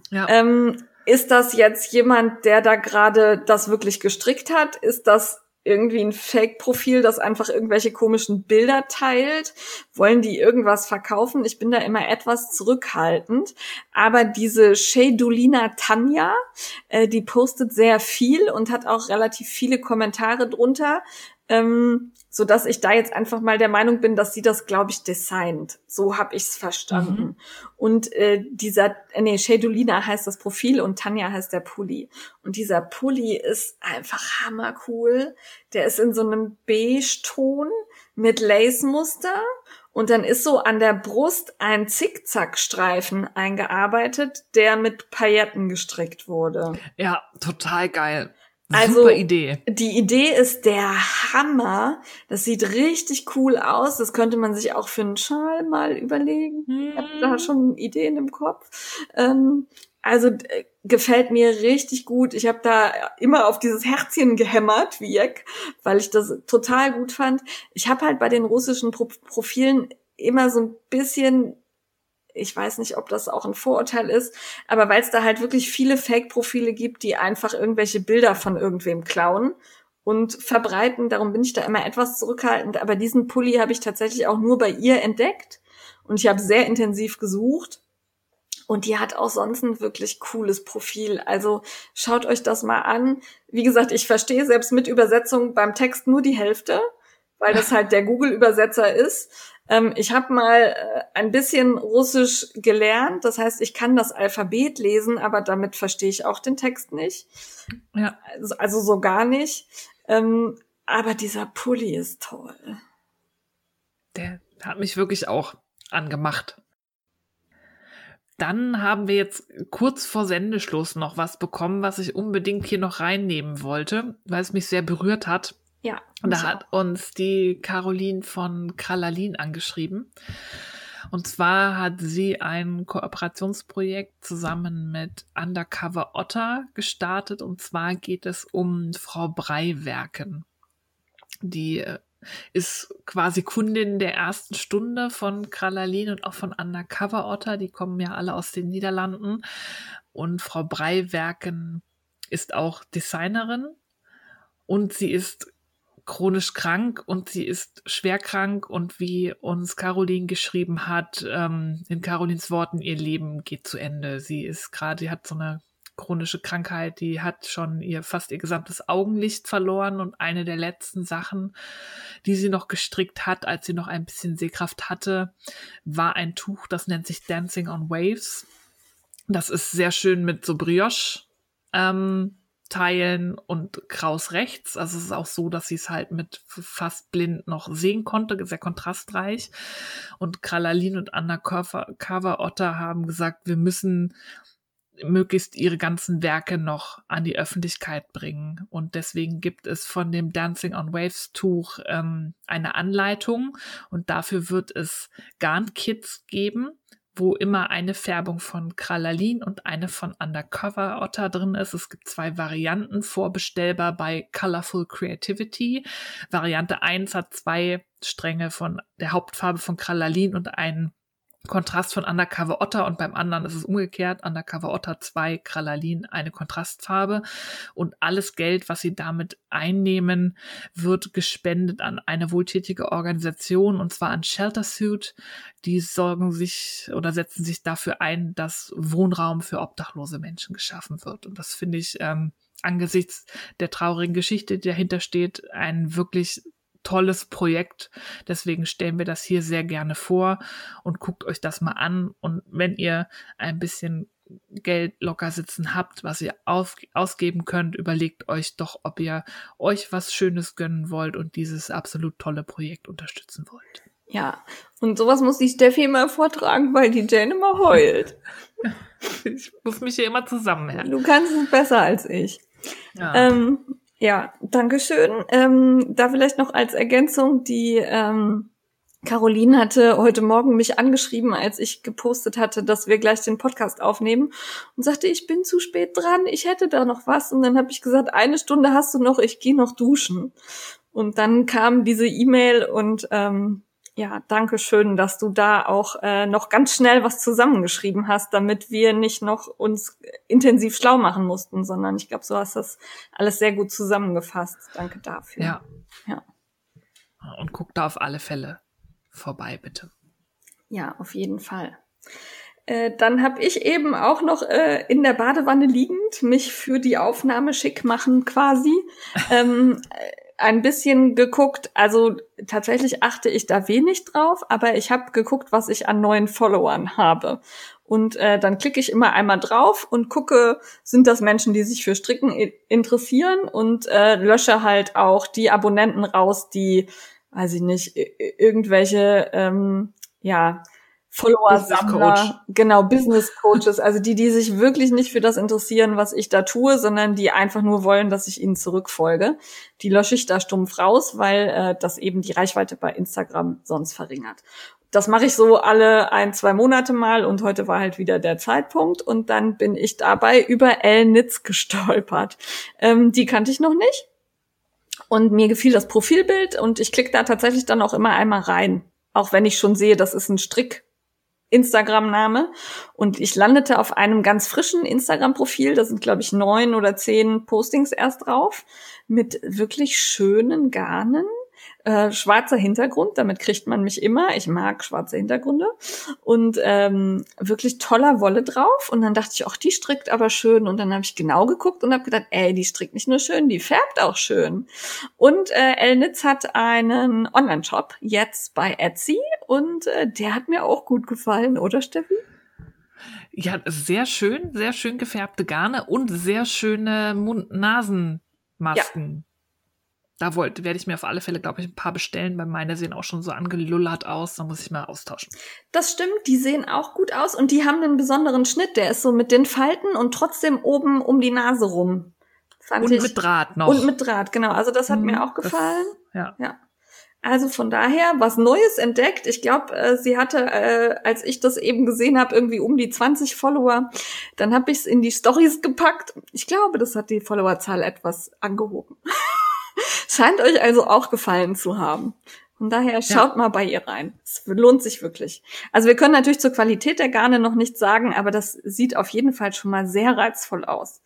Ja. Ähm, ist das jetzt jemand, der da gerade das wirklich gestrickt hat? Ist das irgendwie ein Fake-Profil, das einfach irgendwelche komischen Bilder teilt? Wollen die irgendwas verkaufen? Ich bin da immer etwas zurückhaltend. Aber diese Shaydulina Tanja, äh, die postet sehr viel und hat auch relativ viele Kommentare drunter. Ähm, so dass ich da jetzt einfach mal der Meinung bin, dass sie das, glaube ich, designt. So habe ich es verstanden. Mhm. Und äh, dieser, äh, nee, Shadolina heißt das Profil und Tanja heißt der Pulli. Und dieser Pulli ist einfach hammercool. Der ist in so einem Beige-Ton mit Lace-Muster. Und dann ist so an der Brust ein Zickzackstreifen eingearbeitet, der mit Pailletten gestrickt wurde. Ja, total geil. Also, Super Idee. Die Idee ist der Hammer. Das sieht richtig cool aus. Das könnte man sich auch für einen Schal mal überlegen. Hm. Ich habe da schon Ideen im Kopf. Ähm, also äh, gefällt mir richtig gut. Ich habe da immer auf dieses Herzchen gehämmert, wie Jack, weil ich das total gut fand. Ich habe halt bei den russischen Pro Profilen immer so ein bisschen ich weiß nicht, ob das auch ein Vorurteil ist, aber weil es da halt wirklich viele Fake-Profile gibt, die einfach irgendwelche Bilder von irgendwem klauen und verbreiten. Darum bin ich da immer etwas zurückhaltend. Aber diesen Pulli habe ich tatsächlich auch nur bei ihr entdeckt und ich habe sehr intensiv gesucht. Und die hat auch sonst ein wirklich cooles Profil. Also schaut euch das mal an. Wie gesagt, ich verstehe selbst mit Übersetzung beim Text nur die Hälfte, weil das (laughs) halt der Google-Übersetzer ist. Ähm, ich habe mal äh, ein bisschen Russisch gelernt, das heißt, ich kann das Alphabet lesen, aber damit verstehe ich auch den Text nicht. Ja. Also, also so gar nicht. Ähm, aber dieser Pulli ist toll. Der hat mich wirklich auch angemacht. Dann haben wir jetzt kurz vor Sendeschluss noch was bekommen, was ich unbedingt hier noch reinnehmen wollte, weil es mich sehr berührt hat. Ja. Und da hat uns die Caroline von Kralalin angeschrieben. Und zwar hat sie ein Kooperationsprojekt zusammen mit Undercover Otter gestartet. Und zwar geht es um Frau Breiwerken. Die äh, ist quasi Kundin der ersten Stunde von Kralalin und auch von Undercover Otter. Die kommen ja alle aus den Niederlanden. Und Frau Breiwerken ist auch Designerin und sie ist chronisch krank und sie ist schwer krank und wie uns Caroline geschrieben hat, ähm, in Carolins Worten, ihr Leben geht zu Ende. Sie ist gerade, sie hat so eine chronische Krankheit, die hat schon ihr fast ihr gesamtes Augenlicht verloren und eine der letzten Sachen, die sie noch gestrickt hat, als sie noch ein bisschen Sehkraft hatte, war ein Tuch, das nennt sich Dancing on Waves. Das ist sehr schön mit so Brioche ähm, Teilen und Kraus rechts. Also es ist auch so, dass sie es halt mit fast blind noch sehen konnte, sehr kontrastreich. Und Kralalin und Anna Cover Otter haben gesagt, wir müssen möglichst ihre ganzen Werke noch an die Öffentlichkeit bringen. Und deswegen gibt es von dem Dancing on Waves Tuch ähm, eine Anleitung und dafür wird es Garn-Kits geben, wo immer eine Färbung von Kralalin und eine von Undercover Otter drin ist. Es gibt zwei Varianten vorbestellbar bei Colorful Creativity. Variante 1 hat zwei Stränge von der Hauptfarbe von Kralalin und einen Kontrast von Undercover Otter und beim anderen ist es umgekehrt. Undercover Otter 2, Kralalin eine Kontrastfarbe und alles Geld, was sie damit einnehmen, wird gespendet an eine wohltätige Organisation und zwar an Shelter Suit. Die sorgen sich oder setzen sich dafür ein, dass Wohnraum für obdachlose Menschen geschaffen wird. Und das finde ich ähm, angesichts der traurigen Geschichte, die dahinter steht, ein wirklich tolles Projekt. Deswegen stellen wir das hier sehr gerne vor und guckt euch das mal an. Und wenn ihr ein bisschen Geld locker sitzen habt, was ihr auf, ausgeben könnt, überlegt euch doch, ob ihr euch was Schönes gönnen wollt und dieses absolut tolle Projekt unterstützen wollt. Ja, und sowas muss die Steffi immer vortragen, weil die Jane immer heult. (laughs) ich muss mich hier immer zusammenhören. Du kannst es besser als ich. Ja. Ähm, ja, Dankeschön. Ähm, da vielleicht noch als Ergänzung, die ähm, Caroline hatte heute Morgen mich angeschrieben, als ich gepostet hatte, dass wir gleich den Podcast aufnehmen und sagte, ich bin zu spät dran, ich hätte da noch was. Und dann habe ich gesagt, eine Stunde hast du noch, ich gehe noch duschen. Und dann kam diese E-Mail und ähm, ja, danke schön, dass du da auch äh, noch ganz schnell was zusammengeschrieben hast, damit wir nicht noch uns intensiv schlau machen mussten, sondern ich glaube, so hast das alles sehr gut zusammengefasst. Danke dafür. Ja. Ja. Und guck da auf alle Fälle vorbei, bitte. Ja, auf jeden Fall. Äh, dann habe ich eben auch noch äh, in der Badewanne liegend mich für die Aufnahme schick machen quasi. (laughs) ähm, ein bisschen geguckt, also tatsächlich achte ich da wenig drauf, aber ich habe geguckt, was ich an neuen Followern habe. Und äh, dann klicke ich immer einmal drauf und gucke, sind das Menschen, die sich für Stricken interessieren und äh, lösche halt auch die Abonnenten raus, die, weiß ich nicht, irgendwelche, ähm, ja, Follower-Sammler, genau, Business Coaches, also die, die sich wirklich nicht für das interessieren, was ich da tue, sondern die einfach nur wollen, dass ich ihnen zurückfolge. Die lösche ich da stumpf raus, weil äh, das eben die Reichweite bei Instagram sonst verringert. Das mache ich so alle ein, zwei Monate mal und heute war halt wieder der Zeitpunkt und dann bin ich dabei über El Nitz gestolpert. Ähm, die kannte ich noch nicht. Und mir gefiel das Profilbild und ich klicke da tatsächlich dann auch immer einmal rein. Auch wenn ich schon sehe, das ist ein Strick Instagram-Name. Und ich landete auf einem ganz frischen Instagram-Profil. Da sind, glaube ich, neun oder zehn Postings erst drauf. Mit wirklich schönen Garnen äh, schwarzer Hintergrund, damit kriegt man mich immer. Ich mag schwarze Hintergründe. Und ähm, wirklich toller Wolle drauf. Und dann dachte ich, ach, die strickt aber schön. Und dann habe ich genau geguckt und habe gedacht, ey, die strickt nicht nur schön, die färbt auch schön. Und äh, Elnitz hat einen Online-Shop jetzt bei Etsy und äh, der hat mir auch gut gefallen, oder Steffi? Ja, sehr schön, sehr schön gefärbte Garne und sehr schöne Mund-Nasen-Masken. Ja da wollte, werde ich mir auf alle Fälle, glaube ich, ein paar bestellen, weil meine sehen auch schon so angelullert aus. Da muss ich mal austauschen. Das stimmt, die sehen auch gut aus und die haben einen besonderen Schnitt. Der ist so mit den Falten und trotzdem oben um die Nase rum. Fand und ich. mit Draht noch. Und mit Draht, genau. Also das hat hm, mir auch gefallen. Das, ja. ja. Also von daher was Neues entdeckt. Ich glaube, äh, sie hatte, äh, als ich das eben gesehen habe, irgendwie um die 20 Follower. Dann habe ich es in die Stories gepackt. Ich glaube, das hat die Followerzahl etwas angehoben. Scheint euch also auch gefallen zu haben. Von daher schaut ja. mal bei ihr rein. Es lohnt sich wirklich. Also wir können natürlich zur Qualität der Garne noch nichts sagen, aber das sieht auf jeden Fall schon mal sehr reizvoll aus.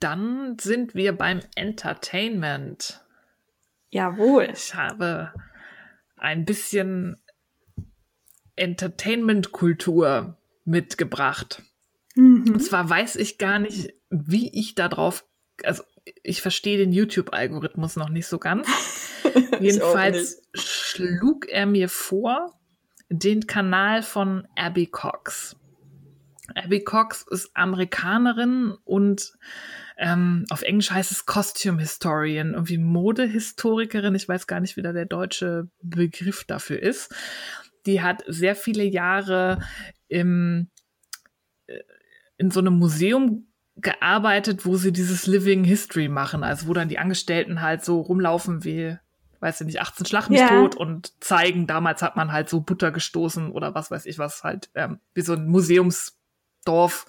Dann sind wir beim Entertainment. Jawohl. Ich habe ein bisschen Entertainment-Kultur mitgebracht. Mhm. Und zwar weiß ich gar nicht, wie ich darauf, also ich verstehe den YouTube-Algorithmus noch nicht so ganz. (laughs) Jedenfalls schlug er mir vor, den Kanal von Abby Cox. Abby Cox ist Amerikanerin und ähm, auf Englisch heißt es Costume Historian, irgendwie Modehistorikerin. Ich weiß gar nicht, wie da der deutsche Begriff dafür ist. Die hat sehr viele Jahre im, äh, in so einem Museum gearbeitet, wo sie dieses Living History machen, also wo dann die Angestellten halt so rumlaufen wie, weiß ich nicht, 18 Schlag mich ja. tot und zeigen, damals hat man halt so Butter gestoßen oder was weiß ich was halt, ähm, wie so ein Museumsdorf,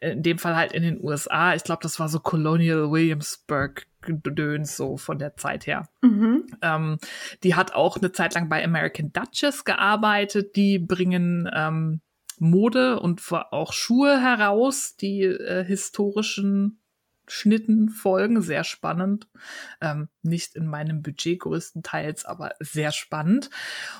in dem Fall halt in den USA. Ich glaube, das war so Colonial Williamsburg Gedöns so von der Zeit her. Mhm. Ähm, die hat auch eine Zeit lang bei American Duchess gearbeitet. Die bringen ähm, Mode und auch Schuhe heraus, die äh, historischen Schnitten folgen. Sehr spannend. Ähm, nicht in meinem Budget größtenteils, aber sehr spannend.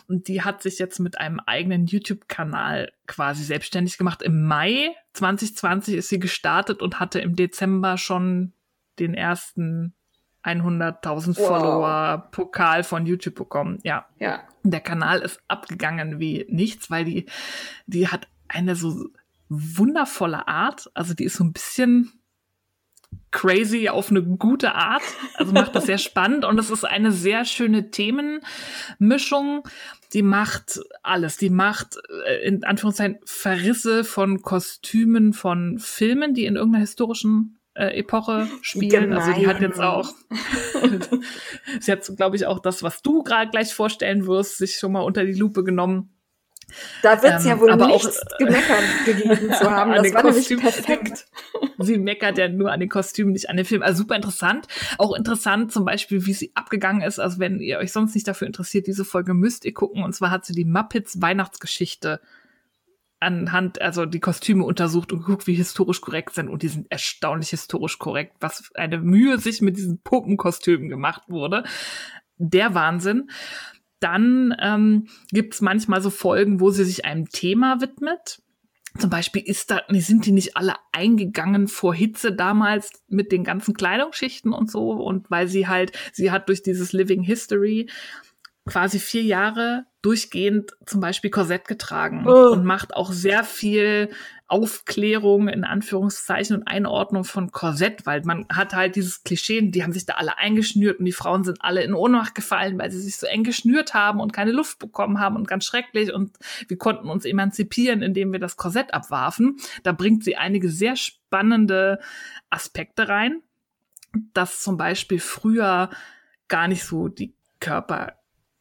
Und die hat sich jetzt mit einem eigenen YouTube-Kanal quasi selbstständig gemacht. Im Mai 2020 ist sie gestartet und hatte im Dezember schon den ersten 100.000 wow. Follower Pokal von YouTube bekommen. Ja. Ja. Der Kanal ist abgegangen wie nichts, weil die, die hat eine so wundervolle Art. Also die ist so ein bisschen crazy auf eine gute Art. Also macht das sehr (laughs) spannend und es ist eine sehr schöne Themenmischung. Die macht alles. Die macht äh, in Anführungszeichen Verrisse von Kostümen von Filmen, die in irgendeiner historischen äh, Epoche spielen. Gemein. Also die hat jetzt auch, (laughs) sie hat, glaube ich, auch das, was du gerade gleich vorstellen wirst, sich schon mal unter die Lupe genommen. Da wird es ähm, ja wohl nichts auch, gemeckern gegeben zu haben. Das war Kostüm, nämlich perfekt. (laughs) Sie meckert ja nur an den Kostümen, nicht an den Film. Also super interessant. Auch interessant zum Beispiel, wie sie abgegangen ist. Also wenn ihr euch sonst nicht dafür interessiert, diese Folge müsst ihr gucken. Und zwar hat sie die Muppets Weihnachtsgeschichte anhand, also die Kostüme untersucht und geguckt, wie historisch korrekt sind. Und die sind erstaunlich historisch korrekt, was eine Mühe sich mit diesen Puppenkostümen gemacht wurde. Der Wahnsinn. Dann ähm, gibt es manchmal so Folgen, wo sie sich einem Thema widmet. zum Beispiel ist da, sind die nicht alle eingegangen vor Hitze damals mit den ganzen Kleidungsschichten und so und weil sie halt, sie hat durch dieses Living History quasi vier Jahre durchgehend zum Beispiel Korsett getragen oh. und macht auch sehr viel Aufklärung in Anführungszeichen und Einordnung von Korsett, weil man hat halt dieses Klischee, die haben sich da alle eingeschnürt und die Frauen sind alle in Ohnmacht gefallen, weil sie sich so eng geschnürt haben und keine Luft bekommen haben und ganz schrecklich und wir konnten uns emanzipieren, indem wir das Korsett abwarfen. Da bringt sie einige sehr spannende Aspekte rein, dass zum Beispiel früher gar nicht so die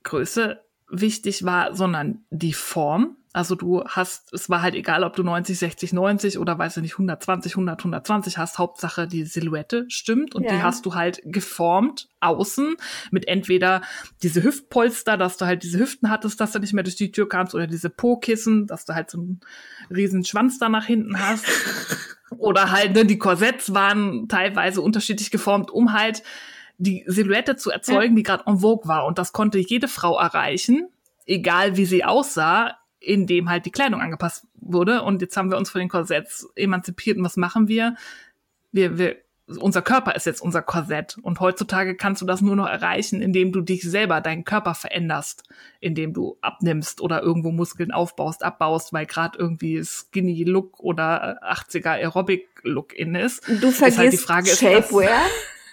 Körpergröße wichtig war, sondern die Form. Also du hast, es war halt egal, ob du 90, 60, 90 oder weiß ich nicht, 120, 100, 120 hast. Hauptsache die Silhouette stimmt und ja. die hast du halt geformt außen mit entweder diese Hüftpolster, dass du halt diese Hüften hattest, dass du nicht mehr durch die Tür kamst oder diese Po-Kissen, dass du halt so einen riesen Schwanz da nach hinten hast. (laughs) oder halt, ne, die Korsetts waren teilweise unterschiedlich geformt, um halt die Silhouette zu erzeugen, ja. die gerade en vogue war. Und das konnte jede Frau erreichen, egal wie sie aussah, indem halt die Kleidung angepasst wurde. Und jetzt haben wir uns von den Korsetts emanzipiert. Und was machen wir? Wir, wir, unser Körper ist jetzt unser Korsett. Und heutzutage kannst du das nur noch erreichen, indem du dich selber, deinen Körper veränderst, indem du abnimmst oder irgendwo Muskeln aufbaust, abbaust, weil gerade irgendwie Skinny Look oder 80er Aerobic Look in ist. Du vergisst ist halt die Frage, Shapewear.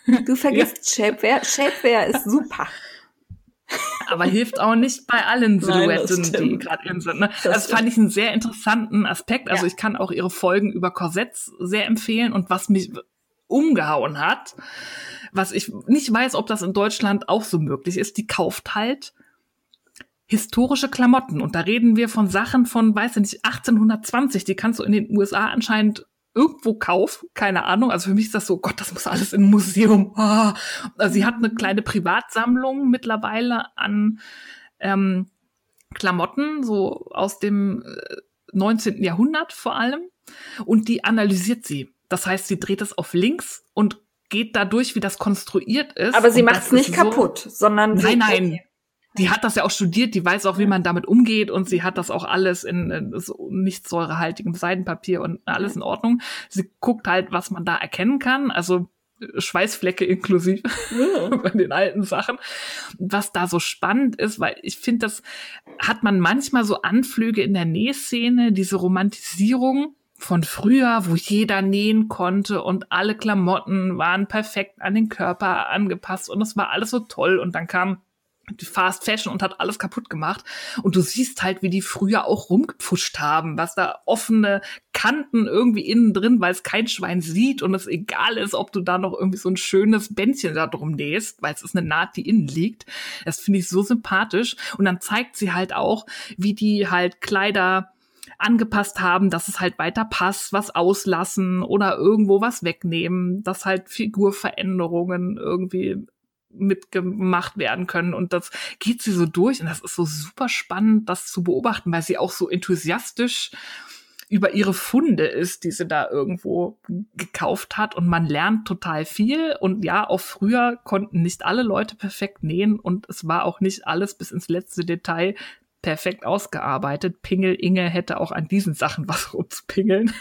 Du (laughs) vergisst ja. Shapewear. Shapewear ist super. Aber hilft auch nicht bei allen Silhouetten, Nein, die gerade in sind. Ne? Das, das fand ich einen sehr interessanten Aspekt. Also ja. ich kann auch ihre Folgen über Korsetts sehr empfehlen und was mich umgehauen hat, was ich nicht weiß, ob das in Deutschland auch so möglich ist, die kauft halt historische Klamotten. Und da reden wir von Sachen von, weiß ich nicht, 1820. Die kannst du in den USA anscheinend irgendwo kauf, keine Ahnung. Also für mich ist das so, Gott, das muss alles im Museum. Oh. (laughs) Also sie hat eine kleine Privatsammlung mittlerweile an ähm, Klamotten, so aus dem 19. Äh, Jahrhundert vor allem. Und die analysiert sie. Das heißt, sie dreht es auf links und geht dadurch, wie das konstruiert ist. Aber sie macht es nicht kaputt, so, sondern nein, nein, (laughs) die hat das ja auch studiert, die weiß auch, wie man damit umgeht und sie hat das auch alles in, in so nicht säurehaltigem Seidenpapier und alles in Ordnung. Sie guckt halt, was man da erkennen kann, also Schweißflecke inklusive ja. (laughs) bei den alten Sachen. Was da so spannend ist, weil ich finde, das hat man manchmal so Anflüge in der Nähszene, diese Romantisierung von früher, wo jeder nähen konnte und alle Klamotten waren perfekt an den Körper angepasst und es war alles so toll und dann kam Fast Fashion und hat alles kaputt gemacht. Und du siehst halt, wie die früher auch rumgepfuscht haben, was da offene Kanten irgendwie innen drin, weil es kein Schwein sieht und es egal ist, ob du da noch irgendwie so ein schönes Bändchen da drum nähst, weil es ist eine Naht, die innen liegt. Das finde ich so sympathisch. Und dann zeigt sie halt auch, wie die halt Kleider angepasst haben, dass es halt weiter passt, was auslassen oder irgendwo was wegnehmen, dass halt Figurveränderungen irgendwie mitgemacht werden können. Und das geht sie so durch. Und das ist so super spannend, das zu beobachten, weil sie auch so enthusiastisch über ihre Funde ist, die sie da irgendwo gekauft hat. Und man lernt total viel. Und ja, auch früher konnten nicht alle Leute perfekt nähen. Und es war auch nicht alles bis ins letzte Detail perfekt ausgearbeitet. Pingel Inge hätte auch an diesen Sachen was rumzupingeln.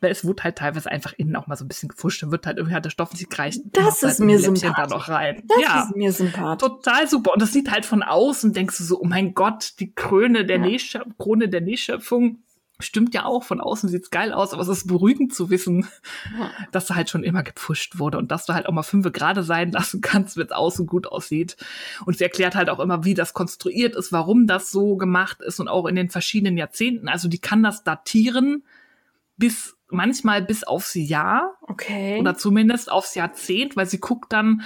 Weil es wurde halt teilweise einfach innen auch mal so ein bisschen gefuscht. Dann wird halt irgendwie hat der Stoff nicht gereicht. Das ist halt mir sympathisch. Da noch rein. Das ja, ist mir sympathisch. Total super. Und das sieht halt von außen, denkst du so, oh mein Gott, die Krone der, ja. Nähschöp Krone der Nähschöpfung. Stimmt ja auch, von außen sieht's geil aus, aber es ist beruhigend zu wissen, ja. dass da halt schon immer gepfuscht wurde und dass du halt auch mal fünf gerade sein lassen kannst, wenn es außen gut aussieht. Und sie erklärt halt auch immer, wie das konstruiert ist, warum das so gemacht ist und auch in den verschiedenen Jahrzehnten. Also die kann das datieren bis manchmal bis aufs Jahr. Okay. Oder zumindest aufs Jahrzehnt, weil sie guckt dann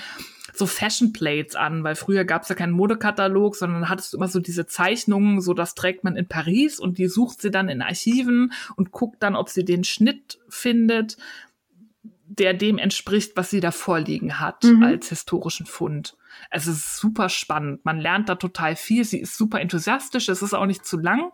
so Fashion Plates an, weil früher gab es ja keinen Modekatalog, sondern hattest du immer so diese Zeichnungen, so das trägt man in Paris und die sucht sie dann in Archiven und guckt dann, ob sie den Schnitt findet, der dem entspricht, was sie da vorliegen hat mhm. als historischen Fund. Es ist super spannend. Man lernt da total viel. Sie ist super enthusiastisch. Es ist auch nicht zu lang.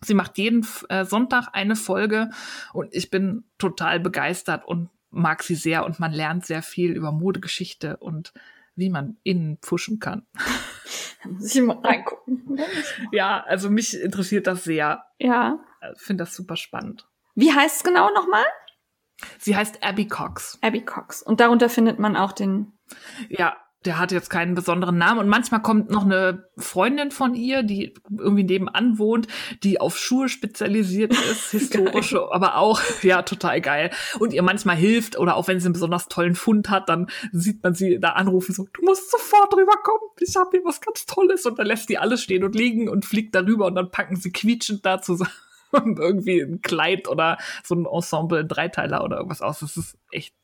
Sie macht jeden äh, Sonntag eine Folge und ich bin total begeistert und mag sie sehr und man lernt sehr viel über Modegeschichte und wie man innen pfuschen kann. (laughs) Da muss ich mal reingucken. (laughs) ja, also mich interessiert das sehr. Ja. Ich finde das super spannend. Wie heißt es genau nochmal? Sie heißt Abby Cox. Abby Cox. Und darunter findet man auch den. Ja, der hat jetzt keinen besonderen Namen. Und manchmal kommt noch eine Freundin von ihr, die irgendwie nebenan wohnt, die auf Schuhe spezialisiert ist, (laughs) historische, aber auch, ja, total geil. Und ihr manchmal hilft oder auch wenn sie einen besonders tollen Fund hat, dann sieht man sie da anrufen, so, du musst sofort rüberkommen, ich habe hier was ganz Tolles. Und dann lässt die alles stehen und liegen und fliegt darüber und dann packen sie quietschend da zusammen (laughs) irgendwie ein Kleid oder so ein Ensemble, ein Dreiteiler oder irgendwas aus. Das ist echt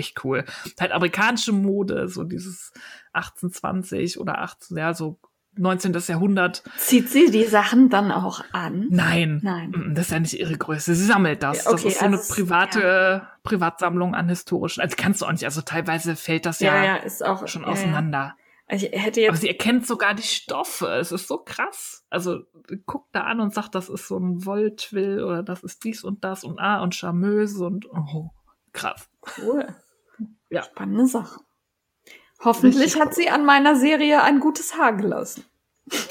echt cool. Halt amerikanische Mode, so dieses 1820 oder 18, ja, so 19. Jahrhundert. Zieht sie die Sachen dann auch an? Nein. Nein. Mm, das ist ja nicht ihre Größe. Sie sammelt das. Okay, das ist so also eine private ja. Privatsammlung an historischen. Also kannst du auch nicht. Also teilweise fällt das ja, ja, ja ist auch, schon auseinander. Ich hätte jetzt Aber sie erkennt sogar die Stoffe. Es ist so krass. Also guckt da an und sagt, das ist so ein Wolltwill oder das ist dies und das und ah und Charmeuse und oh, krass. Cool. Ja. Spannende Sache. Hoffentlich Richtig hat sie an meiner Serie ein gutes Haar gelassen. (laughs)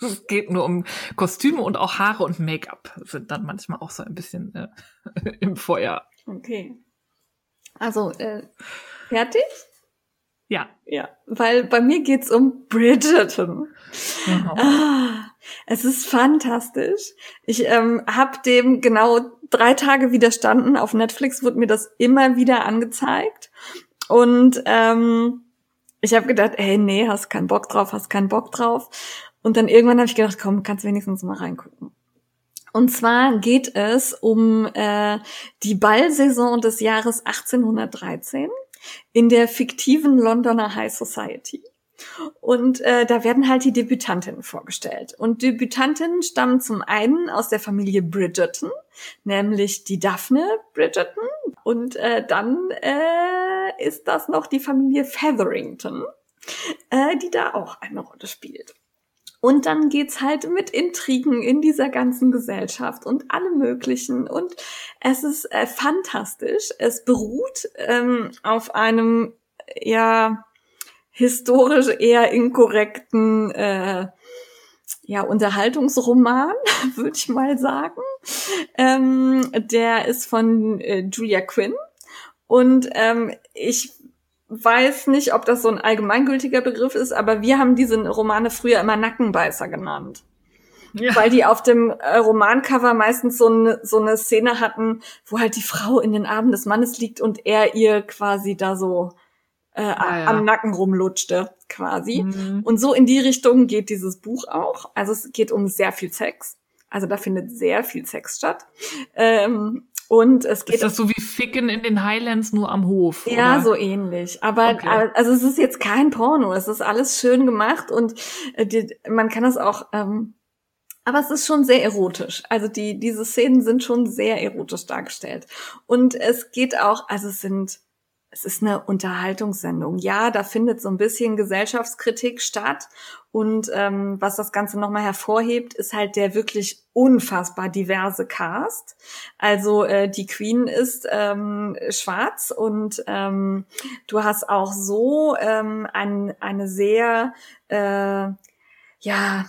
es geht nur um Kostüme und auch Haare und Make-up sind dann manchmal auch so ein bisschen äh, (laughs) im Feuer. Okay. Also, äh, fertig? Ja. Ja, weil bei mir geht's um Bridgerton. Mhm. Ah, es ist fantastisch. Ich ähm, habe dem genau drei Tage widerstanden. Auf Netflix wurde mir das immer wieder angezeigt. Und ähm, ich habe gedacht, hey, nee, hast keinen Bock drauf, hast keinen Bock drauf. Und dann irgendwann habe ich gedacht, komm, kannst wenigstens mal reingucken. Und zwar geht es um äh, die Ballsaison des Jahres 1813 in der fiktiven Londoner High Society. Und äh, da werden halt die Debütantinnen vorgestellt. Und Debütantinnen stammen zum einen aus der Familie Bridgerton, nämlich die Daphne Bridgerton. Und äh, dann äh, ist das noch die Familie Featherington, äh, die da auch eine Rolle spielt. Und dann geht's halt mit Intrigen in dieser ganzen Gesellschaft und alle möglichen. Und es ist äh, fantastisch. Es beruht ähm, auf einem, ja, historisch eher inkorrekten, äh, ja, Unterhaltungsroman, (laughs) würde ich mal sagen. Ähm, der ist von äh, Julia Quinn. Und ähm, ich weiß nicht, ob das so ein allgemeingültiger Begriff ist, aber wir haben diese Romane früher immer Nackenbeißer genannt. Ja. Weil die auf dem äh, Romancover meistens so eine, so eine Szene hatten, wo halt die Frau in den Armen des Mannes liegt und er ihr quasi da so äh, ah, ja. am Nacken rumlutschte, quasi. Mhm. Und so in die Richtung geht dieses Buch auch. Also es geht um sehr viel Sex. Also da findet sehr viel Sex statt. Ähm, und es geht. Ist das so wie Ficken in den Highlands nur am Hof? Ja, oder? so ähnlich. Aber okay. also es ist jetzt kein Porno. Es ist alles schön gemacht und äh, die, man kann das auch. Ähm, aber es ist schon sehr erotisch. Also die diese Szenen sind schon sehr erotisch dargestellt. Und es geht auch. Also es sind es ist eine Unterhaltungssendung. Ja, da findet so ein bisschen Gesellschaftskritik statt. Und ähm, was das Ganze nochmal hervorhebt, ist halt der wirklich unfassbar diverse Cast. Also äh, die Queen ist ähm, schwarz und ähm, du hast auch so ähm, ein, eine sehr, äh, ja,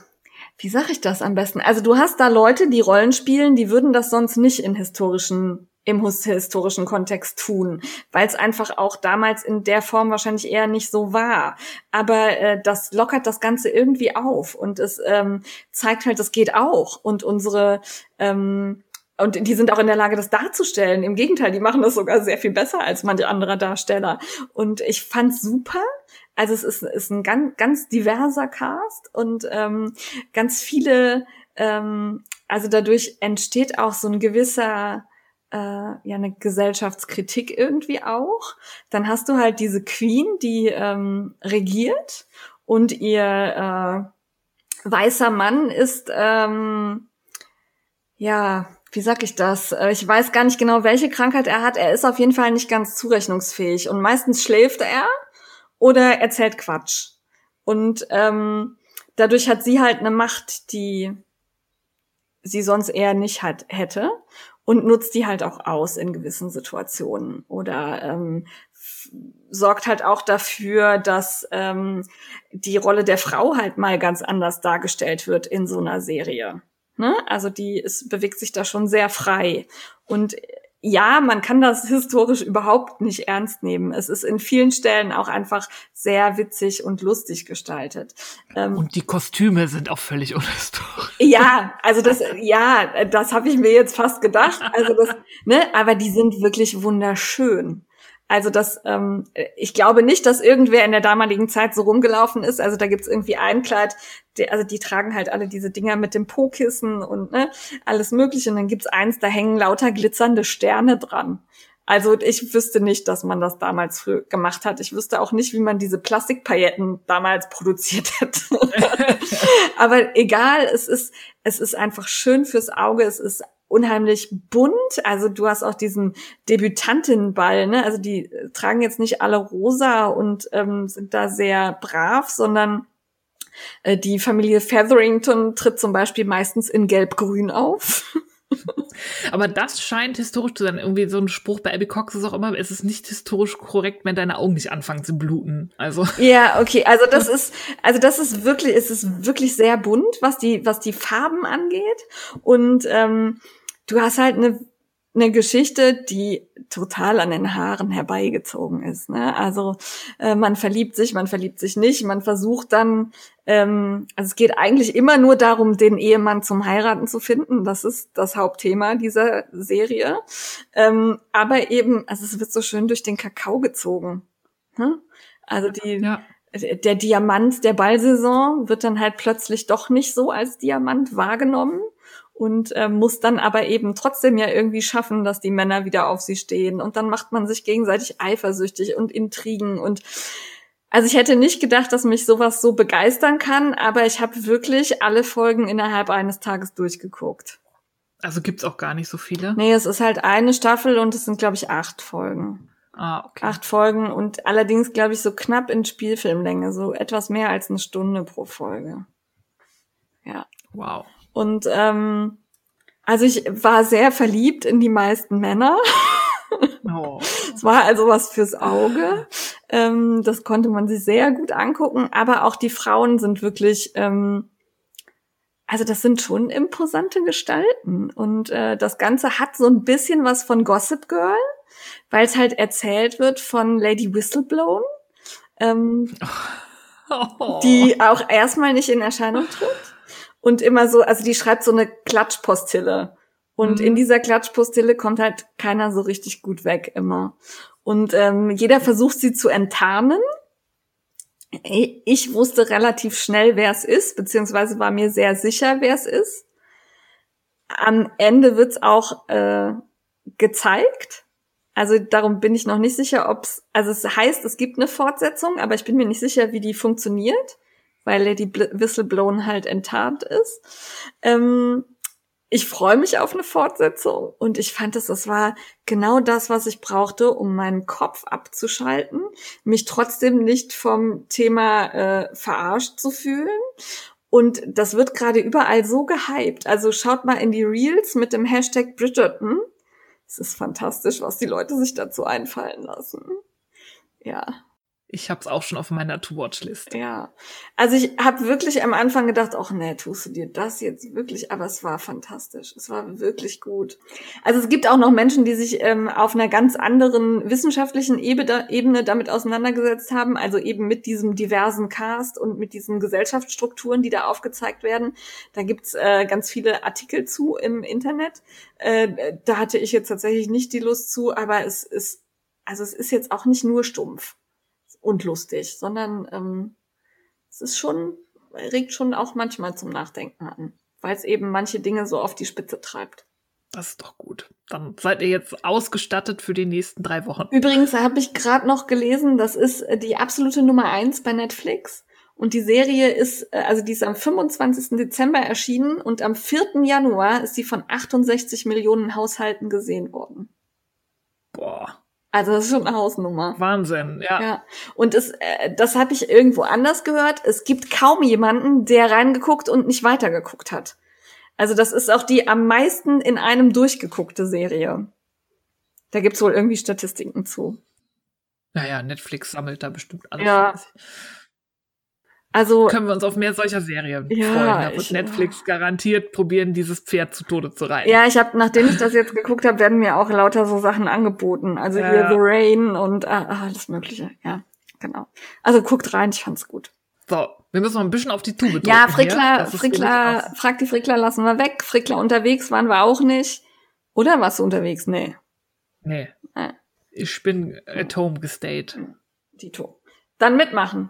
wie sag ich das am besten? Also du hast da Leute, die Rollen spielen, die würden das sonst nicht in historischen im historischen Kontext tun, weil es einfach auch damals in der Form wahrscheinlich eher nicht so war. Aber äh, das lockert das Ganze irgendwie auf und es ähm, zeigt halt, es geht auch. Und unsere ähm, und die sind auch in der Lage, das darzustellen. Im Gegenteil, die machen das sogar sehr viel besser als manche andere Darsteller. Und ich fand's super. Also es ist, ist ein ganz, ganz diverser Cast und ähm, ganz viele, ähm, also dadurch entsteht auch so ein gewisser äh, ja eine Gesellschaftskritik irgendwie auch. Dann hast du halt diese Queen, die ähm, regiert und ihr äh, weißer Mann ist ähm, ja wie sag ich das? Äh, ich weiß gar nicht genau, welche Krankheit er hat. Er ist auf jeden Fall nicht ganz zurechnungsfähig und meistens schläft er oder erzählt Quatsch. Und ähm, dadurch hat sie halt eine Macht, die sie sonst eher nicht hat, hätte und nutzt die halt auch aus in gewissen Situationen oder ähm, sorgt halt auch dafür, dass ähm, die Rolle der Frau halt mal ganz anders dargestellt wird in so einer Serie. Ne? Also die es bewegt sich da schon sehr frei. Und ja, man kann das historisch überhaupt nicht ernst nehmen. Es ist in vielen Stellen auch einfach sehr witzig und lustig gestaltet. Ähm, und die Kostüme sind auch völlig unhistorisch. Ja, also das, ja, das habe ich mir jetzt fast gedacht. Also das, ne, aber die sind wirklich wunderschön. Also das, ähm, ich glaube nicht, dass irgendwer in der damaligen Zeit so rumgelaufen ist. Also da gibt's irgendwie ein Kleid, die, also die tragen halt alle diese Dinger mit dem Po-Kissen und ne, alles mögliche. Und dann gibt's eins, da hängen lauter glitzernde Sterne dran. Also ich wüsste nicht, dass man das damals früh gemacht hat. Ich wüsste auch nicht, wie man diese Plastikpailletten damals produziert (laughs) hätte. (laughs) Aber egal, es ist, es ist einfach schön fürs Auge. Es ist unheimlich bunt. Also du hast auch diesen Debütantinnenball, ne? Also die äh, tragen jetzt nicht alle rosa und ähm, sind da sehr brav, sondern äh, die Familie Featherington tritt zum Beispiel meistens in Gelb-Grün auf. (laughs) (laughs) Aber das scheint historisch zu sein. Irgendwie so ein Spruch bei Abby Cox ist auch immer, es ist nicht historisch korrekt, wenn deine Augen nicht anfangen zu bluten. Also. Ja, okay. Also das ist, also das ist wirklich, es ist wirklich sehr bunt, was die, was die Farben angeht. Und ähm, du hast halt eine eine Geschichte, die total an den Haaren herbeigezogen ist. Ne? Also äh, man verliebt sich, man verliebt sich nicht, man versucht dann, ähm, also es geht eigentlich immer nur darum, den Ehemann zum Heiraten zu finden. Das ist das Hauptthema dieser Serie. Ähm, aber eben, also es wird so schön durch den Kakao gezogen. Ne? Also die, ja. der Diamant der Ballsaison wird dann halt plötzlich doch nicht so als Diamant wahrgenommen und äh, muss dann aber eben trotzdem ja irgendwie schaffen, dass die Männer wieder auf sie stehen. Und dann macht man sich gegenseitig eifersüchtig und Intrigen und also ich hätte nicht gedacht, dass mich sowas so begeistern kann, aber ich habe wirklich alle Folgen innerhalb eines Tages durchgeguckt. Also gibt's auch gar nicht so viele? Nee, es ist halt eine Staffel und es sind, glaube ich, acht Folgen. Ah, okay. Acht Folgen und allerdings, glaube ich, so knapp in Spielfilmlänge, so etwas mehr als eine Stunde pro Folge. Ja. Wow. Und ähm, also ich war sehr verliebt in die meisten Männer. Oh. (laughs) Es war also was fürs Auge. Ähm, das konnte man sich sehr gut angucken. Aber auch die Frauen sind wirklich, ähm, also das sind schon imposante Gestalten. Und äh, das Ganze hat so ein bisschen was von Gossip Girl, weil es halt erzählt wird von Lady Whistleblown, ähm, (laughs) oh. die auch erstmal nicht in Erscheinung tritt und immer so, also die schreibt so eine Klatschpostille. Und mhm. in dieser Klatschpostille kommt halt keiner so richtig gut weg immer. Und ähm, jeder versucht sie zu enttarnen. Ich wusste relativ schnell, wer es ist, beziehungsweise war mir sehr sicher, wer es ist. Am Ende wird's auch äh, gezeigt. Also darum bin ich noch nicht sicher, ob's. Also es heißt, es gibt eine Fortsetzung, aber ich bin mir nicht sicher, wie die funktioniert weil Lady Whistleblown halt enttarnt ist. Ähm, ich freue mich auf eine Fortsetzung und ich fand es, das war genau das, was ich brauchte, um meinen Kopf abzuschalten, mich trotzdem nicht vom Thema äh, verarscht zu fühlen. Und das wird gerade überall so gehypt. Also schaut mal in die Reels mit dem Hashtag Bridgerton. Es ist fantastisch, was die Leute sich dazu einfallen lassen. Ja. Ich habe es auch schon auf meiner To-Watch-List. Ja, also ich habe wirklich am Anfang gedacht, ach nee, tust du dir das jetzt wirklich? Aber es war fantastisch. Es war wirklich gut. Also es gibt auch noch Menschen, die sich ähm, auf einer ganz anderen wissenschaftlichen Ebene damit auseinandergesetzt haben. Also eben mit diesem diversen Cast und mit diesen Gesellschaftsstrukturen, die da aufgezeigt werden. Da gibt's äh, ganz viele Artikel zu im Internet. Äh, da hatte ich jetzt tatsächlich nicht die Lust zu, aber es ist, also es ist jetzt auch nicht nur stumpf und lustig, sondern ähm, es ist schon, regt schon auch manchmal zum Nachdenken an, weil es eben manche Dinge so auf die Spitze treibt. Das ist doch gut. Dann seid ihr jetzt ausgestattet für die nächsten drei Wochen. Übrigens habe ich gerade noch gelesen, das ist äh, die absolute Nummer eins bei Netflix. Und die Serie ist, äh, also die ist am 25. Dezember erschienen und am 4. Januar ist sie von 68 Millionen Haushalten gesehen worden. Boah. Also das ist schon eine Hausnummer. Wahnsinn, ja. ja. Und es, äh, das habe ich irgendwo anders gehört. Es gibt kaum jemanden, der reingeguckt und nicht weitergeguckt hat. Also das ist auch die am meisten in einem durchgeguckte Serie. Da gibt's wohl irgendwie Statistiken zu. Naja, Netflix sammelt da bestimmt alles. Ja. Also können wir uns auf mehr solcher Serien ja, freuen. Da wird ich, Netflix garantiert probieren, dieses Pferd zu Tode zu reiten. Ja, ich habe, nachdem ich das jetzt geguckt habe, werden mir auch lauter so Sachen angeboten. Also ja. hier The Rain und ah, alles Mögliche. Ja, genau. Also guckt rein, ich fand's gut. So, wir müssen noch ein bisschen auf die Tube drücken. Ja, Frickler, Frickler, frag die Frickler lassen wir weg. Frickler unterwegs waren wir auch nicht. Oder warst du unterwegs? Nee. Nee. nee. Ich bin at home gestayed. Tito. Dann mitmachen.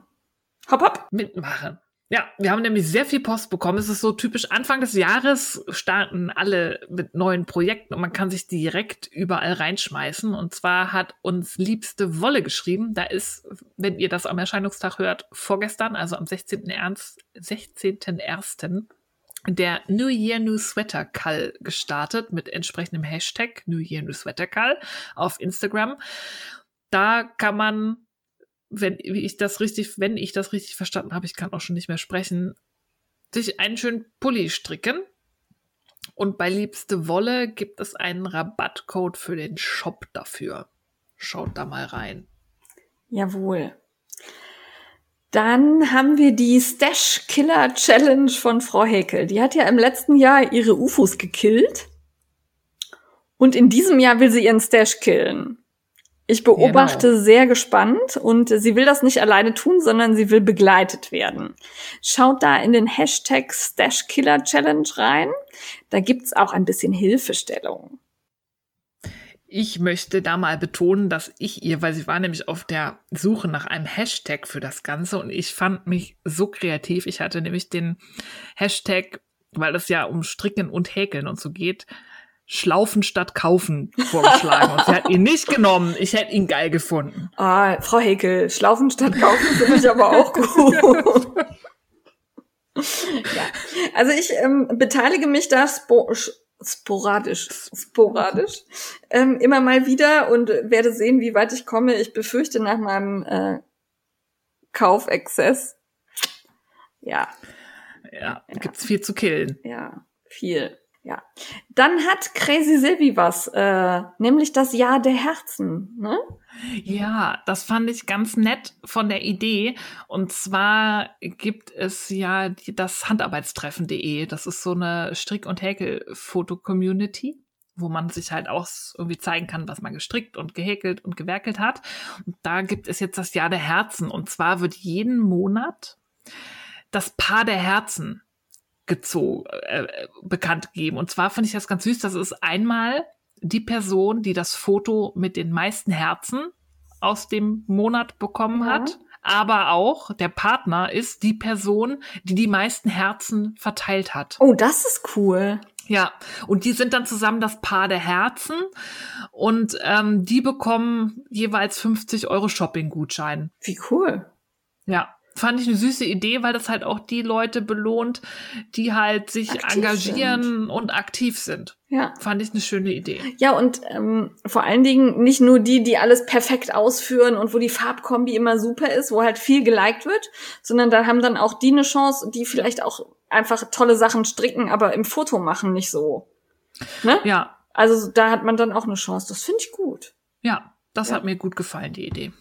Hopp, hopp. Mitmachen. Ja, wir haben nämlich sehr viel Post bekommen. Es ist so typisch, Anfang des Jahres starten alle mit neuen Projekten und man kann sich direkt überall reinschmeißen. Und zwar hat uns Liebste Wolle geschrieben. Da ist, wenn ihr das am Erscheinungstag hört, vorgestern, also am 16.01., 16.01., der New Year New Sweater Call gestartet mit entsprechendem Hashtag New Year New Sweater Call auf Instagram. Da kann man wenn ich das richtig, wenn ich das richtig verstanden habe, ich kann auch schon nicht mehr sprechen, sich einen schönen Pulli stricken. Und bei Liebste Wolle gibt es einen Rabattcode für den Shop dafür. Schaut da mal rein. Jawohl. Dann haben wir die Stash Killer Challenge von Frau Häkel. Die hat ja im letzten Jahr ihre UFOs gekillt. Und in diesem Jahr will sie ihren Stash killen. Ich beobachte genau. sehr gespannt und sie will das nicht alleine tun, sondern sie will begleitet werden. Schaut da in den Hashtag Stash Killer Challenge rein. Da gibt's auch ein bisschen Hilfestellung. Ich möchte da mal betonen, dass ich ihr, weil sie war nämlich auf der Suche nach einem Hashtag für das Ganze und ich fand mich so kreativ. Ich hatte nämlich den Hashtag, weil es ja um Stricken und Häkeln und so geht, Schlaufen statt Kaufen vorgeschlagen und sie hat ihn nicht genommen. Ich hätte ihn geil gefunden. Ah, Frau Hekel, Schlaufen statt Kaufen finde ich aber auch gut. ja, also ich ähm, beteilige mich da spo sporadisch, sporadisch ähm, immer mal wieder und werde sehen, wie weit ich komme. Ich befürchte nach meinem äh, Kaufexzess. Ja. Ja, ja. gibt's viel zu killen. Ja, viel. Ja. Dann hat Crazy Silvi was, äh, nämlich das Jahr der Herzen. Ne? Ja, das fand ich ganz nett von der Idee. Und zwar gibt es ja das Handarbeitstreffen.de. Das ist so eine Strick- und Häkel-Foto-Community wo man sich halt auch irgendwie zeigen kann, was man gestrickt und gehäkelt und gewerkelt hat. Und da gibt es jetzt das Jahr der Herzen. Und zwar wird jeden Monat das Paar der Herzen gezogen, äh, bekannt gegeben. Und zwar fand ich das ganz süß. Das ist einmal die Person, die das Foto mit den meisten Herzen aus dem Monat bekommen ja. hat. Aber auch der Partner ist die Person, die die meisten Herzen verteilt hat. Oh, das ist cool. Ja, und die sind dann zusammen das Paar der Herzen und ähm, die bekommen jeweils 50 Euro Shopping-Gutschein. Wie cool. Ja, fand ich eine süße Idee, weil das halt auch die Leute belohnt, die halt sich aktiv engagieren sind. und aktiv sind. Ja. Fand ich eine schöne Idee. Ja, und ähm, vor allen Dingen nicht nur die, die alles perfekt ausführen und wo die Farbkombi immer super ist, wo halt viel geliked wird, sondern da haben dann auch die eine Chance, die vielleicht auch einfach tolle Sachen stricken, aber im Foto machen nicht so. Ne? Ja. Also da hat man dann auch eine Chance. Das finde ich gut. Ja, das ja. hat mir gut gefallen, die Idee.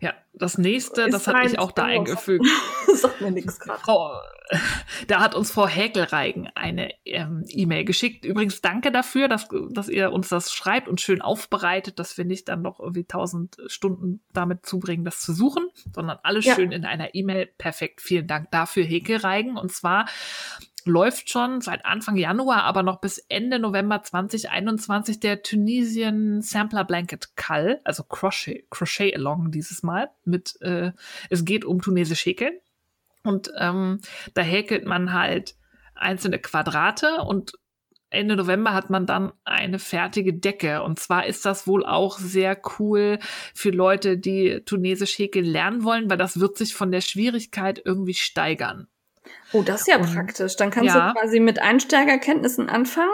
Ja, das nächste, ist das habe ich auch da eingefügt. (laughs) Sagt mir nichts gerade. Da hat uns Frau Häkelreigen eine ähm, E-Mail geschickt. Übrigens danke dafür, dass, dass ihr uns das schreibt und schön aufbereitet, dass wir nicht dann noch irgendwie tausend Stunden damit zubringen, das zu suchen, sondern alles ja. schön in einer E-Mail. Perfekt. Vielen Dank dafür, Häkelreigen. Und zwar läuft schon seit Anfang Januar, aber noch bis Ende November 2021 der Tunisian Sampler Blanket Call, also Crochet, Crochet Along dieses Mal mit, äh, es geht um tunesisch Häkeln. Und ähm, da häkelt man halt einzelne Quadrate und Ende November hat man dann eine fertige Decke. Und zwar ist das wohl auch sehr cool für Leute, die tunesisch häkeln lernen wollen, weil das wird sich von der Schwierigkeit irgendwie steigern. Oh, das ist ja und, praktisch. Dann kannst ja. du quasi mit Einsteigerkenntnissen anfangen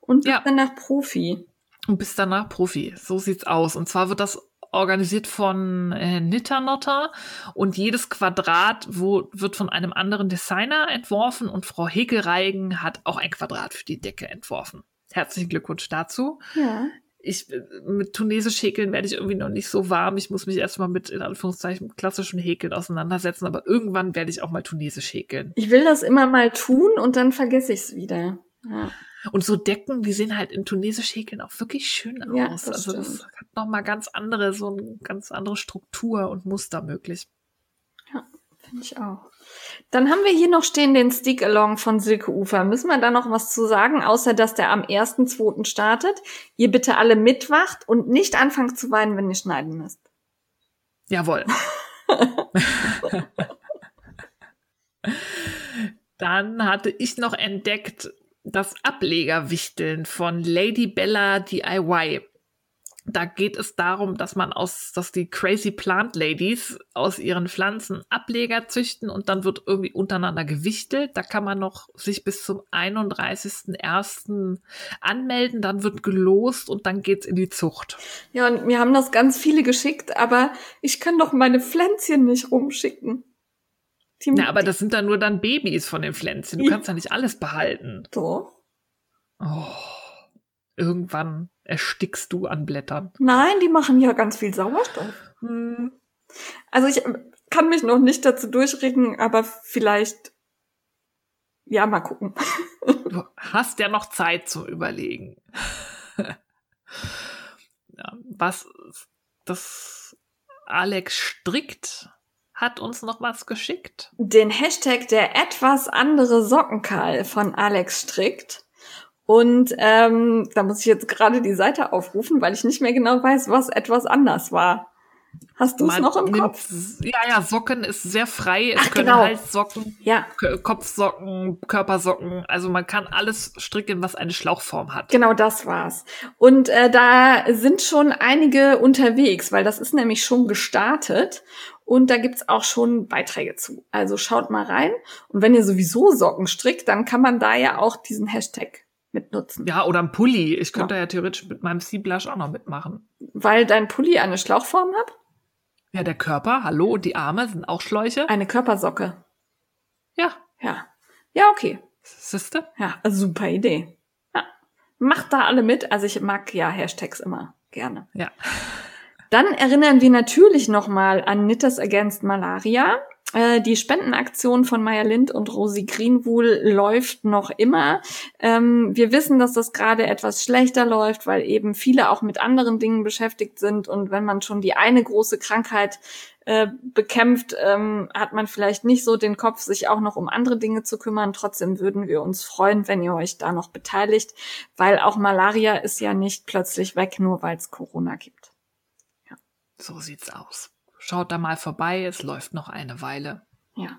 und bist ja. danach Profi. Und bist danach Profi. So sieht's aus. Und zwar wird das organisiert von äh, Nitternotter und jedes Quadrat wo, wird von einem anderen Designer entworfen und Frau Hegelreigen hat auch ein Quadrat für die Decke entworfen. Herzlichen Glückwunsch dazu. Ja. Ich mit tunesisch häkeln werde ich irgendwie noch nicht so warm. Ich muss mich erstmal mit in Anführungszeichen klassischen Häkeln auseinandersetzen, aber irgendwann werde ich auch mal tunesisch häkeln. Ich will das immer mal tun und dann vergesse ich es wieder. Ja. Und so Decken, die sehen halt in tunesisch häkeln auch wirklich schön aus. Ja, das also das hat noch mal ganz andere so eine ganz andere Struktur und Muster möglich. Ja, finde ich auch. Dann haben wir hier noch stehen den Stick Along von Silke Ufer. Müssen wir da noch was zu sagen, außer dass der am 1.2. startet? Ihr bitte alle mitwacht und nicht anfangen zu weinen, wenn ihr schneiden müsst. Jawohl. (laughs) Dann hatte ich noch entdeckt das Ablegerwichteln von Lady Bella DIY. Da geht es darum, dass man aus, dass die Crazy Plant Ladies aus ihren Pflanzen Ableger züchten und dann wird irgendwie untereinander gewichtelt. Da kann man noch sich bis zum 31.01. anmelden, dann wird gelost und dann geht's in die Zucht. Ja, und mir haben das ganz viele geschickt, aber ich kann doch meine Pflänzchen nicht rumschicken. Die Na, aber das sind dann nur dann Babys von den Pflänzchen. Du kannst ja nicht alles behalten. Doch. Oh, irgendwann erstickst du an Blättern. Nein, die machen ja ganz viel Sauerstoff. Hm. Also ich kann mich noch nicht dazu durchregen, aber vielleicht, ja, mal gucken. (laughs) Du hast ja noch Zeit zu überlegen. was das Alex strickt, hat uns noch was geschickt. Den Hashtag der etwas andere Sockenkarl von Alex strickt. Und ähm, da muss ich jetzt gerade die Seite aufrufen, weil ich nicht mehr genau weiß, was etwas anders war. Hast du es noch im Kopf? Ja, ja, Socken ist sehr frei. Es Ach, können genau. Halssocken, ja. Kopfsocken, Körpersocken. Also man kann alles stricken, was eine Schlauchform hat. Genau, das war's. Und äh, da sind schon einige unterwegs, weil das ist nämlich schon gestartet. Und da gibt's auch schon Beiträge zu. Also schaut mal rein. Und wenn ihr sowieso Socken strickt, dann kann man da ja auch diesen Hashtag mitnutzen. Ja, oder ein Pulli. Ich könnte ja, ja theoretisch mit meinem Sea Blush auch noch mitmachen. Weil dein Pulli eine Schlauchform hat? Ja, der Körper, hallo, und die Arme sind auch Schläuche. Eine Körpersocke. Ja. Ja. Ja, okay. Siehste? Ja, super Idee. Ja. Macht da alle mit. Also ich mag ja Hashtags immer gerne. Ja. Dann erinnern wir natürlich nochmal an Knitters Against Malaria. Äh, die Spendenaktion von Maya Lind und Rosi Greenwool läuft noch immer. Ähm, wir wissen, dass das gerade etwas schlechter läuft, weil eben viele auch mit anderen Dingen beschäftigt sind. Und wenn man schon die eine große Krankheit äh, bekämpft, ähm, hat man vielleicht nicht so den Kopf, sich auch noch um andere Dinge zu kümmern. Trotzdem würden wir uns freuen, wenn ihr euch da noch beteiligt, weil auch Malaria ist ja nicht plötzlich weg, nur weil es Corona gibt. Ja. So sieht's aus. Schaut da mal vorbei, es läuft noch eine Weile. Ja.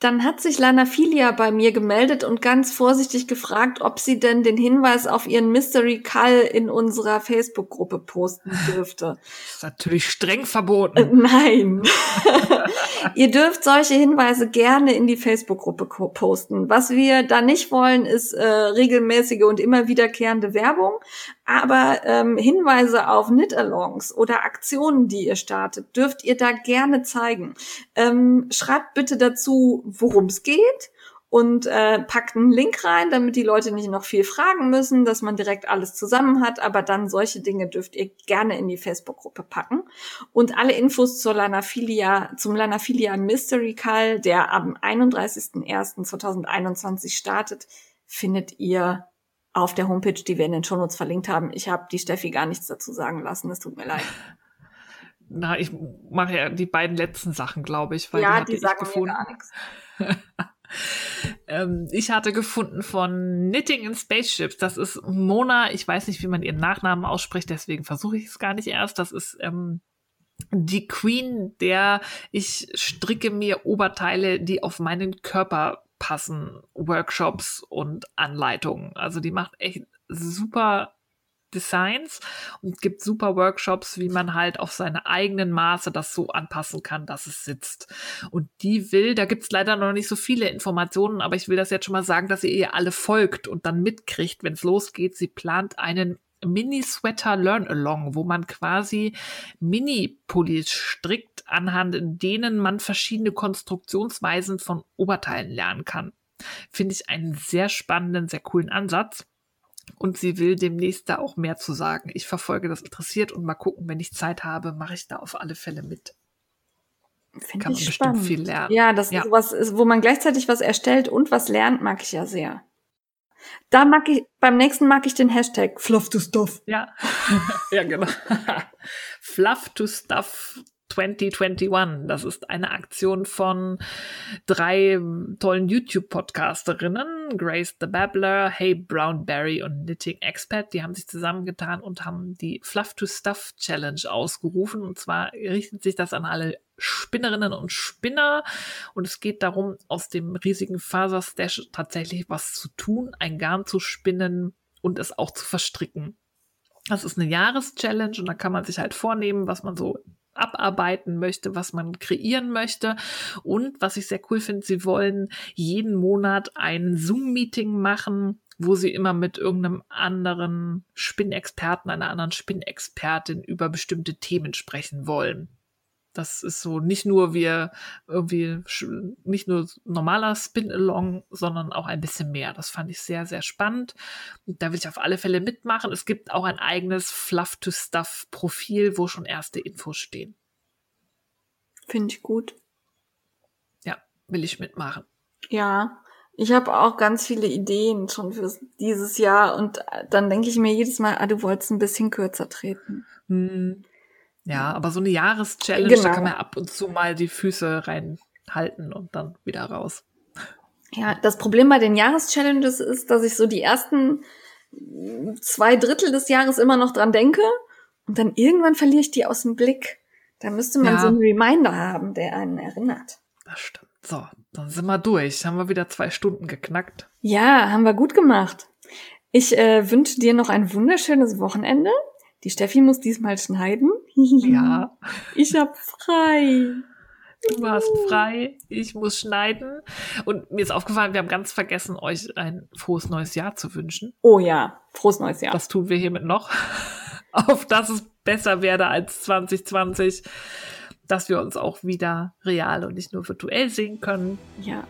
Dann hat sich Lanafilia bei mir gemeldet und ganz vorsichtig gefragt, ob sie denn den Hinweis auf ihren Mystery Call in unserer Facebook-Gruppe posten (laughs) dürfte. Das ist natürlich streng verboten. Äh, nein. (laughs) Ihr dürft solche Hinweise gerne in die Facebook-Gruppe posten. Was wir da nicht wollen, ist äh, regelmäßige und immer wiederkehrende Werbung. Aber ähm, Hinweise auf Knit-Alongs oder Aktionen, die ihr startet, dürft ihr da gerne zeigen. Ähm, schreibt bitte dazu, worum es geht und äh, packt einen Link rein, damit die Leute nicht noch viel fragen müssen, dass man direkt alles zusammen hat. Aber dann solche Dinge dürft ihr gerne in die Facebook-Gruppe packen. Und alle Infos zur Lanafilia, zum Lanafilia Mystery Call, der am 31.01.2021 startet, findet ihr auf der Homepage, die wir in den Shownotes verlinkt haben. Ich habe die Steffi gar nichts dazu sagen lassen. Es tut mir leid. Na, ich mache ja die beiden letzten Sachen, glaube ich, weil ja, die, die sagen gefunden. mir gar nichts. (laughs) ähm, ich hatte gefunden von Knitting in Spaceships. Das ist Mona. Ich weiß nicht, wie man ihren Nachnamen ausspricht, deswegen versuche ich es gar nicht erst. Das ist ähm, die Queen, der ich stricke mir Oberteile, die auf meinen Körper passen Workshops und Anleitungen. Also die macht echt super Designs und gibt super Workshops, wie man halt auf seine eigenen Maße das so anpassen kann, dass es sitzt. Und die will, da gibt's leider noch nicht so viele Informationen, aber ich will das jetzt schon mal sagen, dass ihr ihr alle folgt und dann mitkriegt, wenn es losgeht. Sie plant einen Mini-Sweater Learn-Along, wo man quasi Mini-Pullis strickt, anhand denen man verschiedene Konstruktionsweisen von Oberteilen lernen kann. Finde ich einen sehr spannenden, sehr coolen Ansatz. Und sie will demnächst da auch mehr zu sagen. Ich verfolge das interessiert und mal gucken, wenn ich Zeit habe, mache ich da auf alle Fälle mit. Finde Kann ich man spannend. bestimmt viel lernen. Ja, das ja. sowas ist, wo man gleichzeitig was erstellt und was lernt, mag ich ja sehr. Da mag ich, beim nächsten mag ich den Hashtag Fluff to Stuff. Ja, (laughs) ja genau. (laughs) Fluff to Stuff 2021. Das ist eine Aktion von drei tollen YouTube-Podcasterinnen, Grace the Babbler, Hey Brownberry und Knitting Expert. Die haben sich zusammengetan und haben die Fluff to Stuff Challenge ausgerufen. Und zwar richtet sich das an alle Spinnerinnen und Spinner. Und es geht darum, aus dem riesigen Faserstash tatsächlich was zu tun, ein Garn zu spinnen und es auch zu verstricken. Das ist eine Jahreschallenge und da kann man sich halt vornehmen, was man so abarbeiten möchte, was man kreieren möchte. Und was ich sehr cool finde, sie wollen jeden Monat ein Zoom-Meeting machen, wo sie immer mit irgendeinem anderen Spinnexperten, einer anderen Spinnexpertin über bestimmte Themen sprechen wollen. Das ist so nicht nur wir irgendwie nicht nur normaler Spin-Along, sondern auch ein bisschen mehr. Das fand ich sehr, sehr spannend. Und da will ich auf alle Fälle mitmachen. Es gibt auch ein eigenes Fluff-to-Stuff-Profil, wo schon erste Infos stehen. Finde ich gut. Ja, will ich mitmachen. Ja, ich habe auch ganz viele Ideen schon für dieses Jahr und dann denke ich mir jedes Mal, ah, du wolltest ein bisschen kürzer treten. Hm. Ja, aber so eine Jahreschallenge, genau. da kann man ab und zu mal die Füße reinhalten und dann wieder raus. Ja, das Problem bei den Jahreschallenges ist, dass ich so die ersten zwei Drittel des Jahres immer noch dran denke und dann irgendwann verliere ich die aus dem Blick. Da müsste man ja. so einen Reminder haben, der einen erinnert. Das stimmt. So, dann sind wir durch. Haben wir wieder zwei Stunden geknackt. Ja, haben wir gut gemacht. Ich äh, wünsche dir noch ein wunderschönes Wochenende. Die Steffi muss diesmal schneiden. Ja. (laughs) Ich hab frei. Du hast frei, ich muss schneiden. Und mir ist aufgefallen, wir haben ganz vergessen, euch ein frohes neues Jahr zu wünschen. Oh ja, frohes neues Jahr. Das tun wir hiermit noch. (laughs) Auf dass es besser werde als 2020. Dass wir uns auch wieder real und nicht nur virtuell sehen können. Ja.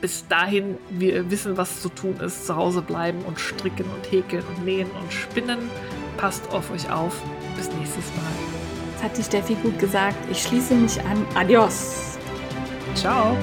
Bis dahin, wir wissen, was zu tun ist. Zu Hause bleiben und stricken und häkeln und nähen und spinnen. Passt auf euch auf. Bis nächstes Mal. Das hat die Steffi gut gesagt. Ich schließe mich an. Adios. Ciao.